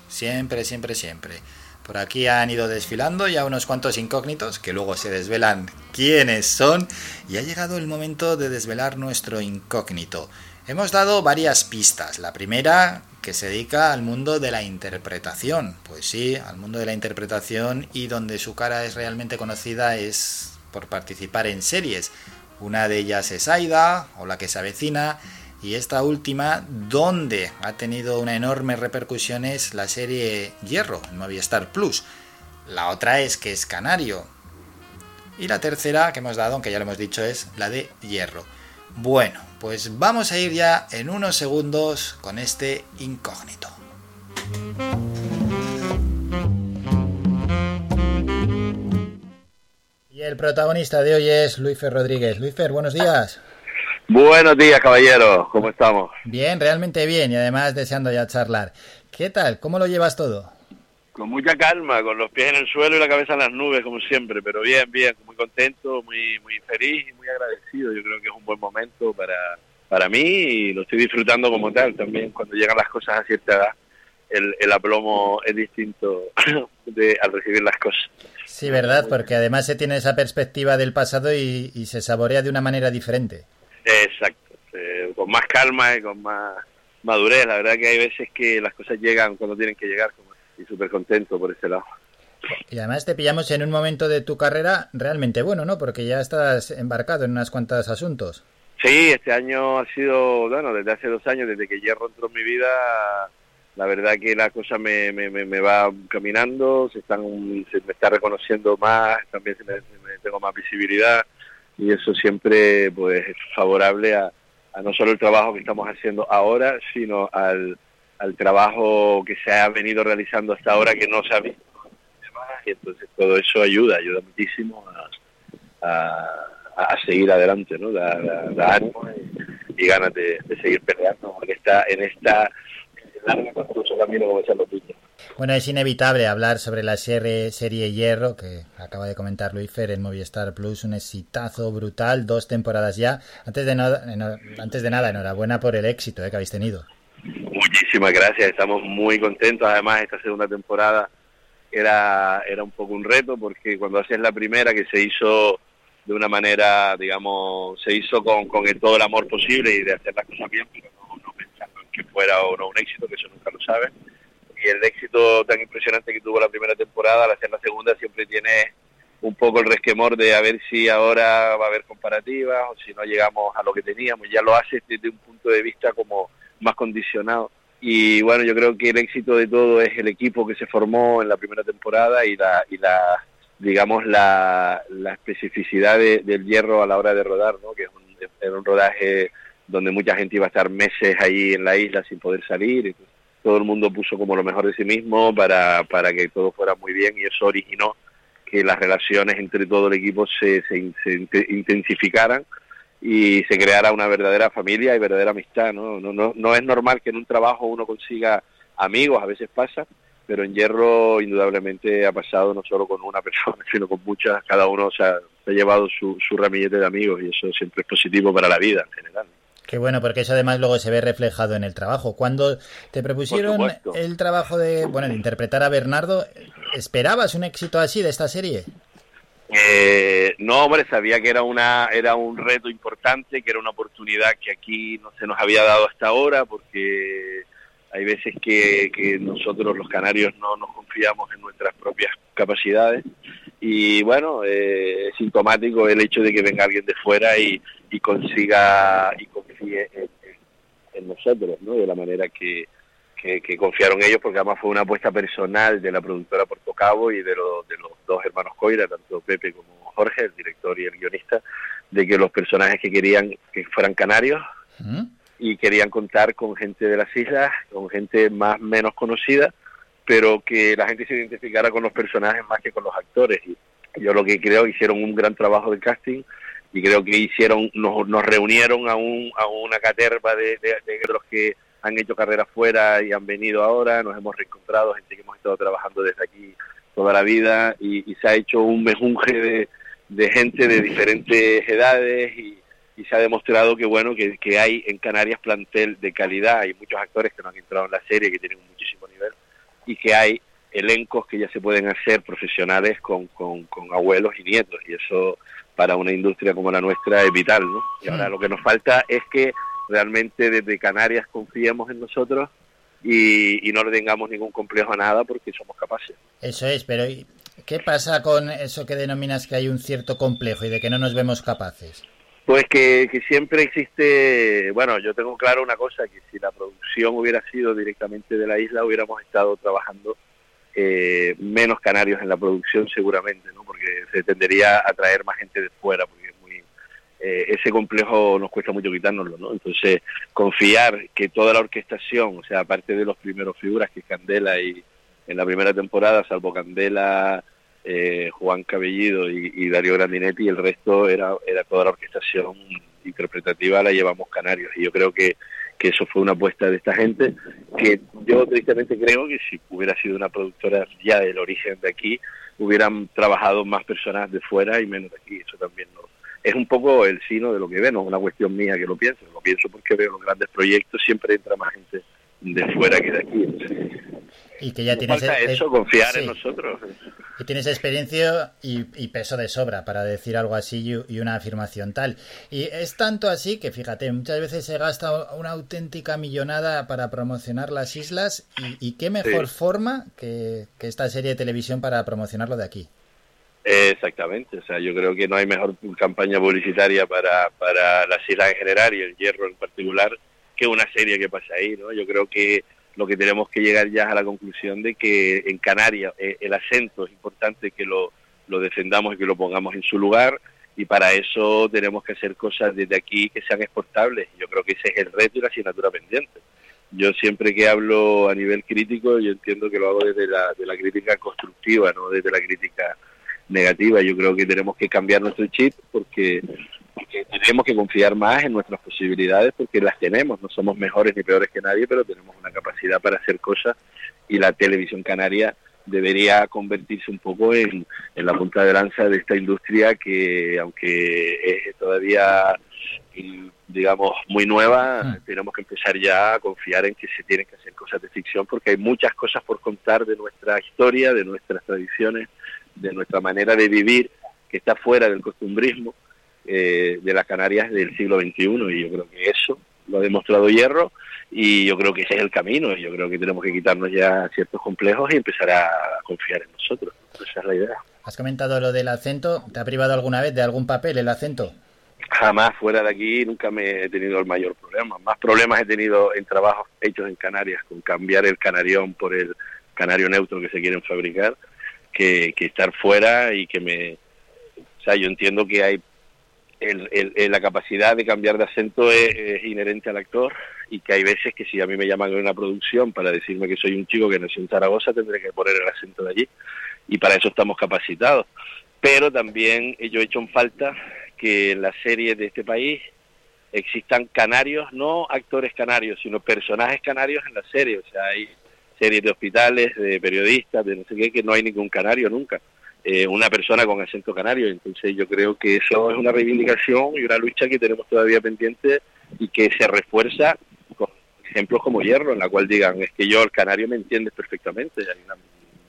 Siempre, siempre, siempre. Por aquí han ido desfilando ya unos cuantos incógnitos que luego se desvelan quiénes son y ha llegado el momento de desvelar nuestro incógnito. Hemos dado varias pistas. La primera que se dedica al mundo de la interpretación. Pues sí, al mundo de la interpretación y donde su cara es realmente conocida es por participar en series. Una de ellas es Aida o La que se avecina y esta última donde ha tenido una enorme repercusión es la serie Hierro en Movistar Plus. La otra es que es Canario. Y la tercera que hemos dado, aunque ya lo hemos dicho, es la de Hierro. Bueno, pues vamos a ir ya en unos segundos con este incógnito. Y el protagonista de hoy es Luisfer Rodríguez. Luisfer, buenos días. Buenos días, caballero. ¿Cómo estamos? Bien, realmente bien y además deseando ya charlar. ¿Qué tal? ¿Cómo lo llevas todo? Con mucha calma, con los pies en el suelo y la cabeza en las nubes, como siempre, pero bien, bien, muy contento, muy, muy feliz y muy agradecido. Yo creo que es un buen momento para, para mí y lo estoy disfrutando como tal también. Cuando llegan las cosas a cierta edad, el, el aplomo es distinto [COUGHS] de, al recibir las cosas. Sí, verdad, porque además se tiene esa perspectiva del pasado y, y se saborea de una manera diferente. Exacto, eh, con más calma y con más madurez. La verdad que hay veces que las cosas llegan cuando tienen que llegar y súper contento por ese lado. Y además te pillamos en un momento de tu carrera realmente bueno, ¿no? Porque ya estás embarcado en unas cuantas asuntos. Sí, este año ha sido, bueno, desde hace dos años, desde que Hierro entró en mi vida, la verdad que la cosa me, me, me, me va caminando, se están se me está reconociendo más, también se me, se me tengo más visibilidad y eso siempre pues es favorable a, a no solo el trabajo que estamos haciendo ahora, sino al, al trabajo que se ha venido realizando hasta ahora que no se ha visto y entonces todo eso ayuda, ayuda muchísimo a, a, seguir adelante, ¿no? Da, ánimo y, ganas de, seguir peleando, porque está en esta larga confuso camino como decían los niños. Bueno, es inevitable hablar sobre la serie, serie Hierro, que acaba de comentar Luis Fer en Movistar Plus, un exitazo brutal, dos temporadas ya. Antes de, no- antes de nada, enhorabuena por el éxito eh, que habéis tenido. Muchísimas gracias, estamos muy contentos. Además, esta segunda temporada era, era un poco un reto porque cuando haces la primera que se hizo de una manera, digamos, se hizo con, con el- todo el amor posible y de hacer las cosas bien, pero no, no pensando en que fuera o no un éxito, que eso nunca lo sabes. Y el éxito tan impresionante que tuvo la primera temporada, al hacer la segunda siempre tiene un poco el resquemor de a ver si ahora va a haber comparativas o si no llegamos a lo que teníamos. Ya lo haces desde un punto de vista como más condicionado. Y bueno, yo creo que el éxito de todo es el equipo que se formó en la primera temporada y la, y la digamos, la, la especificidad de- del hierro a la hora de rodar, ¿no? que es un, era un rodaje donde mucha gente iba a estar meses ahí en la isla sin poder salir. Entonces, todo el mundo puso como lo mejor de sí mismo para, para que todo fuera muy bien y eso originó que las relaciones entre todo el equipo se, se, se inte- intensificaran y se creara una verdadera familia y verdadera amistad. ¿no? No, no, no es normal que en un trabajo uno consiga amigos, a veces pasa, pero en Hierro indudablemente ha pasado no solo con una persona, [LAUGHS] sino con muchas, cada uno o sea, se ha llevado su, su ramillete de amigos y eso siempre es positivo para la vida en general. Qué bueno, porque eso además luego se ve reflejado en el trabajo. Cuando te propusieron el trabajo de, bueno, de interpretar a Bernardo, ¿esperabas un éxito así de esta serie? Eh, no, hombre, sabía que era una era un reto importante, que era una oportunidad que aquí no se nos había dado hasta ahora, porque hay veces que, que nosotros los canarios no nos confiamos en nuestras propias capacidades y bueno, eh, es sintomático el hecho de que venga alguien de fuera y, y consiga y confíe en, nosotros, ¿no? De la manera que, que, que confiaron ellos, porque además fue una apuesta personal de la productora Puerto Cabo y de, los de los dos hermanos Coira, tanto Pepe como Jorge, el director y el guionista, de que los personajes que querían que fueran canarios y querían contar con gente de las islas, con gente más menos conocida, pero que la gente se identificara con los personajes más que con los actores. Y yo lo que creo hicieron un gran trabajo de casting y creo que hicieron nos, nos reunieron a, un, a una caterva de, de, de los que han hecho carrera fuera y han venido ahora, nos hemos reencontrado, gente que hemos estado trabajando desde aquí toda la vida y, se ha hecho un mejunje de, de gente de diferentes edades y, y se ha demostrado que bueno que, que hay en Canarias plantel de calidad, hay muchos actores que no han entrado en la serie que tienen un muchísimo nivel y que hay elencos que ya se pueden hacer profesionales con, con, con abuelos y nietos y eso para una industria como la nuestra es vital, ¿no? Y ahora lo que nos falta es que realmente desde Canarias confiemos en nosotros y, y no le tengamos ningún complejo a nada porque somos capaces. Eso es, pero ¿y ¿qué pasa con eso que denominas que hay un cierto complejo y de que no nos vemos capaces? Pues que, que siempre existe, bueno, yo tengo claro una cosa, que si la producción hubiera sido directamente de la isla, hubiéramos estado trabajando eh, menos canarios en la producción seguramente, ¿no? Porque se tendería a traer más gente de fuera, porque es muy, eh, ese complejo nos cuesta mucho quitárnoslo, ¿no? Entonces, confiar que toda la orquestación, o sea, aparte de los primeros figuras, que es Candela y en la primera temporada, salvo Candela, eh, Juan Cabellido y, y Darío Grandinetti, el resto era, era toda la orquestación interpretativa la llevamos canarios. Y yo creo que, que eso fue una apuesta de esta gente, que yo tristemente creo que si hubiera sido una productora ya del origen de aquí, hubieran trabajado más personas de fuera y menos de aquí. Eso también no, es un poco el sino de lo que ve, no es una cuestión mía que lo pienso, lo pienso porque veo los grandes proyectos, siempre entra más gente de fuera que de aquí. Y que ya tienes falta eh, eso, confiar sí, en nosotros. Y tienes experiencia y, y peso de sobra para decir algo así y, y una afirmación tal. Y es tanto así que, fíjate, muchas veces se gasta una auténtica millonada para promocionar las islas y, y qué mejor Sí. forma que, que esta serie de televisión para promocionarlo de aquí. Exactamente, o sea, yo creo que no hay mejor campaña publicitaria para, para las islas en general y el hierro en particular que una serie que pasa ahí, ¿no? Yo creo que lo que tenemos que llegar ya es a la conclusión de que en Canarias eh, el acento es importante que lo, lo defendamos y que lo pongamos en su lugar y para eso tenemos que hacer cosas desde aquí que sean exportables. Yo creo que ese es el reto y la asignatura pendiente. Yo siempre que hablo a nivel crítico, yo entiendo que lo hago desde la, de la crítica constructiva, no desde la crítica negativa. Yo creo que tenemos que cambiar nuestro chip porque, porque tenemos que confiar más en nuestras posibilidades porque las tenemos. No somos mejores ni peores que nadie, pero tenemos una capacidad para hacer cosas y la televisión canaria debería convertirse un poco en, en la punta de lanza de esta industria que, aunque es todavía digamos, muy nueva, tenemos que empezar ya a confiar en que se tienen que hacer cosas de ficción porque hay muchas cosas por contar de nuestra historia, de nuestras tradiciones, de nuestra manera de vivir que está fuera del costumbrismo eh, de las Canarias del siglo XXI y yo creo que eso lo ha demostrado Hierro y yo creo que ese es el camino y yo creo que tenemos que quitarnos ya ciertos complejos y empezar a confiar en nosotros. Esa es la idea. Has comentado lo del acento. ¿Te ha privado alguna vez de algún papel el acento? jamás fuera de aquí nunca me he tenido el mayor problema. Más problemas he tenido en trabajos hechos en Canarias, con cambiar el canarión por el canario neutro que se quieren fabricar, que, estar fuera y que me... O sea, yo entiendo que hay... El, la capacidad de cambiar de acento es, inherente al actor y que hay veces que si a mí me llaman en una producción para decirme que soy un chico que nació en Zaragoza, tendré que poner el acento de allí y para eso estamos capacitados. Pero también yo he hecho en falta que en las series de este país existan canarios, no actores canarios, sino personajes canarios en la serie. O sea, hay series de hospitales, de periodistas, de no sé qué, que no hay ningún canario nunca. Eh, una persona con acento canario. Entonces yo creo que eso es una reivindicación y una lucha que tenemos todavía pendiente y que se refuerza con ejemplos como Hierro, en la cual digan, es que yo el canario me entiendes perfectamente.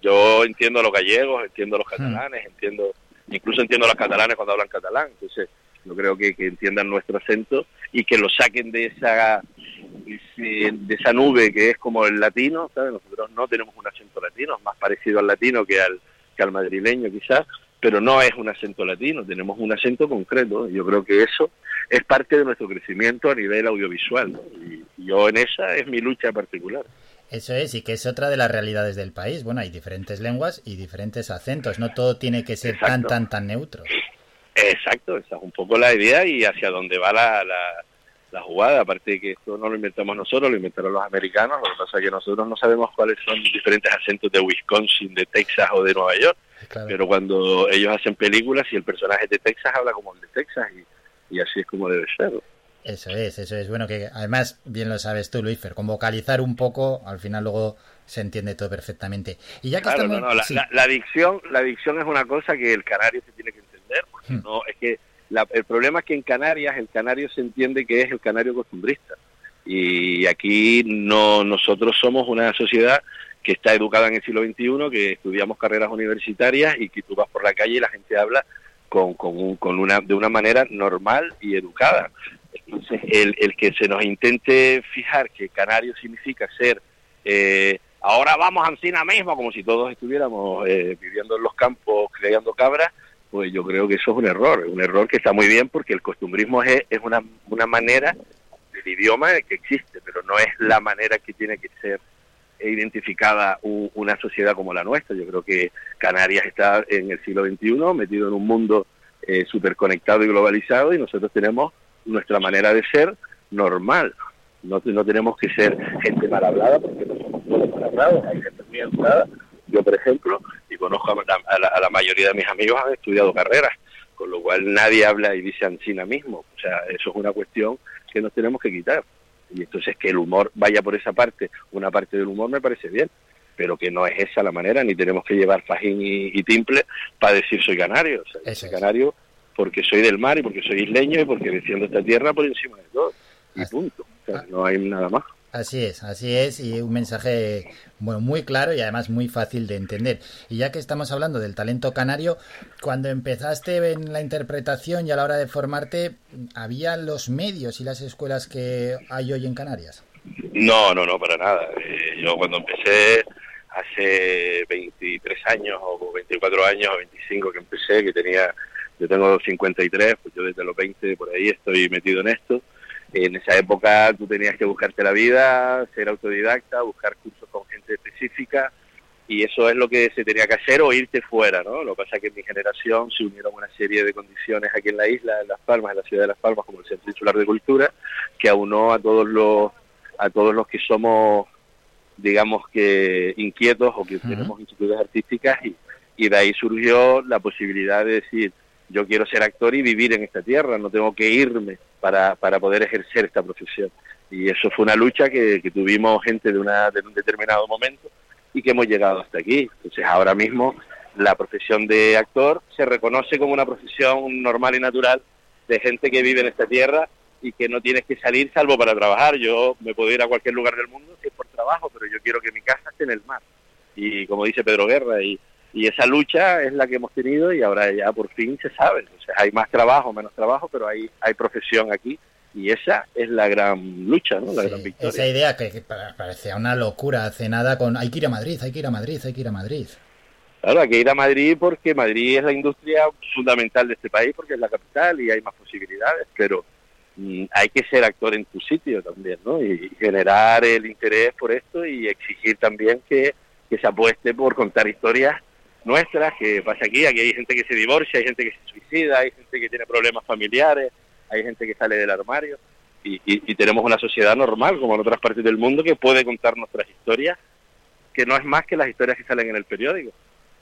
Yo entiendo a los gallegos, entiendo a los hmm. catalanes, entiendo incluso entiendo a los catalanes cuando hablan catalán, entonces yo creo que, entiendan nuestro acento y que lo saquen de esa de esa nube que es como el latino, ¿sabes? Nosotros no tenemos un acento latino, es más parecido al latino que al, que al madrileño quizás, pero no es un acento latino, tenemos un acento concreto. Yo creo que eso es parte de nuestro crecimiento a nivel audiovisual, y yo en esa es mi lucha particular. Eso es, y que es otra de las realidades del país. Bueno, hay diferentes lenguas y diferentes acentos, no todo tiene que ser tan, tan, tan neutro. Exacto, esa es un poco la idea y hacia dónde va la, la, jugada. Aparte de que esto no lo inventamos nosotros, lo inventaron los americanos, lo que pasa es que nosotros no sabemos cuáles son diferentes acentos de Wisconsin, de Texas o de Nueva York. Pero cuando ellos hacen películas y el personaje de Texas habla como el de Texas y, y así es como debe ser. Eso es, eso es. Bueno, que además, bien lo sabes tú, Luisfer, con vocalizar un poco, al final luego se entiende todo perfectamente. Y ya que estamos... no, la, la, dicción, la dicción es una cosa que el canario se tiene que entender, porque hmm. no, es que el problema es que en Canarias el canario se entiende que es el canario costumbrista. Y aquí no nosotros somos una sociedad que está educada en el siglo XXI, que estudiamos carreras universitarias y que tú vas por la calle y la gente habla con, con, con una, de una manera normal y educada. Entonces, el, el que se nos intente fijar que canario significa ser, eh, ahora vamos a Ancina mismo, como si todos estuviéramos eh, viviendo en los campos, creando cabras, pues yo creo que eso es un error, un error que está muy bien porque el costumbrismo es, es una, una manera del idioma que existe, pero no es la manera que tiene que ser identificada una sociedad como la nuestra. Yo creo que Canarias está en el siglo XXI metido en un mundo eh, súper conectado y globalizado y nosotros tenemos nuestra manera de ser normal. No, no tenemos que ser gente mal hablada porque no somos todos mal hablados, hay gente muy educada. Yo, por ejemplo, y conozco a la, a la, mayoría de mis amigos, han estudiado carreras, con lo cual nadie habla y dice ansina mismo. O sea, eso es una cuestión que nos tenemos que quitar. Y entonces que el humor vaya por esa parte, una parte del humor me parece bien, pero que no es esa la manera, ni tenemos que llevar fajín y, timple para decir soy canario. O sea, soy canario porque soy del mar y porque soy isleño y porque defiendo esta tierra por encima de todo. Y punto. no hay nada más. Así es, así es, y un mensaje bueno, muy claro y además muy fácil de entender. Y ya que estamos hablando del talento canario, cuando empezaste en la interpretación y a la hora de formarte, ¿había los medios y las escuelas que hay hoy en Canarias? No, no, no, para nada. Eh, yo cuando empecé hace 23 años o 24 años o 25 que empecé, que tenía yo tengo 53, pues yo desde los 20 por ahí estoy metido en esto En esa época tú tenías que buscarte la vida, ser autodidacta, buscar cursos con gente específica y eso es lo que se tenía que hacer o irte fuera, ¿no? Lo que pasa es que en mi generación se unieron una serie de condiciones aquí en la isla, en Las Palmas, en la ciudad de Las Palmas, como el Centro Insular de Cultura, que aunó a todos los a todos los que somos, digamos que inquietos o que tenemos inquietudes artísticas y, y de ahí surgió la posibilidad de decir, yo quiero ser actor y vivir en esta tierra, no tengo que irme para, para poder ejercer esta profesión. Y eso fue una lucha que, que tuvimos gente de, una, de un determinado momento y que hemos llegado hasta aquí. Entonces ahora mismo la profesión de actor se reconoce como una profesión normal y natural de gente que vive en esta tierra y que no tienes que salir salvo para trabajar. Yo me puedo ir a cualquier lugar del mundo si es por trabajo, pero yo quiero que mi casa esté en el mar. Y como dice Pedro Guerra, y, y esa lucha es la que hemos tenido y ahora ya por fin se sabe. Hay más trabajo, menos trabajo, pero hay, hay profesión aquí y esa es la gran lucha, ¿no? La gran victoria. Esa idea que, que pa- parecía una locura hace nada con hay que ir a Madrid, hay que ir a Madrid, hay que ir a Madrid. Claro, hay que ir a Madrid porque Madrid es la industria fundamental de este país porque es la capital y hay más posibilidades, pero mm, hay que ser actor en tu sitio también, ¿no? Y generar el interés por esto y exigir también que, que se apueste por contar historias nuestras, que pasa aquí, aquí hay gente que se divorcia, hay gente que se suicida, hay gente que tiene problemas familiares, hay gente que sale del armario y, y- y tenemos una sociedad normal como en otras partes del mundo que puede contar nuestras historias, que no es más que las historias que salen en el periódico.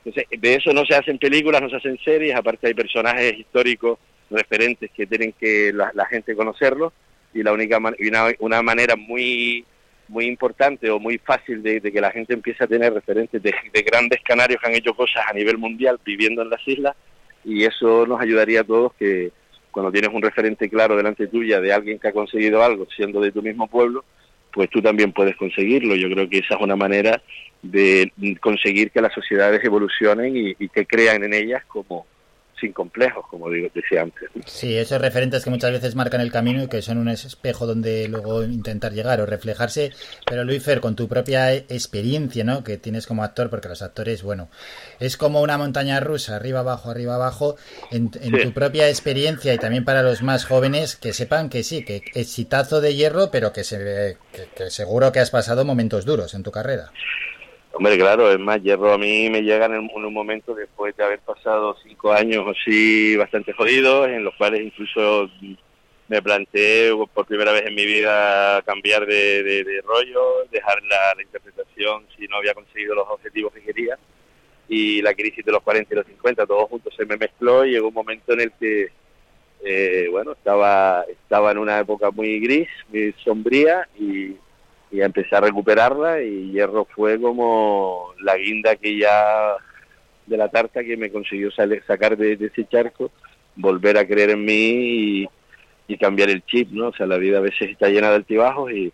Entonces, de eso no se hacen películas, no se hacen series, aparte hay personajes históricos referentes que tienen que la, la gente conocerlos y la única man- una, una manera muy muy importante o muy fácil de, de que la gente empiece a tener referentes de, de grandes canarios que han hecho cosas a nivel mundial viviendo en las islas y eso nos ayudaría a todos que cuando tienes un referente claro delante tuya de alguien que ha conseguido algo siendo de tu mismo pueblo, pues tú también puedes conseguirlo. Yo creo que esa es una manera de conseguir que las sociedades evolucionen y, y que crean en ellas como sin complejos, como digo, decía antes. Sí, esos referentes que muchas veces marcan el camino y que son un espejo donde luego intentar llegar o reflejarse. Pero Luis Fer, con tu propia e- experiencia, ¿no? Que tienes como actor, porque los actores, bueno, es como una montaña rusa, arriba abajo, arriba abajo. En, en Sí. tu propia experiencia y también para los más jóvenes, que sepan que sí, que exitazo de hierro, pero que, se, que, que seguro que has pasado momentos duros en tu carrera. Hombre, claro, es más, Hierro a mí me llega en, en un momento después de haber pasado cinco años así bastante jodidos, en los cuales incluso me planteé por primera vez en mi vida cambiar de, rollo, dejar la, interpretación si no había conseguido los objetivos que quería. Y la crisis de los 40 y los 50, todo junto se me mezcló y llegó un momento en el que, eh, bueno, estaba, estaba en una época muy gris, muy sombría y y empecé a recuperarla y Hierro fue como la guinda que ya de la tarta que me consiguió sale- sacar de, de ese charco, volver a creer en mí y, y cambiar el chip, ¿no? O sea, la vida a veces está llena de altibajos y,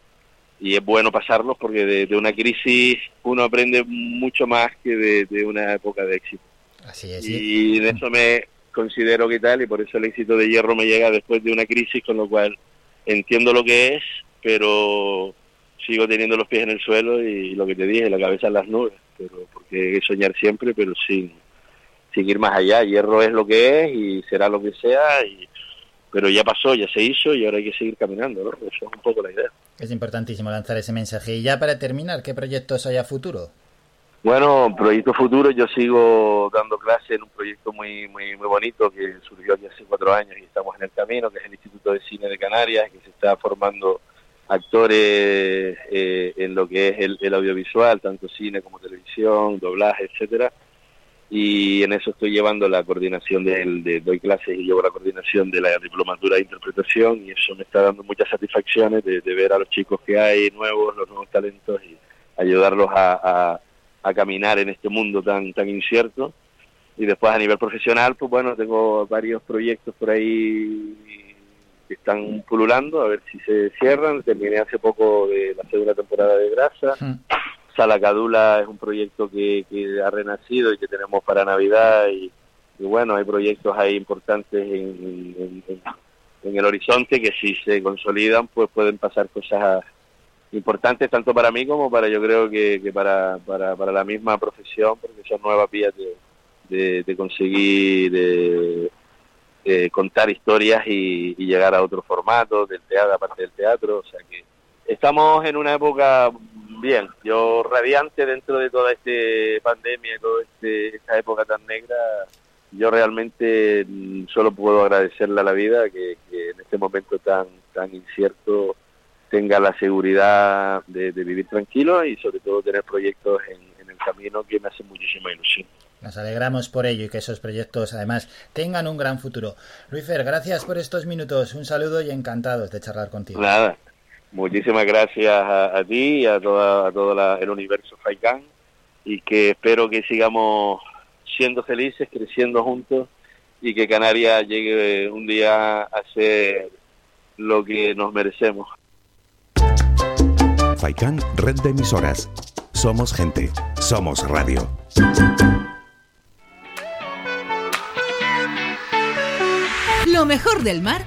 y es bueno pasarlos porque de, de una crisis uno aprende mucho más que de, de una época de éxito. Así es. Y en eso me considero que tal y por eso el éxito de Hierro me llega después de una crisis, con lo cual entiendo lo que es, pero sigo teniendo los pies en el suelo y lo que te dije, la cabeza en las nubes, pero porque hay que soñar siempre, pero sin, sin ir más allá. Hierro es lo que es y será lo que sea, y, pero ya pasó, ya se hizo y ahora hay que seguir caminando, ¿no? Eso es un poco la idea. Es importantísimo lanzar ese mensaje. Y ya para terminar, ¿qué proyectos hay a futuro? Bueno, proyecto futuro, yo sigo dando clase en un proyecto muy muy muy bonito que surgió aquí hace cuatro años y estamos en el camino, que es el Instituto de Cine de Canarias, que se está formando actores eh, en lo que es el, el audiovisual, tanto cine como televisión, doblaje, etcétera. Y en eso estoy llevando la coordinación del, de, doy clases y llevo la coordinación de la diplomatura de interpretación y eso me está dando muchas satisfacciones de, ver a los chicos que hay nuevos, los nuevos talentos y ayudarlos a, a caminar en este mundo tan tan incierto y después a nivel profesional pues bueno tengo varios proyectos por ahí que están pululando a ver si se cierran. Terminé hace poco de la segunda temporada de Grasa. Sala Cadula es un proyecto que, que ha renacido y que tenemos para Navidad y, y bueno hay proyectos ahí importantes en, en- el horizonte que si se consolidan pues pueden pasar cosas importantes tanto para mí como para yo creo que, que para, para, para la misma profesión porque son nuevas vías de, de, de conseguir eh, eh, contar historias y, y llegar a otro formato del teatro, aparte del teatro. O sea que estamos en una época bien, yo radiante dentro de toda esta pandemia toda este, esta época tan negra. Yo realmente mm, solo puedo agradecerle a la vida que, en este momento tan, tan incierto tenga la seguridad de, vivir tranquilo y sobre todo tener proyectos en, en el camino que me hacen muchísima ilusión. Nos alegramos por ello y que esos proyectos además tengan un gran futuro. Luifer, gracias por estos minutos. Un saludo y encantados de charlar contigo. Nada, muchísimas gracias a, a ti y a todo a todo la- el universo Faikán y que espero que sigamos siendo felices, creciendo juntos y que Canarias llegue un día a ser lo que nos merecemos. Faikan, red de emisoras. Somos gente, somos radio. Lo mejor del mar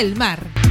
del mar.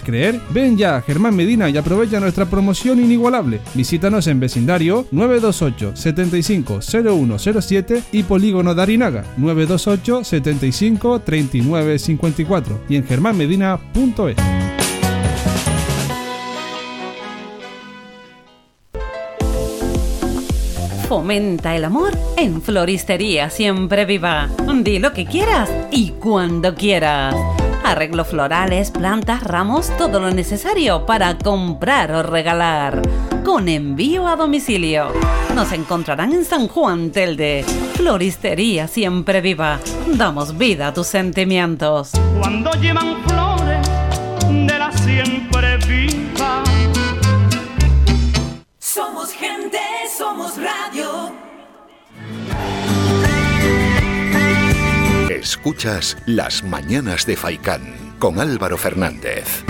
creer? Ven ya a Germán Medina y aprovecha nuestra promoción inigualable. Visítanos en vecindario 928 75 0107 y Polígono de Arinaga 928 75 39 54 y en germánmedina.es. Fomenta el amor en Floristería Siempre Viva. Di lo que quieras y cuando quieras. Arreglos florales, plantas, ramos, todo lo necesario para comprar o regalar. Con envío a domicilio. Nos encontrarán en San Juan Telde. Floristería Siempre Viva. Damos vida a tus sentimientos. Cuando llevan flores de la siempre viva. Escuchas Las Mañanas de Faikán con Álvaro Fernández.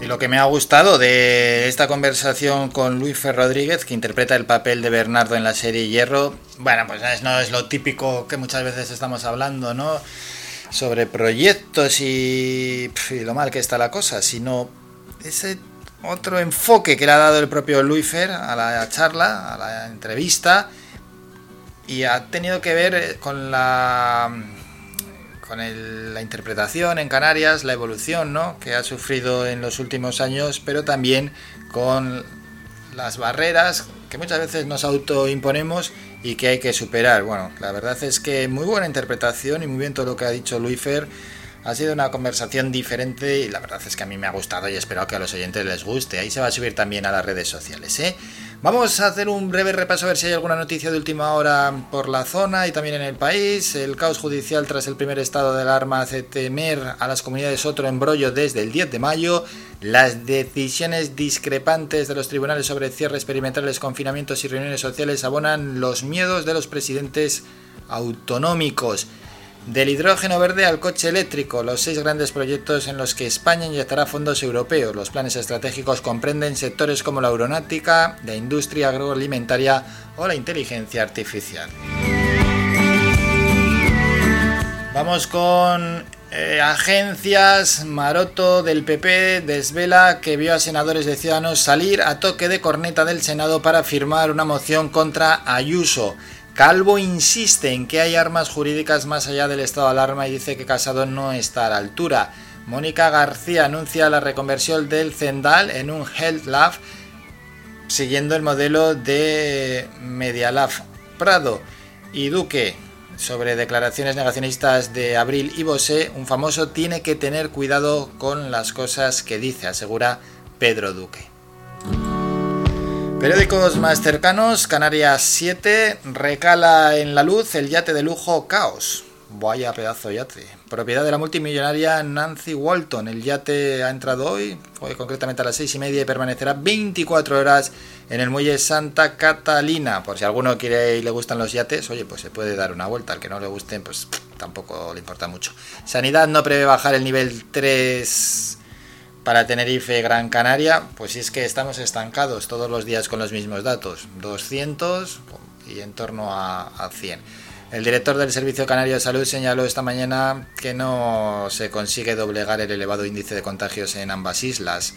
Y lo que me ha gustado de esta conversación con Luis Fer Rodríguez, que interpreta el papel de Bernardo en la serie Hierro, bueno, pues es- no es lo típico que muchas veces estamos hablando, ¿no? Sobre proyectos y, y lo mal que está la cosa, sino ese otro enfoque que le ha dado el propio Luis Fer a la charla, a la entrevista, y ha tenido que ver eh, con la con el- la interpretación en Canarias, la evolución ¿no? que ha sufrido en los últimos años, pero también con las barreras que muchas veces nos autoimponemos y que hay que superar. Bueno, la verdad es que muy buena interpretación y muy bien todo lo que ha dicho Luifer. Ha sido una conversación diferente y la verdad es que a mí me ha gustado y espero que a los oyentes les guste. Ahí se va a subir también a las redes sociales. ¿eh? Vamos a hacer un breve repaso a ver si hay alguna noticia de última hora por la zona y también en el país. El caos judicial tras el primer estado de alarma hace temer a las comunidades otro embrollo desde el 10 de mayo. Las decisiones discrepantes de los tribunales sobre cierres experimentales, confinamientos y reuniones sociales abonan los miedos de los presidentes autonómicos. Del hidrógeno verde al coche eléctrico, los seis grandes proyectos en los que España inyectará fondos europeos. Los planes estratégicos comprenden sectores como la aeronáutica, la industria agroalimentaria o la inteligencia artificial. Vamos con eh, agencias. Maroto del PP desvela que vio a senadores de Ciudadanos salir a toque de corneta del Senado para firmar una moción contra Ayuso. Calvo insiste en que hay armas jurídicas más allá del estado de alarma y dice que Casado no está a la altura. Mónica García anuncia la reconversión del Zendal en un Health Lab siguiendo el modelo de Media Lab Prado. Y Duque, sobre declaraciones negacionistas de Abril y Bosé, un famoso tiene que tener cuidado con las cosas que dice, asegura Pedro Duque. Periódicos más cercanos, Canarias 7, recala en la luz el yate de lujo Caos. Vaya pedazo de yate. Propiedad de la multimillonaria Nancy Walton. El yate ha entrado hoy, hoy concretamente a las seis y media, y permanecerá 24 horas en el muelle Santa Catalina. Por si alguno quiere y le gustan los yates, oye, pues se puede dar una vuelta. Al que no le gusten, pues tampoco le importa mucho. Sanidad no prevé bajar el nivel 3 para Tenerife Gran Canaria. Pues si es que estamos estancados todos los días con los mismos datos. 200 y en torno a, a 100. El director del Servicio Canario de Salud señaló esta mañana que no se consigue doblegar el elevado índice de contagios en ambas islas.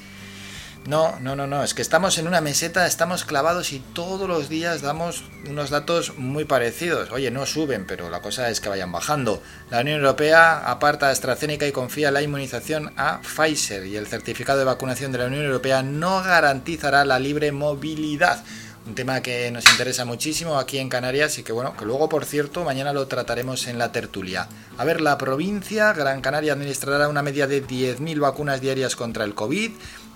No, no, no, no, es que estamos en una meseta, estamos clavados y todos los días damos unos datos muy parecidos. Oye, no suben, pero la cosa es que vayan bajando. La Unión Europea aparta a AstraZeneca y confía la inmunización a Pfizer y el certificado de vacunación de la Unión Europea no garantizará la libre movilidad un tema que nos interesa muchísimo aquí en Canarias y que bueno, que luego por cierto mañana lo trataremos en la tertulia. A ver, la provincia, Gran Canaria administrará una media de 10.000 vacunas diarias contra el COVID.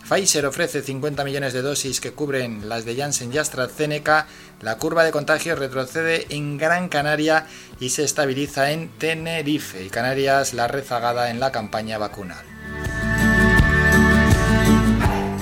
Pfizer ofrece 50 millones de dosis que cubren las de Janssen y AstraZeneca. La curva de contagio retrocede en Gran Canaria y se estabiliza en Tenerife. Y Canarias la rezagada en la campaña vacunal.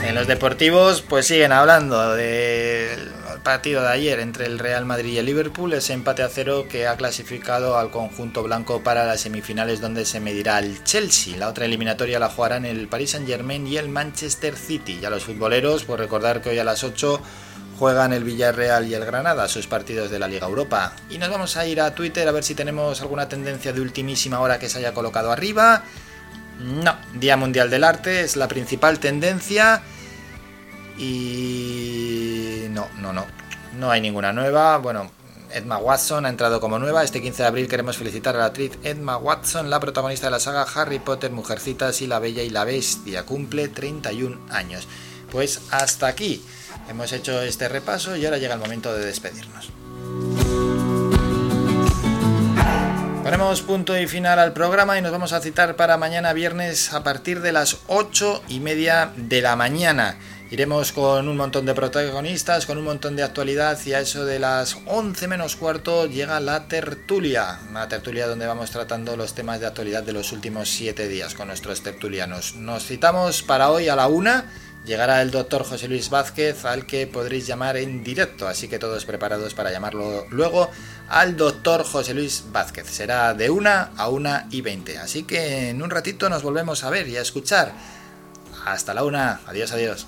En los deportivos, pues siguen hablando del partido de ayer entre el Real Madrid y el Liverpool, ese empate a cero que ha clasificado al conjunto blanco para las semifinales donde se medirá el Chelsea. La otra eliminatoria la jugarán el Paris Saint Germain y el Manchester City. Ya los futboleros, por recordar que hoy a las 8 juegan el Villarreal y el Granada sus partidos de la Liga Europa. Y nos vamos a ir a Twitter a ver si tenemos alguna tendencia de ultimísima hora que se haya colocado arriba. No, Día Mundial del Arte es la principal tendencia. Y no, no, no. No hay ninguna nueva. Bueno, Edma Watson ha entrado como nueva. Este 15 de abril queremos felicitar a la actriz Edma Watson, la protagonista de la saga Harry Potter, Mujercitas y la Bella y la Bestia. Cumple 31 años. Pues hasta aquí hemos hecho este repaso y ahora llega el momento de despedirnos. Ponemos punto y final al programa y nos vamos a citar para mañana viernes a partir de las 8 y media de la mañana. Iremos con un montón de protagonistas, con un montón de actualidad y a eso de las 11 menos cuarto llega la tertulia. Una tertulia donde vamos tratando los temas de actualidad de los últimos 7 días con nuestros tertulianos. Nos citamos para hoy a la una. Llegará el doctor José Luis Vázquez al que podréis llamar en directo, así que todos preparados para llamarlo luego al doctor José Luis Vázquez. Será de una a una y 20. Así que en un ratito nos volvemos a ver y a escuchar. Hasta la una. Adiós, adiós.